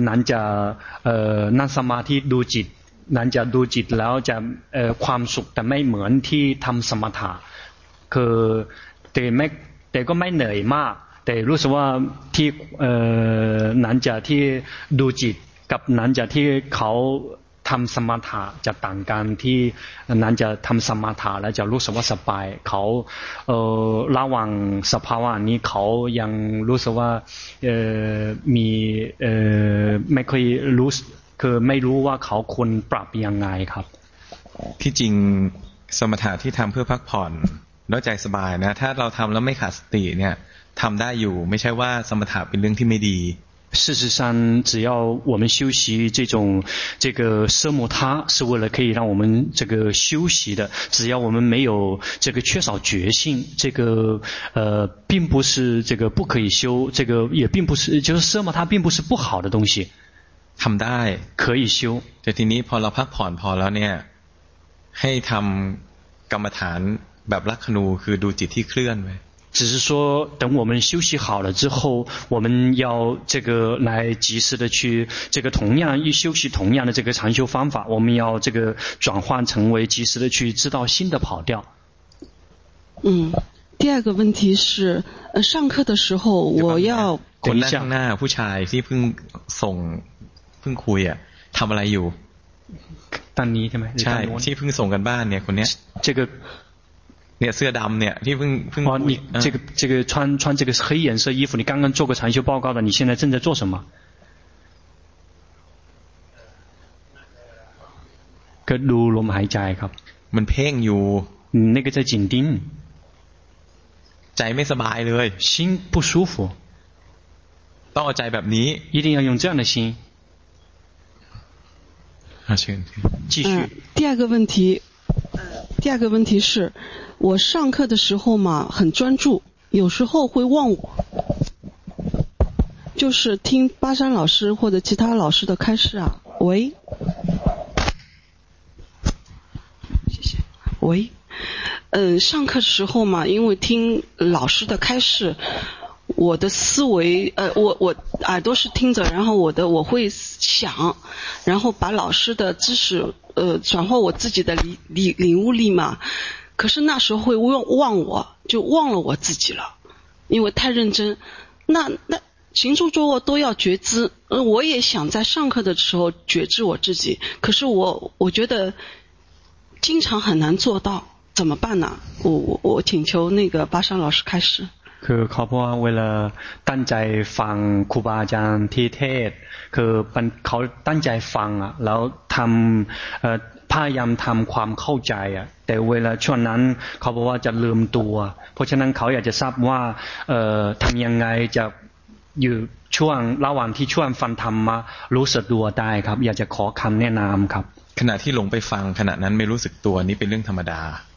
นั้นจะนั่งสมาธิดูจิต นั้นจะดูจิตแล้วจะความสุขแต่ไม่เหมือนที่ทำสมถะคือแต่ไม่แต่ก็ไม่เหนื่อยมาก แต่รู้สึกว่าที่นั้นจะที่ดูจิตกับนั้นจะที่เขาทำสมถะจะต่างกันที่นั้นจะทำสมถะแล้วจะรู้สึกว่าสบายเขาเออระหว่างสภาวะนี้เขายังรู้สึกว่าเออมีเออไม่ค่อยรู้ คือไม่รู้ว่าเขาควรปรับยังไงครับ ที่จริงสมถะที่ทำเพื่อพักผ่อนแล้วใจสบายนะ ถ้าเราทำแล้วไม่ขาดสติเนี่ยทำได้อยู่ ไม่ใช่ว่าสมถะเป็นเรื่องที่ไม่ดี事实上，只要我们修习这种这个奢摩他，是为了可以让我们这个修习的。只要我们没有这个缺少觉性，这个呃，并不是这个不可以修，这个也并不是，就是奢摩他并不是不好的东西。 ทำได้可以修。แต่ทีนี้พอเราพักผ่อนพอแล้วเนี่ยให้ทำกรรมฐานแบบลักขณูคือดูจิตที่เคลื่อนไว้只是说，等我们休息好了之后，我们要这个来及时的去这个同样一休息同样的这个禅修方法，我们要这个转换成为及时的去知道新的跑调。嗯，第二个问题是，呃，上课的时候我要等一下。 เพิ่งส่งเพิ่งคุยอ่ะทำอะไรอยู่ตอนนี้ใช่ไหมใช่ที่เพิ่งส่งกันบ้านเนี่ยคนเนี้ย这个。เนี่ยเสื้อดำเนี่ยที่เพิ่งเพิ่ง哦，你这个这个穿穿这个黑颜色衣服，你刚刚做过禅修报告的，你现在正在做什么？ก็ดูลมหายใจครับมันเพ่งอยู่那个在紧盯ใจไม่สบายเลย心不舒服ต้องเอาใจแบบนี้一定要用这样的心 啊，请继续。第二个问题第二个问题是，我上课的时候嘛很专注，有时候会忘我，就是听巴山老师或者其他老师的开示啊。喂，谢谢。喂，嗯，上课时候嘛，因为听老师的开示，我的思维，呃，我我耳朵是听着，然后我的我会想，然后把老师的知识。呃，转化我自己的领领领悟力嘛，可是那时候会忘忘我，就忘了我自己了，因为太认真。那那行住坐卧都要觉知，呃，我也想在上课的时候觉知我自己，可是我我觉得经常很难做到，怎么办呢？我我我请求那个巴山老师开始。 คือเขาบอกว่าเวลาตั้งใจฟังครูบาอาจารย์ที่เทศ คือเขาตั้งใจฟังอะ แล้วทำพยายามทำความเข้าใจอะ แต่เวลาช่วงนั้นเขาบอกว่าจะลืมตัว เพราะฉะนั้นเขาอยากจะทราบว่าเอ่อทำยังไงจะอยู่ช่วงระหว่างที่ช่วงฟังธรรมมารู้สึกตัวได้ครับ อยากจะขอคำแนะนำครับ ขณะที่หลงไปฟังขณะนั้นไม่รู้สึกตัวนี่เป็นเรื่องธรรมดา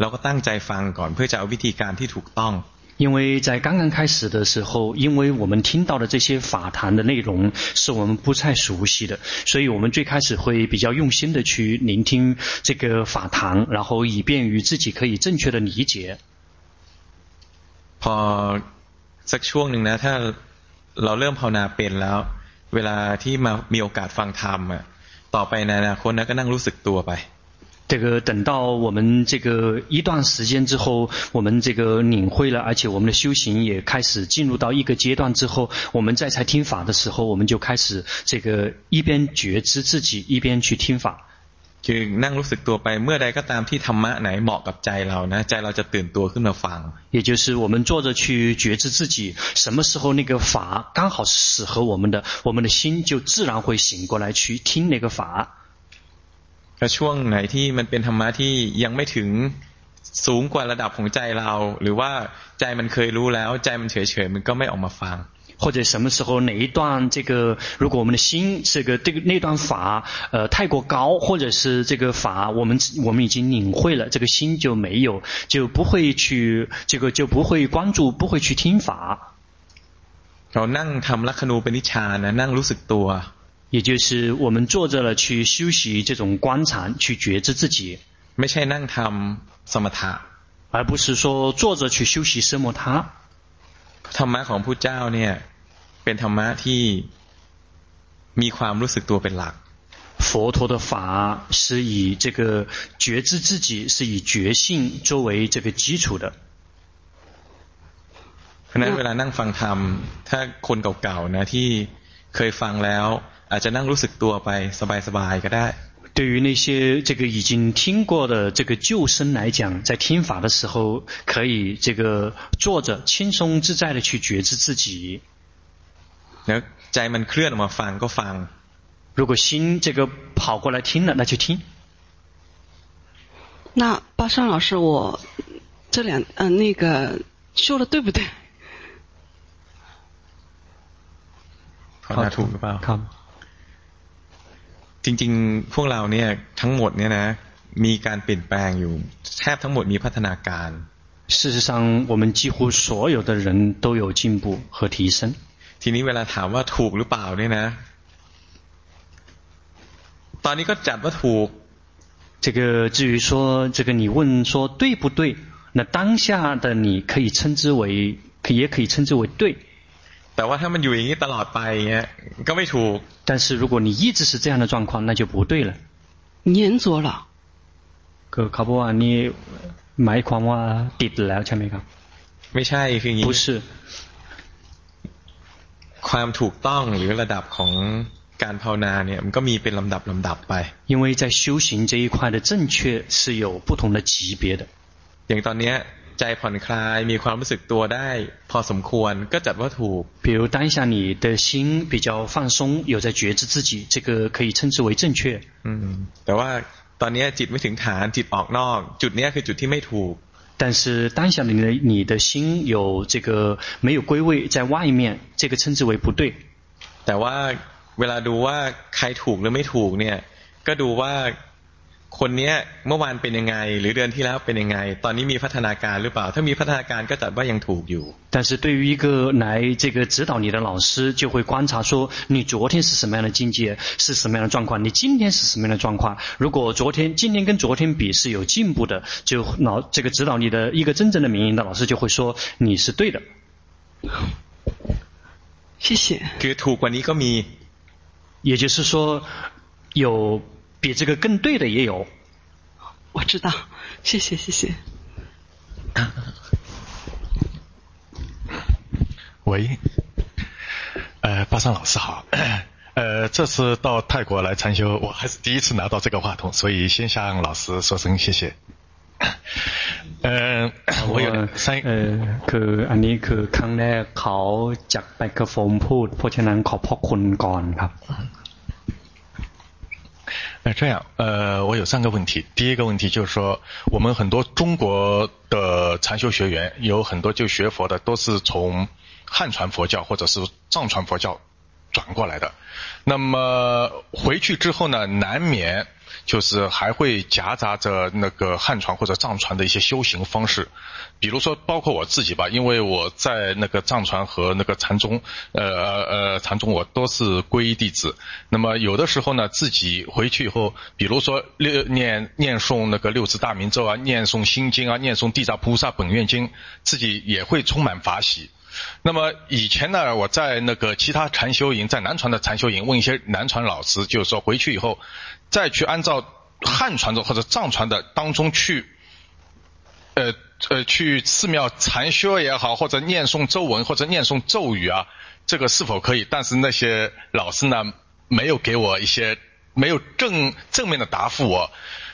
เราก็ตั้งใจฟังก่อนเพื่อจะเอาวิธีการที่ถูกต้อง因为在刚刚开始的时候，因为我们听到的这些法坛的内容是我们不太熟悉的，所以我们最开始会比较用心的去聆听这个法坛，然后以便于自己可以正确的理解。พอสักช่วงหนึ่งนะถ้าเราเริ่มภาวนาเป็นแล้วเวลาที่มามีโอกาสฟังธรรมอ่ะต่อไปในอนาคตนะก็นั่งรู้สึกตัวไป 这个等到我们这个一段时间之后，我们这个领会了，而且我们的修行也开始进入到一个阶段之后，我们再才听法的时候，我们就开始这个一边觉知自己，一边去听法。คือนั่งรู้สึกตัวไปเมื่อใดก็ตามที่ธรรมะไหนเหมาะกับใจเรานะใจเราจะตื่นตัวขึ้นมาฟัง也就是我们坐着去觉知自己，什么时候那个法刚好是适合我们的，我们的心就自然会醒过来去听那个法。 ก็ช่วงไหนที่มันเป็นธรรมะที่ยังไม่ถึง สูงกว่าระดับของใจเรา หรือว่าใจมันเคยรู้แล้ว ใจมันเฉยๆมันก็ไม่ออกมาฟัง或者什么时候哪一段这个，如果我们的心这个这个那段法呃太过高，或者是这个法我们我们已经领会了，这个心就没有，就不会去这个就不会关注，不会去听法。เรานั่งทำลัคนูปนิชานะนั่งรู้สึกตัว 也就是我们坐着了去修习这种观禅，去觉知自己。ไม่ใช่นั่งทำสมถะ而不是说坐着去修习奢摩他。ธรรมะของผู้เจ้าเนี่ยเป็นธรรมะที่มีความรู้สึกตัวเป็นหลัก佛陀的法是以这个觉知自己，是以觉性作为这个基础的。เพราะนั้นเวลานั่งฟังธรรมถ้าคนเก่าๆนะที่เคยฟังแล้ว อาจจะนั่งรู้สึกตัวไปสบายๆก็ได้对于那些这个已经听过的这个旧生来讲，在听法的时候，可以这个坐着轻松自在的去觉知自己。那ใจมันเคลื่อนออกมาฟังก็ฟัง。如果心这个跑过来听了，那就听。那巴山老师，我这两嗯、呃、那个说的对不对？好，那ถูกหรือเปล่า？好。 จริงๆ พวกเราเนี่ยทั้งหมดเนี่ยนะมีการเปลี่ยนแปลงอยู่แทบทั้งหมดมีพัฒนาการ事实上我们几乎所有的人都有进步和提升ทีนี้เวลาถามว่าถูกหรือเปล่าเนี่ยนะตอนนี้ก็จัดว่าถูก这个至于说这个你问说对不对那当下的你可以称之为也可以称之为对 แต่ว่าถ้ามันอยู่อย่างนี้ตลอดไปเงี้ยก็ไม่ถูก但是如果你一直是这样的状况那就不对了黏着了คือเขาบอกว่านี่หมายความว่าติดแล้วใช่ไหมครับไม่ใช่คืออย่างนี้不是ความถูกต้องหรือระดับของการภาวนาเนี่ยมันก็มีเป็นลำดับลำดับไป因为在修行这一块的正确是有不同的级别的อย่างตอนเนี้ย ใจผ่อนคลายมีความรู้สึกตัวได้พอสมควรก็จัดว่าถูก比如当下你的心比较放松有在觉知自己这个可以称之为正确อืมแต่ว่าตอนนี้จิตไม่ถึงฐานจิตออกนอกจุดนี้คือจุดที่ไม่ถูก但是当下你的你的心有这个没有归位在外面这个称之为不对แต่ว่าเวลาดูว่าใครถูกหรือไม่ถูกเนี่ยก็ดูว่า คนนี้เมื่อวานเป็นยังไงหรือเดือนที่แล้วเป็นยังไงตอนนี้มีพัฒนาการหรือเปล่าถ้ามีพัฒนาการก็จัดว่ายังถูกอยู่但是对于一个来这个指导你的老师就会观察说你昨天是什么样的境界是什么样的状况你今天是什么样的状况如果昨天今天跟昨天比是有进步的就老这个指导你的一个真正的明引的老师就会说你是对的谢谢คือถูกกว่านี้ก็มี也就是说有 比这个更对的也有，我知道，谢谢谢谢。喂，呃，巴桑老师好，呃，这次到泰国来禅修，我还是第一次拿到这个话筒，所以先向老师说声谢谢。呃，我有三，呃，คืออันนี้คือครั้งแรกเขาจับไมโครโฟนพูดเพราะฉะนั้นขอพคุณก่อนครับ 那这样，呃，我有三个问题。第一个问题就是说，我们很多中国的禅修学员，有很多就学佛的，都是从汉传佛教或者是藏传佛教转过来的。那么回去之后呢，难免。就是还会夹杂着那个汉传或者藏传的一些修行方式，比如说包括我自己吧，因为我在那个藏传和那个禅宗，呃呃呃禅宗我都是皈依弟子。那么有的时候呢，自己回去以后，比如说念念念诵那个六字大明咒啊，念诵心经啊，念诵地藏菩萨本愿经，自己也会充满法喜。那么以前呢，我在那个其他禅修营，在南传的禅修营，问一些南传老师，就是说回去以后。再去按照汉传的或者藏传的当中去，呃呃，去寺庙禅修也好，或者念诵咒文或者念诵咒语啊，这个是否可以？但是那些老师呢，没有给我一些没有正正面的答复我，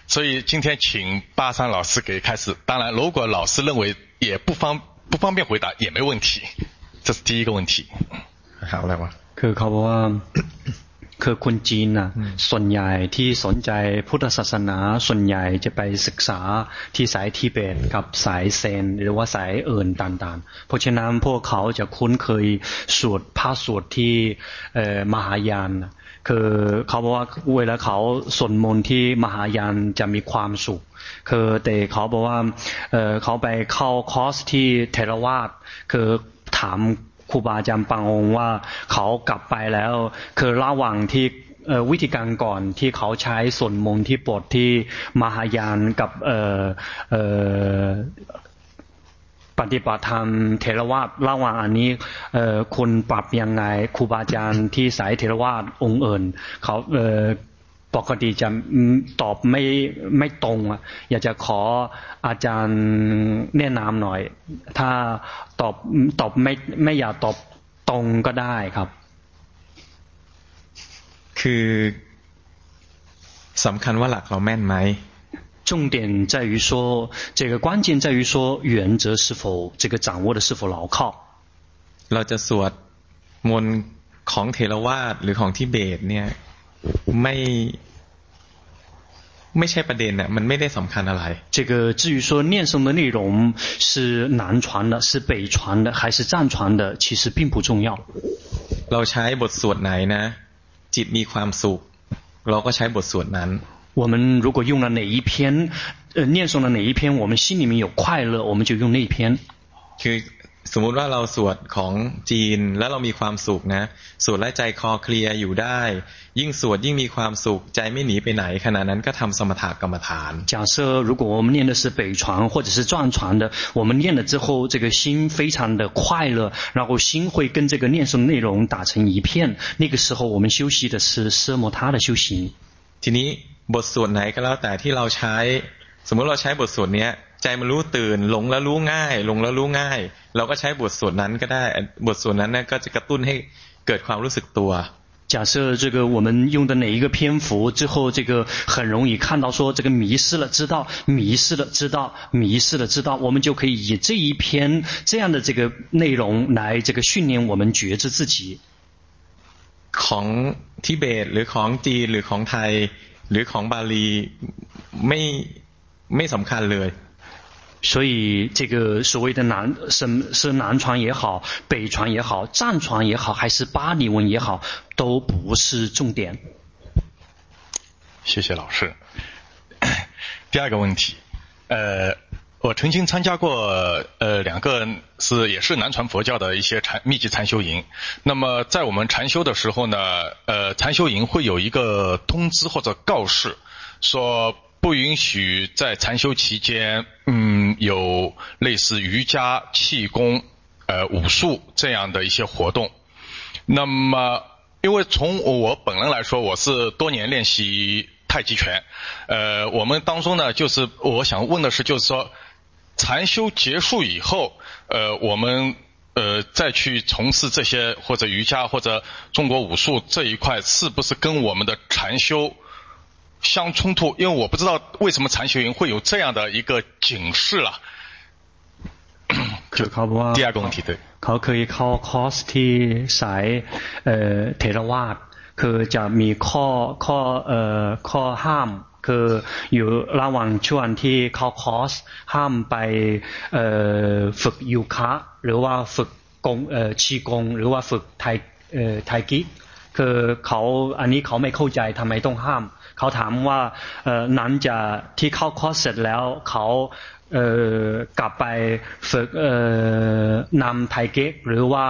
所以今天请巴山老师给开始。当然，如果老师认为也不方不方便回答也没问题，这是第一个问题。好，来吧。可考不啊？ คือคนจีนนะส่วนใหญ่ที่สนใจพุทธศาสนาส่วนใหญ่จะไปศึกษาที่สายทิเบตกับสายเซน หรือว่าสายอื่นต่างๆ เพราะฉะนั้นพวกเขาจะคุ้นเคยสวดพระสวดที่มหายานคือเขาบอกว่าเวลาเขาสวดมนต์ที่มหายานจะมีความสุข คือแต่เขาบอกว่าเเขาไปเข้าคอร์สที่เทรวาสคือถามค รูบาอาจารย์ปังองว่าเขากลับไปแล้ว คือระหว่างที่วิธีการก่อนที่เขาใช้ส่วนมงที่ปดที่มหายานกับปฏิบัติธรรมเทรวาสระหว่างอันนี้คุณปรับยังไงครูบาอาจารย์ที่สายเทรวาสองค์อื่นเขา ปกติจะตอบไม่ไม่ตรงอ่ะอยากจะขออาจารย์แนะนำหน่อย ถ้าตอบตอบไม่ไม่อยากตอบตรงก็ได้ครับ คือสำคัญว่าหลักเราแม่นไหม重点在于说，这个关键在于说原则是否这个掌握的是否牢靠。เราจะสวดมนต์ของเทรวาสหรือของทิเบตเนี่ย ไม่ไม่ใช่ประเด็นน่ะมันไม่ได้สำคัญอะไร这个至于说念诵的内容是南传的、是北传的还是藏传的，其实并不重要。เราใช้บทสวดไหนนะจิตมีความสุขเราก็ใช้บทสวดนั้น我们如果用了哪一篇，呃，念诵了哪一篇，我们心里面有快乐，我们就用那一篇。คือ สมมุติว่าเราสวดของจีนแล้วเรามีความสุขนะสวดและใจคอเคลียร์อยู่ได้ ยิ่งสวดยิ่งมีความสุขใจไม่หนีไปไหนขณะนั้นก็ทำสมถกรรมฐาน假设如果我们念的是北传或者是藏传的，我们念了之后，这个心非常的快乐，然后心会跟这个念诵内容打成一片，那个时候我们修习的是奢摩他的修行。ทีนี้บทสวดไหนก็แล้วแต่ที่เราใช้ สมมติเราใช้บทสวดเนี้ย ใจมันรู้ตื่นหลงแล้วรู้ง่ายหลงแล้วรู้ง่าย เราก็ใช้บทสวดนั้นก็ได้ บทสวดนั้นเนี่ยก็จะกระตุ้นให้เกิดความรู้สึกตัว假设这个我们用的哪一个篇幅之后，这个很容易看到说这个迷失了，知道迷失了，知道迷失了，知道，我们就可以以这一篇这样的这个内容来这个训练我们觉知自己。ของทิเบตหรือของจีนหรือของไทยหรือของบาลีไม่ไม่สำคัญเลย 所以这个所谓的南什是南传也好，北传也好，藏传也好，还是巴利文也好，都不是重点。谢谢老师。第二个问题，呃，我曾经参加过呃两个是也是南传佛教的一些禅密集禅修营。那么在我们禅修的时候呢，呃，禅修营会有一个通知或者告示，说不允许在禅修期间，嗯，有类似瑜伽、气功、呃武术这样的一些活动。那么，因为从我本人来说，我是多年练习太极拳，呃，我们当中呢，就是我想问的是，就是说。禅修结束以后，呃，我们呃再去从事这些或者瑜伽或者中国武术这一块，是不是跟我们的禅修相冲突？因为我不知道为什么禅修营会有这样的一个警示了。就考不啊？第二个问题对。考可以考 course ที่สายเอ่อเทรวาสคือจะมีข้อข้อเอ่อข้อห้ามคืออยู่ระหว่างช่วงที่เขาคอร์สห้ามไปฝึกยูคะหรือว่าฝึกกงชีกงหรือว่าฝึกไทไทกิคือเขาอันนี้เขาไม่เข้าใจทำไมต้องห้าม เขาถามว่าหลังจากที่เข้าคอร์สเสร็จแล้วเขากลับไปฝึกนำไทเก๊กหรือว่า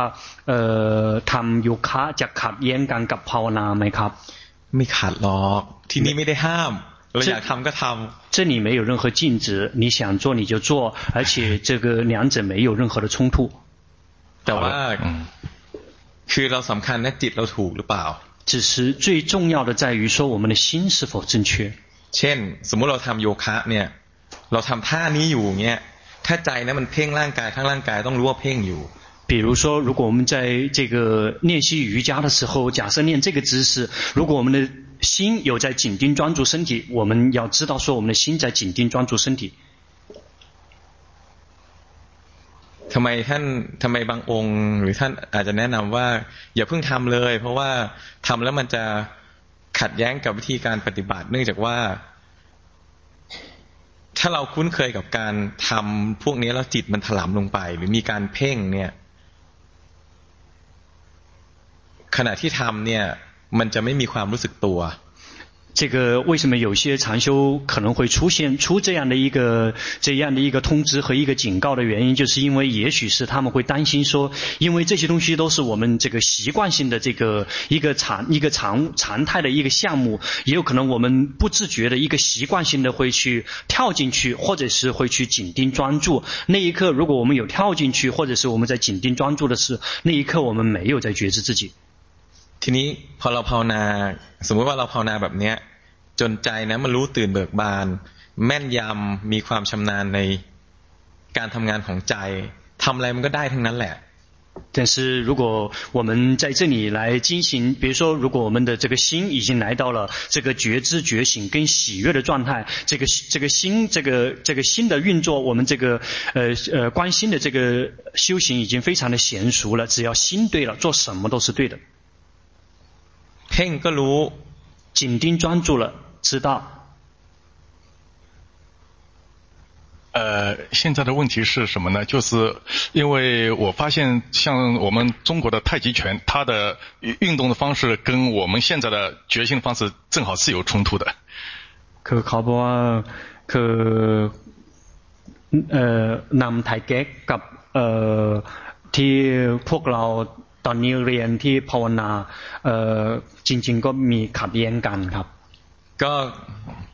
ทำยูคะจะขัดแย้งกันกับภาวนาไหมครับไม่ขัดหรอกที่นี่ไม่ได้ห้าม这这里没有任何禁止，你想做你就做，而且这个两者没有任何的冲突。แต่ว่าคือเราสำคัญนะจิตเราถูกหรือเปล่า 只是最重要的在于说我们的心是否正确。เช่นสมมุติเราทำโยคะเนี่ยเราทำท่านี้อยู่เงี้ยถ้าใจนะมันเพ่งร่างกายทั้งร่างกายต้องรู้ว่าเพ่งอยู่比如说，如果我们在这个练习瑜伽的时候，假设练这个姿势，如果我们的心有在紧盯专注身体，我们要知道说我们的心在紧盯专注身体。 ทำไมท่านทำไมบางองค์ หรือท่านอาจจะแนะนำว่า อย่าเพิ่งทำเลย เพราะว่าทำแล้วมันจะขัดแย้งกับวิธีการปฏิบัติ เนื่องจากว่า ถ้าเราคุ้นเคยกับการทำพวกนี้แล้วจิตมันถลำลงไป หรือมีการเพ่งเนี่ย ขณะที่ทำเนี่ย มันจะไม่มีความรู้สึกตัว 这个为什么有些禅修可能会出现出这样的一个这样的一个通知和一个警告的原因，就是因为也许是他们会担心说，因为这些东西都是我们这个习惯性的这个一个常一个常常态的一个项目，也有可能我们不自觉的一个习惯性的会去跳进去，或者是会去紧盯专注。那一刻，如果我们有跳进去，或者是我们在紧盯专注的是那一刻，我们没有在觉知自己。ทีนี้พอเราภาวนา สมมติว่าเราภาวนาแบบเนี้ยจนใจนะมันรู้ตื่นเบิกบานแม่นยำมีความชำนาญในการทำงานของใจทำอะไรมันก็ได้ทั้งนั้นแหละ但是如果我们在这里来进行，比如说，如果我们的这个心已经来到了这个觉知、觉醒跟喜悦的状态，这个这个心，这个这个心的运作，我们这个呃呃观心的这个修行已经非常的娴熟了。只要心对了，做什么都是对的。 เพ่งก็รู้紧盯专注了，知道。呃，现在的问题是什么呢？就是因为我发现，像我们中国的太极拳，它的运动的方式跟我们现在的觉醒的方式正好是有冲突的。คือเขาบอกว่าคือเอ่อนำไทเก๊กกับเอ่อที่พวกเรา ตอนนี้เรียนที่ภาวนาเอ่อจริง ๆ ก็มีขัดแย้งกันครับ ก็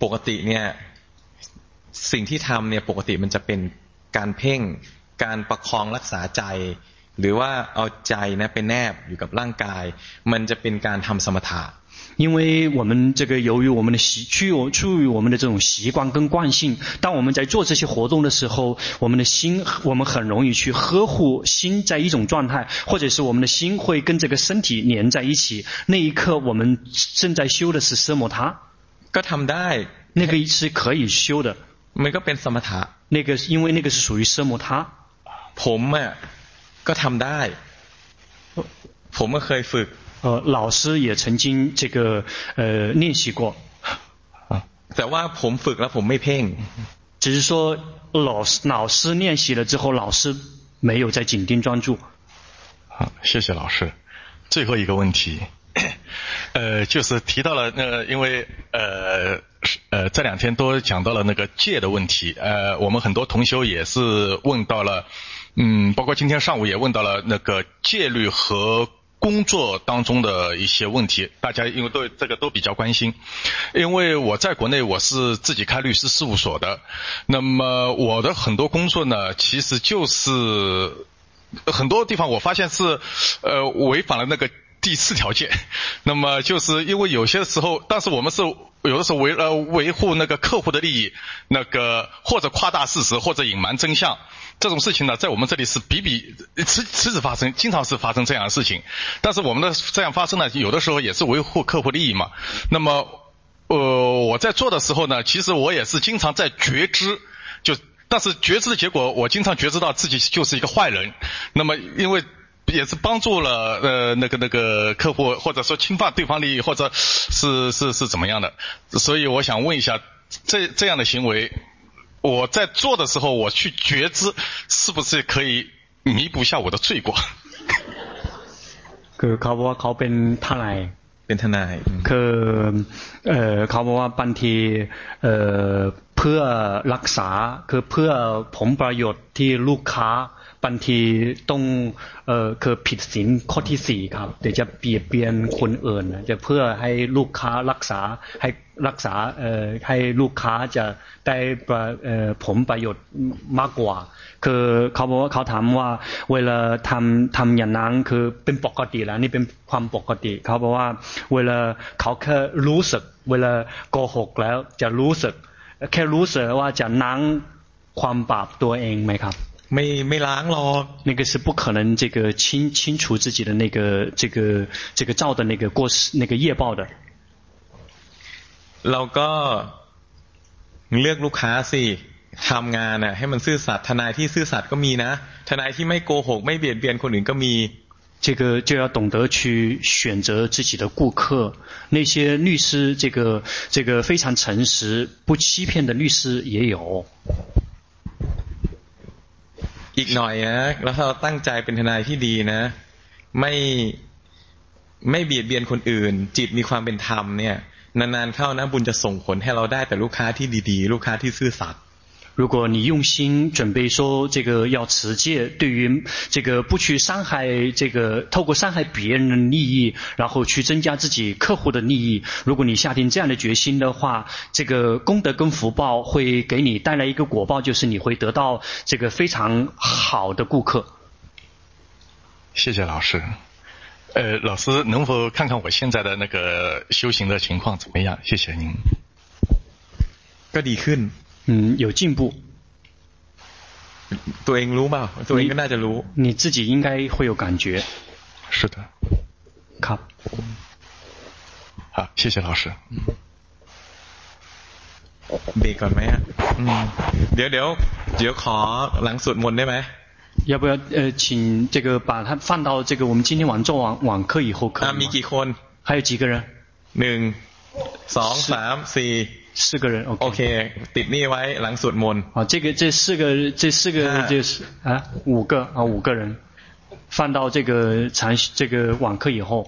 ปกติเนี่ย สิ่งที่ทำเนี่ยปกติมันจะเป็นการเพ่งการประคองรักษาใจ หรือว่าเอาใจนะไปแนบอยู่กับร่างกาย มันจะเป็นการทำสมถะ 因为我们这个由于我们的习，出出于我们的这种习惯跟惯性，当我们在做这些活动的时候，我们的心，我们很容易去呵护心在一种状态，或者是我们的心会跟这个身体连在一起。那一刻，我们正在修的是奢摩他。ก็ทำได้那个是可以修的。มันก็เป็นสมถะ那个因为那个是属于奢摩他。ผมอ่ะก็ทำได้ผมก็เคยฝึก 呃，老师也曾经这个呃练习过。แต่ว่าผมฝึกแล้วผมไม่เพ่ง。只是说老师老师练习了之后，老师没有在紧盯专注。好，谢谢老师。最后一个问题。呃，就是提到了那个，因为呃呃这两天都讲到了那个戒的问题，呃，我们很多同修也是问到了，嗯，包括今天上午也问到了那个戒律和 工作当中的一些问题，大家因为都这个都比较关心，因为我在国内我是自己开律师事务所的，那么我的很多工作呢，其实就是很多地方我发现是呃违反了那个。第四条件，那么就是因为有些时候，但是我们是有的时候为了维护那个客户的利益，那个或者夸大事实或者隐瞒真相，这种事情呢，在我们这里是比比时时时发生，经常是发生这样的事情。但是我们的这样发生呢，有的时候也是维护客户利益嘛。那么，呃，我在做的时候呢，其实我也是经常在觉知，就但是觉知的结果，我经常觉知到自己就是一个坏人。那么因为。也是帮助了呃那个那个客户，或者说侵犯对方利益，或者是是是怎么样的？所以我想问一下，这这样的行为，我在做的时候，我去觉知，是不是可以弥补一下我的罪过？คือเขาบอกว่าเขาเป็นทนายเป็นทนายคือเอ่อเขาบอกว่าบางทีเอ่อเพื่อรักษาคือเพื่อผลประโยชน์ที่ลูกค้า บางทีต้องเอ่อคือผิดศีลข้อที่สี่ครับเดี๋ยวจะเบียเบียนคนอื่นจะเพื่อให้ลูกค้ารักษาให้รักษาเอ่อให้ลูกค้าจะได้เอ่อผลประโยชน์มากกว่า คือเขาบอกว่าเขาถามว่า เวลาทำทำอย่างนั้นคือเป็นปกติแล้วนี่เป็นความปกติ เขาบอกว่า เวลาเขาแค่รู้สึก เวลาโกหกแล้วจะรู้สึก แค่รู้สึกว่าจะนั่งความบาปตัวเองไหมครับ ไม่ไม่ล้างหรอก那个是不可能这个清清除自己的那个这个这个造的那个过失那个业报的เราก็เลือกลูกค้าสิทำงานน่ะให้มันซื่อสัตย์ทนายที่ซื่อสัตย์ก็มีนะทนายที่ไม่โกหกไม่เบียดเบียนคนอื่นก็มี 这个就要懂得去选择自己的顾客。那些律师，这个这个非常诚实、不欺骗的律师也有。 อีกหน่อยนะแล้วถ้าเราตั้งใจเป็นทนายที่ดีนะ ไม่ไม่เบียดเบียนคนอื่น จิตมีความเป็นธรรมเนี่ย นานๆเข้านะบุญจะส่งผลให้เราได้แต่ลูกค้าที่ดีๆ ลูกค้าที่ซื่อสัตย์ 如果你用心准备说这个要持戒，对于这个不去伤害这个，透过伤害别人的利益，然后去增加自己客户的利益。如果你下定这样的决心的话，这个功德跟福报会给你带来一个果报，就是你会得到这个非常好的顾客。谢谢老师。呃，老师能否看看我现在的那个修行的情况怎么样？谢谢您。ก็ดีขึ้น 嗯，有进步。ตัวเองรู้เปล่าตัวเองก็น่าจะรู้你自己应该会有感觉。是的。好。好，谢谢老师。เบรกก่อนไหมอ่ะเดี๋ยวเดี๋ยวเดี๋ยวขอหลังสวดมนต์ได้ไหม要不要呃，请这个把它放到这个我们今天晚做完晚课以后可以吗？啊，มีกี่คน还有几个人？หนึ่งสองสามสี่ 四个人，OK，, okay ติดนี่ไว้หลังสวดมนต์啊，这个这四个这四个就是啊五个啊五个人，放到这个禅这个晚课以后。